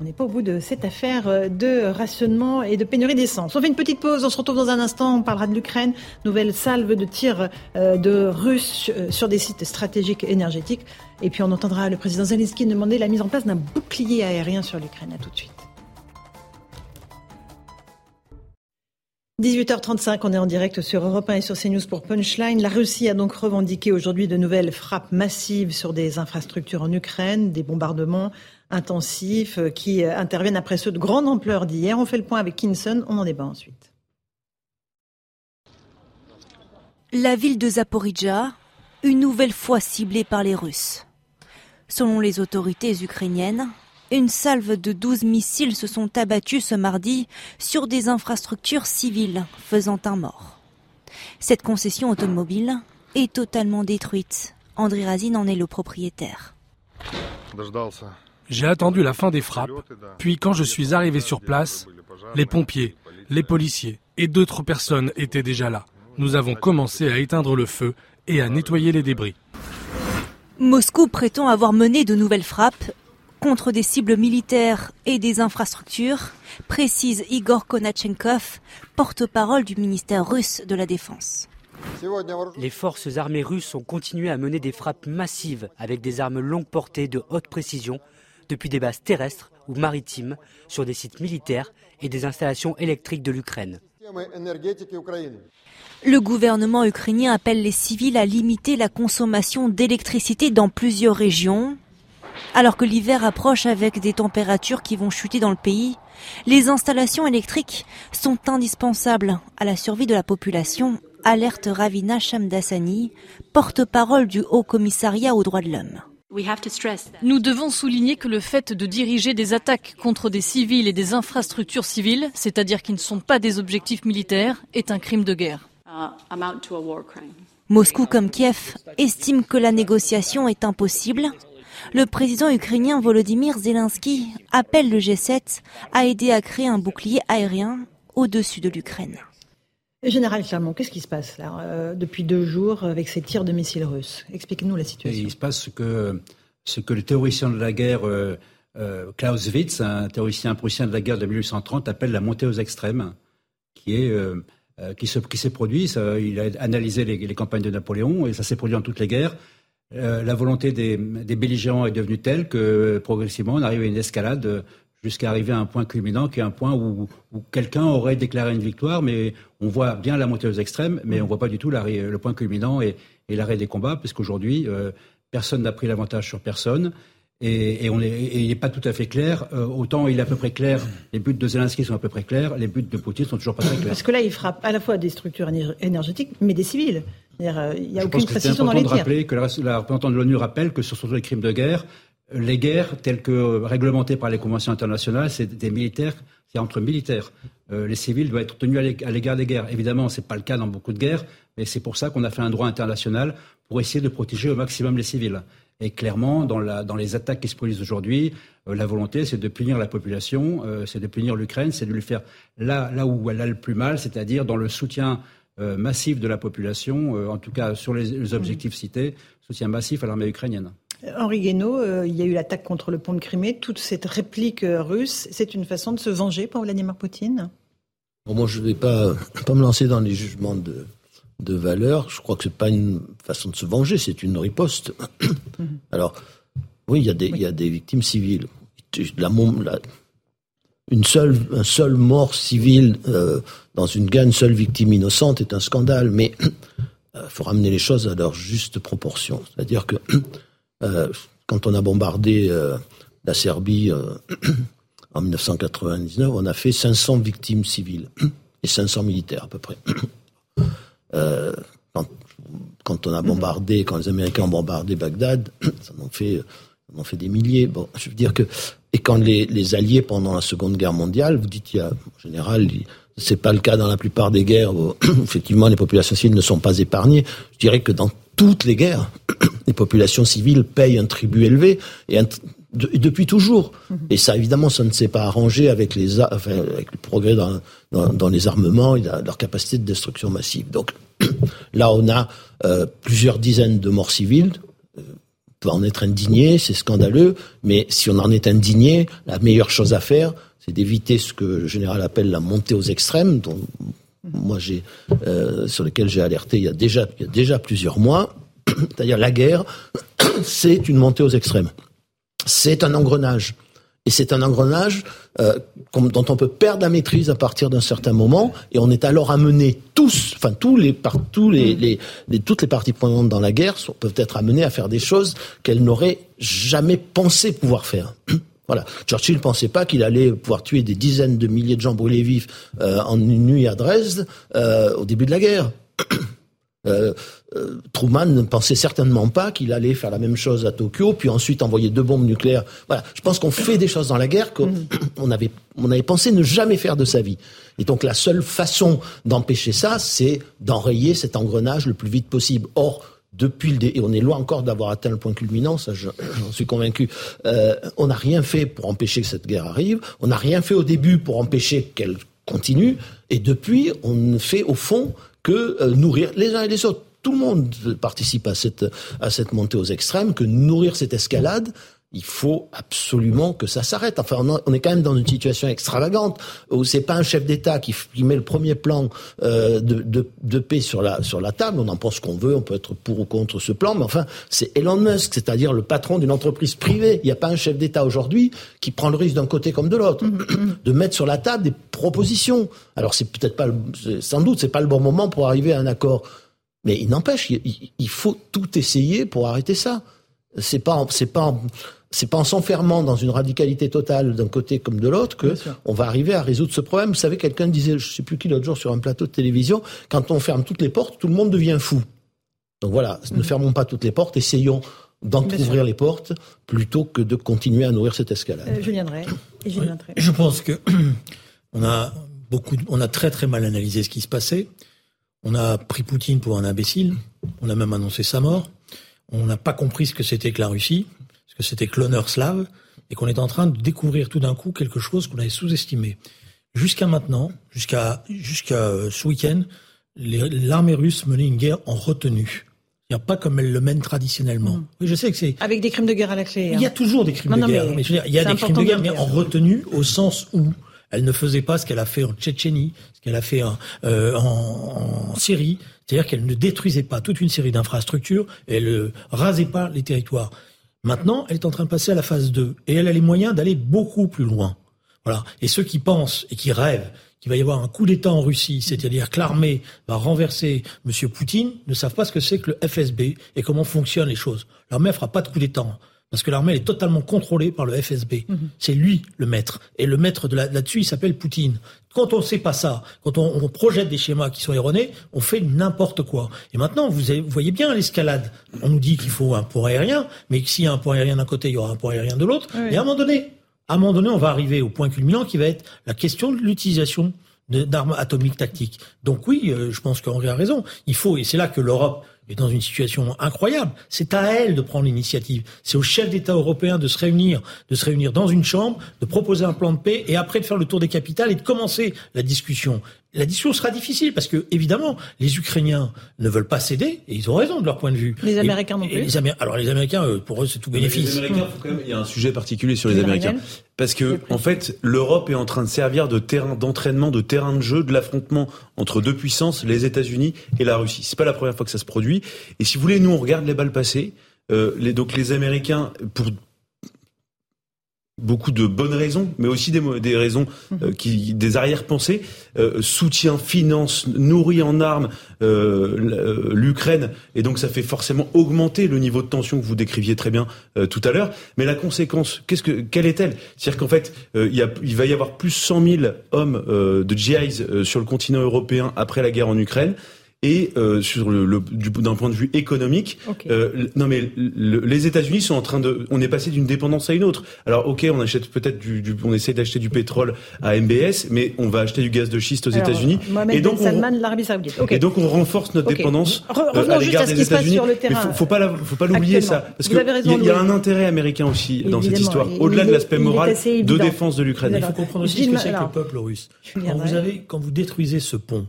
On n'est pas au bout de cette affaire euh, de rationnement et de pénurie d'essence. On fait une petite pause, on se retrouve dans un instant, on parlera de l'Ukraine, nouvelle salve de tirs euh, de Russes euh, sur des sites stratégiques énergétiques. Et puis on entendra le président Zelensky demander la mise en place d'un bouclier aérien sur l'Ukraine. À tout de suite. 18h35, on est en direct sur Europe 1 et sur CNews pour Punchline. La Russie a donc revendiqué aujourd'hui de nouvelles frappes massives sur des infrastructures en Ukraine, des bombardements intensifs euh, qui euh, interviennent après ceux de grande ampleur d'hier. On fait le point avec Kinson, on en débat ensuite. La ville de Zaporizhia, une nouvelle fois ciblée par les Russes. Selon les autorités ukrainiennes, une salve de 12 missiles se sont abattus ce mardi sur des infrastructures civiles, faisant un mort. Cette concession automobile est totalement détruite. André Razine en est le propriétaire. J'ai attendu la fin des frappes, puis quand je suis arrivé sur place, les pompiers, les policiers et d'autres personnes étaient déjà là. Nous avons commencé à éteindre le feu et à nettoyer les débris. Moscou prétend avoir mené de nouvelles frappes contre des cibles militaires et des infrastructures, précise Igor Konachenkov, porte-parole du ministère russe de la Défense. Les forces armées russes ont continué à mener des frappes massives avec des armes longue portée de haute précision depuis des bases terrestres ou maritimes sur des sites militaires et des installations électriques de l'Ukraine. Le gouvernement ukrainien appelle les civils à limiter la consommation d'électricité dans plusieurs régions. Alors que l'hiver approche avec des températures qui vont chuter dans le pays, les installations électriques sont indispensables à la survie de la population, alerte Ravina Shamdasani, porte-parole du Haut Commissariat aux droits de l'homme. Nous devons souligner que le fait de diriger des attaques contre des civils et des infrastructures civiles, c'est-à-dire qui ne sont pas des objectifs militaires, est un crime de guerre. Uh, Moscou comme Kiev estime que la négociation est impossible. Le président ukrainien Volodymyr Zelensky appelle le G7 à aider à créer un bouclier aérien au-dessus de l'Ukraine. Général Clermont, qu'est-ce qui se passe là euh, depuis deux jours avec ces tirs de missiles russes? Expliquez-nous la situation. il se passe ce que, ce que le théoricien de la guerre euh, euh, Clausewitz, un théoricien prussien de la guerre de 1830, appelle la montée aux extrêmes, qui est qui se qui s'est produit. il a analysé les, campagnes de Napoléon et ça s'est produit dans toutes les guerres. la volonté des, des, belligérants est devenue telle que progressivement on arrive à une escalade jusqu'à arriver à un point culminant qui est un point où, quelqu'un aurait déclaré une victoire, mais on voit bien la montée aux extrêmes, mais on voit pas du tout le point culminant et, l'arrêt des combats, puisqu'aujourd'hui, euh, personne n'a pris l'avantage sur personne. Et, on il n'est pas tout à fait clair. Euh, autant il est à peu près clair, les buts de Zelensky sont à peu près clairs, les buts de Poutine sont toujours pas très clairs. Parce que là, il frappe à la fois des structures énergétiques, mais des civils. Euh, il n'y a aucune précision dans les tirs. rappeler que la, la représentante de l'ONU rappelle que ce sont des crimes de guerre les guerres telles que réglementées par les conventions internationales, c'est des militaires, c'est entre militaires. Euh, les civils doivent être tenus à l'égard des guerres. Évidemment, ce n'est pas le cas dans beaucoup de guerres, mais c'est pour ça qu'on a fait un droit international pour essayer de protéger au maximum les civils. Et clairement, dans, les attaques qui se produisent aujourd'hui, euh, la volonté, c'est de punir la population, euh, c'est de punir l'Ukraine, c'est de lui faire là, là où elle a le plus mal, c'est-à-dire dans le soutien massif de la population, en tout cas sur les objectifs cités, soutien massif à l'armée ukrainienne. Henri Guénaud, euh, il y a eu l'attaque contre le pont de Crimée. Toute cette réplique euh, russe, c'est une façon de se venger pour Vladimir Poutine? Moi, je ne vais pas, pas me lancer dans les jugements de, de valeur. Je crois que ce n'est pas une façon de se venger, c'est une riposte. Mhm. Alors, oui, il y, a des, il y a des victimes civiles. La, une seule, un seul mort civil euh, dans une guerre, une seule victime innocente est un scandale, mais il faut ramener les choses à leur juste proportion. C'est-à-dire que quand on a bombardé euh, la Serbie euh, en 1999, on a fait 500 victimes civiles et 500 militaires à peu près. Quand, on a bombardé, quand les Américains ont bombardé Bagdad, ça en fait, fait des milliers. Bon, je veux dire que et quand les, les, Alliés pendant la Seconde Guerre mondiale, vous dites, il y a, en général, c'est pas le cas dans la plupart des guerres où effectivement les populations civiles ne sont pas épargnées. Je dirais que dans toutes les guerres, les populations civiles payent un tribut élevé et depuis toujours. Mhm. Et ça, évidemment, ça ne s'est pas arrangé avec les, enfin, avec le progrès dans, dans, dans, les armements et leur capacité de destruction massive. Donc là, on a euh, plusieurs dizaines de morts civiles. Euh, on peut en être indigné, c'est scandaleux, mais si on en est indigné, la meilleure chose à faire, c'est d'éviter ce que le général appelle la montée aux extrêmes, dont moi j'ai euh, sur lequel j'ai alerté il y a déjà il y a déjà plusieurs mois, c'est-à-dire la guerre, c'est une montée aux extrêmes. C'est un engrenage. Et c'est un engrenage euh, dont on peut perdre la maîtrise à partir d'un certain moment, et on est alors amené tous, enfin tous les, tous les, les, les, toutes les parties prenantes dans la guerre sont, peuvent être amenées à faire des choses qu'elles n'auraient jamais pensé pouvoir faire. Voilà. Churchill ne pensait pas qu'il allait pouvoir tuer des dizaines de milliers de gens brûlés vifs euh, en une nuit à Dresde euh, au début de la guerre. Euh, euh, Truman ne pensait certainement pas qu'il allait faire la même chose à Tokyo, puis ensuite envoyer deux bombes nucléaires. Voilà, je pense qu'on fait des choses dans la guerre qu'on mm. avait, on avait pensé ne jamais faire de sa vie. Et donc la seule façon d'empêcher ça, c'est d'enrayer cet engrenage le plus vite possible. Or, depuis le et on est loin encore d'avoir atteint le point culminant, ça j'en suis convaincu. Euh, on n'a rien fait pour empêcher que cette guerre arrive. On n'a rien fait au début pour empêcher qu'elle continue. Et depuis, on ne fait au fond que euh, nourrir les uns et les autres. Tout le monde participe à cette à cette montée aux extrêmes, que nourrir cette escalade il faut absolument que ça s'arrête. Enfin, on, est quand même dans une situation extravagante où c'est pas un chef d'État qui, met le premier plan euh, de, de, paix sur la sur la table. On en pense qu'on veut, on peut être pour ou contre ce plan, mais enfin, c'est Elon Musk, c'est-à-dire le patron d'une entreprise privée. Il n'y a pas un chef d'État aujourd'hui qui prend le risque d'un côté comme de l'autre de mettre sur la table des propositions. Alors, c'est peut-être pas, sans doute, c'est pas le bon moment pour arriver à un accord, mais il n'empêche, il, il faut tout essayer pour arrêter ça. C'est pas, c'est pas c'est pas en s'enfermant dans une radicalité totale d'un côté comme de l'autre que on va arriver à résoudre ce problème. Vous savez, quelqu'un disait, je sais plus qui l'autre jour sur un plateau de télévision, quand on ferme toutes les portes, tout le monde devient fou. Donc voilà, ne mhm. fermons pas toutes les portes, essayons d'entrouvrir les portes plutôt que de continuer à nourrir cette escalade. Euh, je viendrai. Je pense que on a beaucoup, on a très très mal analysé ce qui se passait. On a pris Poutine pour un imbécile. On a même annoncé sa mort. On n'a pas compris ce que c'était que la Russie parce que c'était que l'honneur slave, et qu'on est en train de découvrir tout d'un coup quelque chose qu'on avait sous-estimé. Jusqu'à maintenant, jusqu'à jusqu'à euh, ce week-end, l'armée russe menait une guerre en retenue. Il n'y a pas comme elle le mène traditionnellement. Mmh. Oui, je sais que c'est avec des crimes de guerre à la clé. Il y a hein. toujours des crimes de guerre. Mais, il y a des crimes de guerre, mais en retenue au sens où elle ne faisait pas ce qu'elle a fait en Tchétchénie, ce qu'elle a fait en, euh, en, Syrie, c'est-à-dire qu'elle ne détruisait pas toute une série d'infrastructures, elle ne rasait pas les territoires. Maintenant, elle est en train de passer à la phase 2 et elle a les moyens d'aller beaucoup plus loin. Voilà. Et ceux qui pensent et qui rêvent qu'il va y avoir un coup d'État en Russie, c'est-à-dire que l'armée va renverser M. Poutine, ne savent pas ce que c'est que le FSB et comment fonctionnent les choses. L'armée ne fera pas de coup d'État. Parce que l'armée est totalement contrôlée par le FSB. Mhm. C'est lui le maître. Et le maître de là-dessus, il s'appelle Poutine. Quand on ne sait pas ça, quand on, projette des schémas qui sont erronés, on fait n'importe quoi. Et maintenant, vous, voyez bien l'escalade. On nous dit qu'il faut un port aérien, mais s'il y a un port aérien d'un côté, il y aura un port aérien de l'autre. Et à un moment donné, à un moment donné, on va arriver au point culminant qui va être la question de l'utilisation d'armes atomiques tactiques. Donc oui, euh, je pense qu'Henri a raison. Il faut, et c'est là que l'Europe est dans une situation incroyable. C'est à elle de prendre l'initiative. C'est aux chefs d'État européens de se réunir, de se réunir dans une chambre, de proposer un plan de paix et après de faire le tour des capitales et de commencer la discussion. La discussion sera difficile parce que, évidemment, les Ukrainiens ne veulent pas céder et ils ont raison de leur point de vue. Les Américains non plus. les Alors les Américains, pour eux, c'est tout bénéfice. Les Américains, quand même, il y a un sujet particulier sur les, Américains. Parce que, en fait, l'Europe est en train de servir de terrain d'entraînement, de terrain de jeu, de l'affrontement entre deux puissances, les États-Unis et la Russie. C'est pas la première fois que ça se produit. Et si vous voulez, nous, on regarde les balles passées. Euh, les, donc les Américains, pour beaucoup de bonnes raisons, mais aussi des, des raisons euh, mhm. qui, des arrière-pensées, euh, soutien, finance, nourrit en armes euh, euh, l'Ukraine, et donc ça fait forcément augmenter le niveau de tension que vous décriviez très bien tout à l'heure. Mais la conséquence, qu'est-ce que, quelle est-elle? C'est-à-dire qu'en fait, il, y a, il va y avoir plus 100 000 hommes de GIs sur le continent européen après la guerre en Ukraine et euh, sur le, le d'un point de vue économique, euh, non mais les États-Unis sont en train de, on est passé d'une dépendance à une autre. Alors ok, on achète peut-être du, du, on essaie d'acheter du pétrole à MBS, mais on va acheter du gaz de schiste aux États-Unis. Et donc ben Salman, l'Arabie Saoudite. Et donc on renforce notre dépendance euh, à l'égard des États-Unis. Mais faut, faut pas, faut pas l'oublier ça, parce que il y, a un intérêt américain aussi dans cette histoire, au-delà de l'aspect moral de défense de l'Ukraine. Il faut comprendre aussi ce que c'est que le peuple russe. Quand vous avez, quand vous détruisez ce pont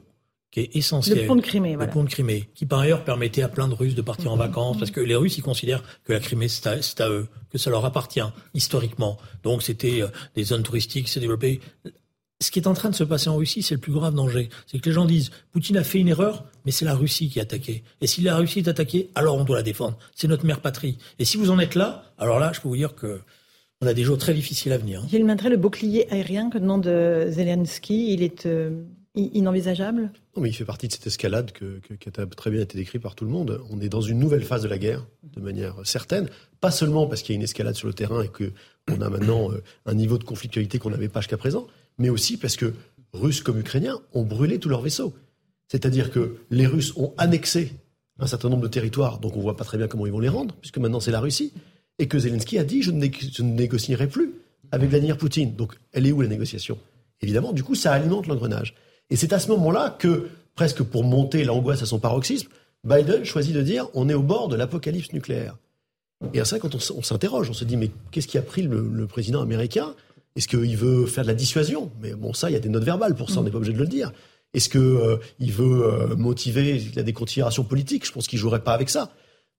qui est essentiel. Le pont de Crimée, Le pont de Crimée, qui par ailleurs permettait à plein de Russes de partir en vacances, parce que les Russes, ils considèrent que la Crimée, c'est à, eux, que ça leur appartient, historiquement. Donc c'était euh, des zones touristiques, c'est développé. Ce qui est en train de se passer en Russie, c'est le plus grave danger. C'est que les gens disent, Poutine a fait une erreur, mais c'est la Russie qui a attaqué. Et si la Russie est attaquée, alors on doit la défendre. C'est notre mère patrie. Et si vous en êtes là, alors là, je peux vous dire que on a des jours très difficiles à venir. Gilles Maintré, le bouclier aérien que demande euh, Zelensky, il est euh, inenvisageable? Non, mais il fait partie de cette escalade que, qui a très bien été décrite par tout le monde. On est dans une nouvelle phase de la guerre, de manière certaine. Pas seulement parce qu'il y a une escalade sur le terrain et qu'on a maintenant euh, un niveau de conflictualité qu'on n'avait pas jusqu'à présent, mais aussi parce que Russes comme Ukrainiens ont brûlé tous leurs vaisseaux. C'est-à-dire que les Russes ont annexé un certain nombre de territoires, donc on voit pas très bien comment ils vont les rendre, puisque maintenant c'est la Russie, et que Zelensky a dit je ne, je ne négocierai plus avec Vladimir Poutine. Donc elle est où la négociation? Évidemment, du coup, ça alimente l'engrenage. Et c'est à ce moment-là que, presque pour monter l'angoisse à son paroxysme, Biden choisit de dire on est au bord de l'apocalypse nucléaire. Et à ça, quand on, s'interroge, on se dit mais qu'est-ce qui a pris le, président américain? Est-ce qu'il veut faire de la dissuasion? Mais bon, ça, il y a des notes verbales pour ça, on n'est pas obligé de le dire. Est-ce qu'il euh, veut euh, motiver Il a des considérations politiques. Je pense qu'il jouerait pas avec ça.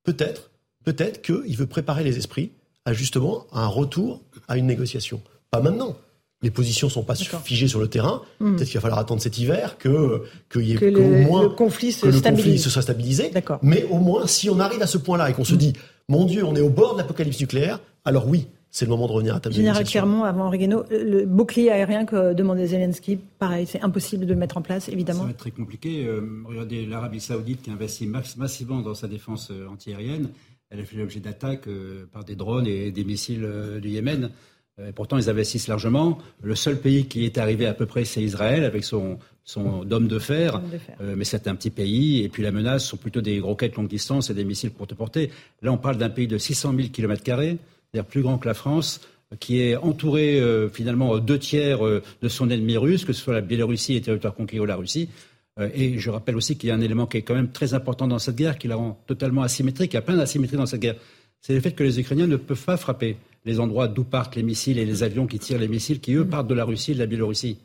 Peut-être, peut-être qu'il veut préparer les esprits à justement un retour à une négociation. Pas maintenant. Les positions sont pas figées sur le terrain. Hmm. Peut-être qu'il va falloir attendre cet hiver que qu'il y ait que moins le conflit se, le conflit se soit stabilisé. Mais au moins, si on arrive à ce point-là et qu'on se hmm. dit, mon Dieu, on est au bord de l'apocalypse nucléaire, alors oui, c'est le moment de revenir à table Général Clermont, avant Oregano, le bouclier aérien que demandait Zelensky, pareil, c'est impossible de le mettre en place, évidemment. Ça va être très compliqué. Euh, regardez l'Arabie Saoudite qui investit massivement dans sa défense euh, antiaérienne. Elle a fait l'objet d'attaques euh, par des drones et des missiles du Yémen. Et pourtant, ils investissent largement. Le seul pays qui est arrivé à peu près, c'est Israël, avec son, son dôme de fer. mais c'est un petit pays. Et puis la menace sont plutôt des roquettes longue distance et des missiles pour te porter. Là, on parle d'un pays de 600 000 km c'est-à-dire plus grand que la France, qui est entouré euh, finalement deux tiers euh, de son ennemi russe, que ce soit la Biélorussie et les territoires conquis ou la Russie. Euh, et je rappelle aussi qu'il y a un élément qui est quand même très important dans cette guerre, qui la rend totalement asymétrique. Il y a plein d'asymétries dans cette guerre. C'est le fait que les Ukrainiens ne peuvent pas frapper les endroits d'où partent les missiles et les avions qui tirent les missiles, qui eux partent de la Russie et de la Biélorussie.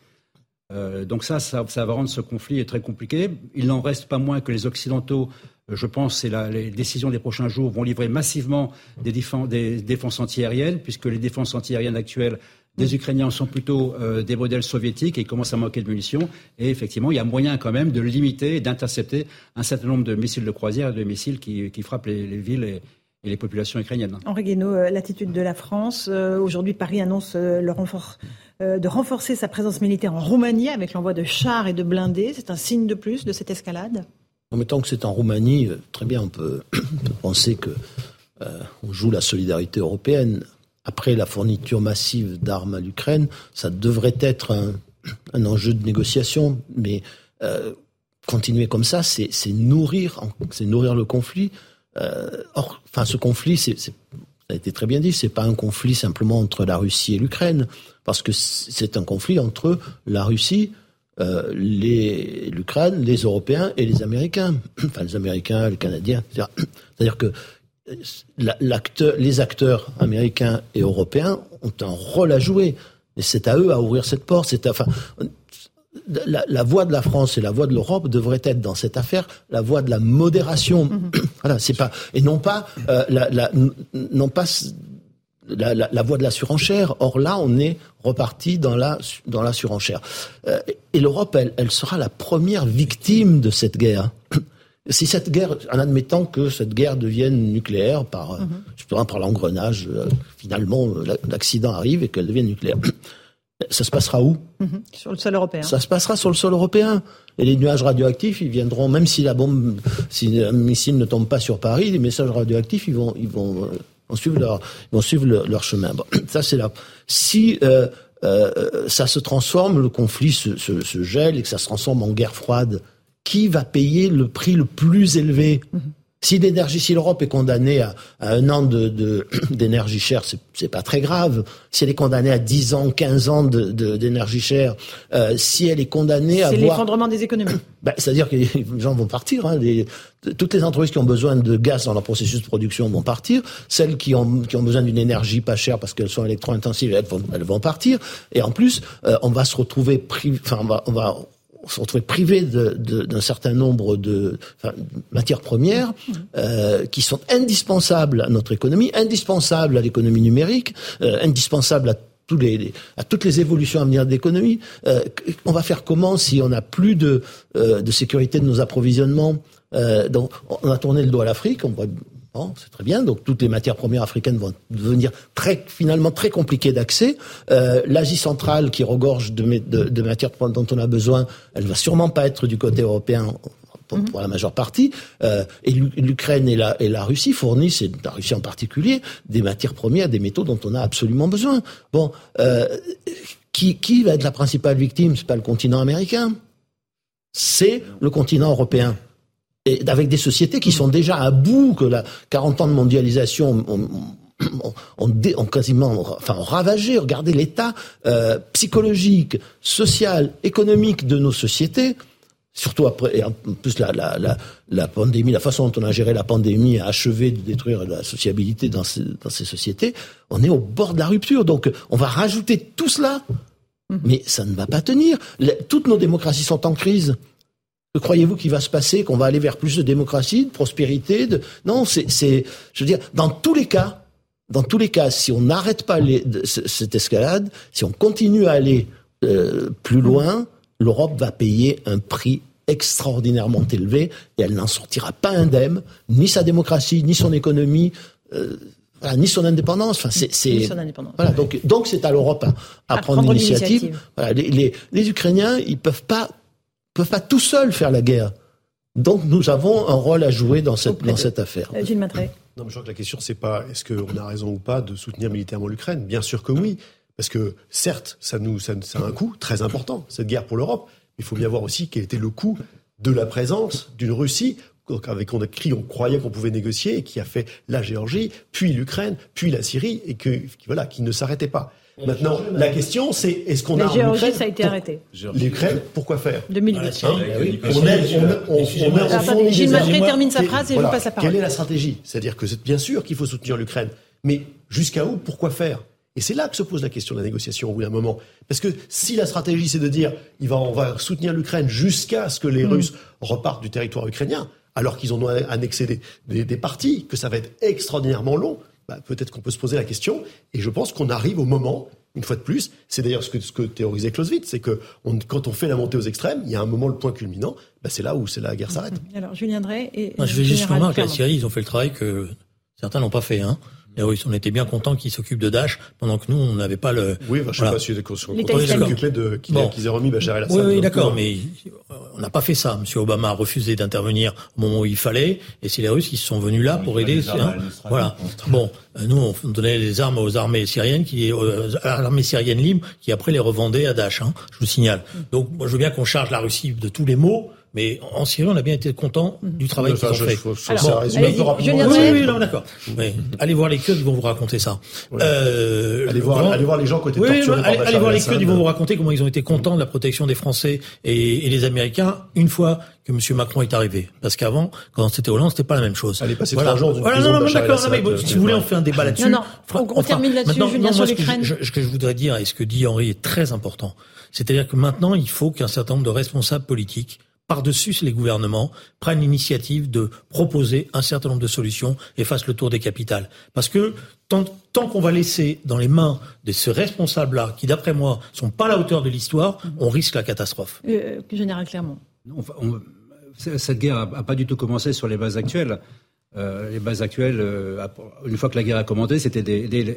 donc ça, ça, va rendre ce conflit très compliqué. Il n'en reste pas moins que les Occidentaux je pense, que les décisions des prochains jours vont livrer massivement des, défenses antiaériennes, puisque les défenses antiaériennes actuelles des Ukrainiens sont plutôt euh, des modèles soviétiques et ils commencent à manquer de munitions. Et effectivement, il y a moyen quand même de limiter et d'intercepter un certain nombre de missiles de croisière et de missiles qui, frappent les, villes et, les populations ukrainiennes. Henri Guénaud, euh, l'attitude de la France. Euh, aujourd'hui, Paris annonce le renfort, de renforcer sa présence militaire en Roumanie avec l'envoi de chars et de blindés. C'est un signe de plus de cette escalade en mettant que c'est en Roumanie, euh, très bien, on peut, penser que euh, on joue la solidarité européenne. Après la fourniture massive d'armes à l'Ukraine, ça devrait être un, enjeu de négociation, mais euh, continuer comme ça, c'est nourrir, c'est nourrir le conflit. Or, enfin, ce conflit, c'est, ça a été très bien dit, c'est pas un conflit simplement entre la Russie et l'Ukraine, parce que c'est un conflit entre la Russie, euh, l'Ukraine, les Européens et les Américains. Enfin, les Américains, les Canadiens. C'est-à-dire que l'acteur, les acteurs américains et européens ont un rôle à jouer. Et c'est à eux à ouvrir cette porte. C'est enfin, la, la, voix de la France et la voix de l'Europe devrait être dans cette affaire la voix de la modération. Mm-hmm. Voilà, c'est pas et non pas euh, la, la, non pas la, la, la, voie de la surenchère. Or là, on est reparti dans la, dans la surenchère. Euh, et l'Europe, elle, elle, sera la première victime de cette guerre. Si cette guerre, en admettant que cette guerre devienne nucléaire par, mm par l'engrenage, euh, finalement, l'accident arrive et qu'elle devienne nucléaire. Ça se passera où? Mhm. Sur le sol européen. Ça se passera sur le sol européen. Et les nuages radioactifs, ils viendront, même si la bombe, si un missile ne tombe pas sur Paris, les messages radioactifs, ils vont, ils vont vont suivre leur, vont suivre leur chemin. Bon, ça c'est là. Si euh, euh, ça se transforme, le conflit se, se, se, gèle et que ça se transforme en guerre froide, qui va payer le prix le plus élevé? Mm-hmm. Si l'énergie, si l'Europe est condamnée à, un an de, d'énergie chère, c'est, c'est pas très grave. Si elle est condamnée à 10 ans, 15 ans de, d'énergie chère, euh, si elle est condamnée à c'est l'effondrement des économies. Ben, c'est-à-dire que les gens vont partir. Hein, toutes les entreprises qui ont besoin de gaz dans leur processus de production vont partir. Celles qui ont, qui ont besoin d'une énergie pas chère parce qu'elles sont électro-intensives, elles vont, elles vont partir. Et en plus, euh, on va se retrouver, enfin, on va, on va se retrouver privé d'un certain nombre de matières premières euh, qui sont indispensables à notre économie, indispensables à l'économie numérique, euh, indispensables à tous les, à toutes les évolutions à venir de l'économie. Euh, on va faire comment si on n'a plus de, euh, de sécurité de nos approvisionnements donc, on a tourné le dos à l'Afrique. On Bon, c'est très bien. Donc toutes les matières premières africaines vont devenir très, finalement très compliquées d'accès. Euh, L'Asie centrale, qui regorge de, de, de, matières dont on a besoin, elle va sûrement pas être du côté européen pour, mhm. la majeure partie. Euh, et l'Ukraine et la, et la Russie fournissent, et la Russie en particulier, des matières premières, des métaux dont on a absolument besoin. Bon, euh, qui, qui va être la principale victime? C'est pas le continent américain, c'est le continent européen et avec des sociétés qui sont déjà à bout, que la 40 ans de mondialisation ont, quasiment enfin, ravagé. Regardez l'état euh, psychologique, social, économique de nos sociétés. Surtout après, et en plus la, la, la, la, pandémie, la façon dont on a géré la pandémie a achevé de détruire la sociabilité dans ces, dans ces sociétés. On est au bord de la rupture. Donc, on va rajouter tout cela, mmh. mais ça ne va pas tenir. toutes nos démocraties sont en crise. Croyez-vous qu'il va se passer, qu'on va aller vers plus de démocratie, de prospérité de... Non, c'est, je veux dire, dans tous les cas, dans tous les cas, si on n'arrête pas les, cette escalade, si on continue à aller euh, plus loin, l'Europe va payer un prix extraordinairement élevé et elle n'en sortira pas indemne, ni sa démocratie, ni son économie. Euh, ni son indépendance. Enfin, c'est, voilà. Donc, donc c'est à l'Europe à, prendre, l'initiative. Voilà, les, les, les, Ukrainiens, ils peuvent pas, peuvent pas tout seuls faire la guerre. Donc, nous avons un rôle à jouer dans cette, dans cette affaire. Euh, Gilles Matré. Non, mais je crois que la question, c'est pas est-ce qu'on a raison ou pas de soutenir militairement l'Ukraine. Bien sûr que oui. Parce que, certes, ça nous, ça, ça a un coût très important, cette guerre pour l'Europe. Il faut bien voir aussi quel était le coût de la présence d'une Russie avec on a cru, on croyait qu'on pouvait négocier, et qui a fait la Géorgie, puis l'Ukraine, puis la Syrie, et que voilà, qui ne s'arrêtait pas. Maintenant, la question, c'est est-ce qu'on a La Géorgie, ça a été arrêté. L'Ukraine, pourquoi faire 2010. Hein on aide, on, on, on, Gilles termine sa phrase et je passe la parole. Quelle est la stratégie? C'est-à-dire que c'est bien sûr qu'il faut soutenir l'Ukraine, mais jusqu'à où? Pourquoi faire? Et c'est là que se pose la question de la négociation au bout d'un moment. Parce que si la stratégie, c'est de dire il va, on va soutenir l'Ukraine jusqu'à ce que les mm. Russes repartent du territoire ukrainien, alors qu'ils ont annexé des, des, parties, que ça va être extraordinairement long, bah, peut-être qu'on peut se poser la question. Et je pense qu'on arrive au moment, une fois de plus, c'est d'ailleurs ce que, ce que théorisait Clausewitz, c'est que quand on fait la montée aux extrêmes, il y a un moment, le point culminant, bah, c'est là où c'est la guerre s'arrête. Alors, Julien Drey et. je vais juste remarquer, la Syrie, ils ont fait le travail que certains n'ont pas fait. Hein. Les Russes, on était bien contents qu'ils s'occupent de Daesh pendant que nous, on n'avait pas le. Oui, bah, je voilà. sais pas si on s'occupait de qu'ils bon. aient remis Bachar el-Assad. Oui, oui d'accord, mais on n'a pas fait ça. Monsieur Obama a refusé d'intervenir au moment où il fallait, et c'est les Russes qui sont venus là pour aider. Hein. Voilà. Bon, euh, nous, on donnait les armes aux armées syriennes, qui, euh, à l'armée syrienne libre, qui après les revendait à Daesh. Hein, je vous signale. Donc, moi, je veux bien qu'on charge la Russie de tous les maux. Mais en Syrie, on a bien été content du travail qu'ils ont fait. Faut, Alors, oui, oui, non, d'accord. allez voir les Kurdes, ils vont vous raconter ça. Euh, allez, voir, allez voir les gens côté oui, allez, allez voir les Kurdes, ils vont vous raconter comment ils ont été contents de la protection des Français et, et les Américains une fois que M. Macron est arrivé. Parce qu'avant, quand c'était Hollande, c'était pas la même chose. Allez passer voilà. trois jours voilà, non, non, d'accord. si vous voulez, on fait un débat là-dessus. Non, non, on, termine là-dessus, Julien, sur l'Ukraine. Ce que je voudrais dire, et ce que dit Henri est très important, c'est-à-dire que maintenant, il faut qu'un certain nombre de responsables politiques par-dessus les gouvernements, prennent l'initiative de proposer un certain nombre de solutions et fassent le tour des capitales. Parce que tant, tant qu'on va laisser dans les mains de ces responsables-là, qui d'après moi sont pas à la hauteur de l'histoire, on risque la catastrophe. Euh, Général Clermont. cette guerre n'a pas du tout commencé sur les bases actuelles. Euh, les bases actuelles, euh, une fois que la guerre a commencé, c'était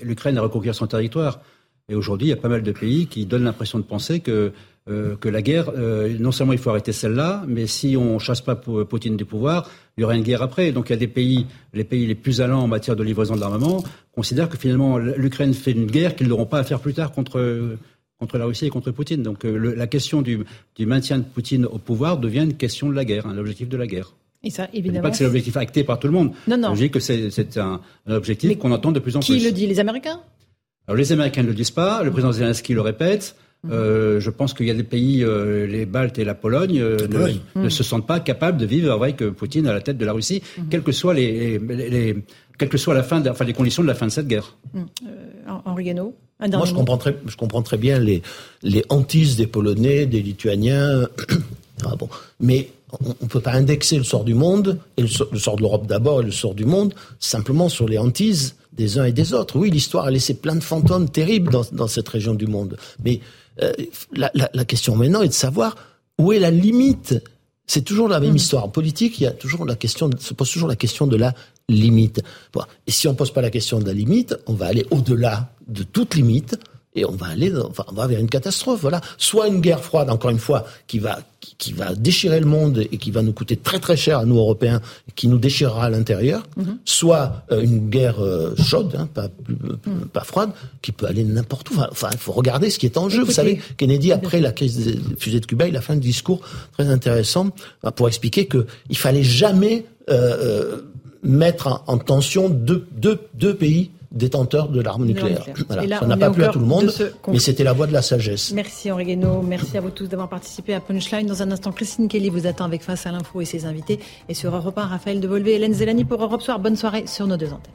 l'Ukraine à reconquérir son territoire. Et aujourd'hui, il y a pas mal de pays qui donnent l'impression de penser que euh, que la guerre, euh, non seulement il faut arrêter celle-là, mais si on chasse pas Poutine du pouvoir, il y aura une guerre après. Donc il y a des pays, les pays les plus allants en matière de livraison d'armement, considèrent que finalement l'Ukraine fait une guerre qu'ils n'auront pas à faire plus tard contre contre la Russie et contre Poutine. Donc euh, la question du, du, maintien de Poutine au pouvoir devient une question de la guerre, un objectif de la guerre. Et ça, évidemment. Je dis pas que c'est l'objectif acté par tout le monde. Non, non. Je dis que c'est un, un, objectif qu'on entend de plus en plus. Qui le dit Les Américains? Alors les Américains ne le disent pas. Le président Zelensky le répète. Euh, je pense qu'il y a des pays, euh, les Baltes et la Pologne, euh, ne, se sentent pas capables de vivre avec Poutine à la tête de la Russie, mm quelles que soient les, les, quelle que soit la fin, de, enfin les conditions de la fin de cette guerre. Mm. Henri Guénaud Moi, je comprends très, je comprends très bien les les hantises des Polonais, des Lituaniens. ah bon, mais on ne peut pas indexer le sort du monde, et le, sort de l'Europe d'abord et le sort du monde, simplement sur les hantises des uns et des autres. Oui, l'histoire a laissé plein de fantômes terribles dans, dans cette région du monde. Mais euh, la, la, la, question maintenant est de savoir où est la limite. C'est toujours la même hmm. histoire. En politique, il y a toujours la question, se pose toujours la question de la limite. Bon. Et si on pose pas la question de la limite, on va aller au-delà de toute limite et on va aller, enfin, on va vers une catastrophe. Voilà, soit une guerre froide, encore une fois, qui va qui, va déchirer le monde et qui va nous coûter très très cher à nous Européens, qui nous déchirera à l'intérieur, mhm. soit euh, une guerre euh, chaude, hein, pas mhm. pas froide, qui peut aller n'importe où. Enfin, il faut regarder ce qui est en jeu. Vous savez, Kennedy après la crise des fusées de Cuba, il a fait un discours très intéressant euh, pour expliquer que il fallait jamais mettre en, en tension deux, deux, deux pays détenteur de l'arme nucléaire. Voilà. ça n'a pas plu à tout le monde, mais c'était la voie de la sagesse. Merci Henri Guénaud, merci à vous tous d'avoir participé à Punchline. Dans un instant, Christine Kelly vous attend avec Face à l'info et ses invités. Et sur Europe 1, Raphaël Devolvé et Hélène Zelani pour Europe Soir. Bonne soirée sur nos deux antennes.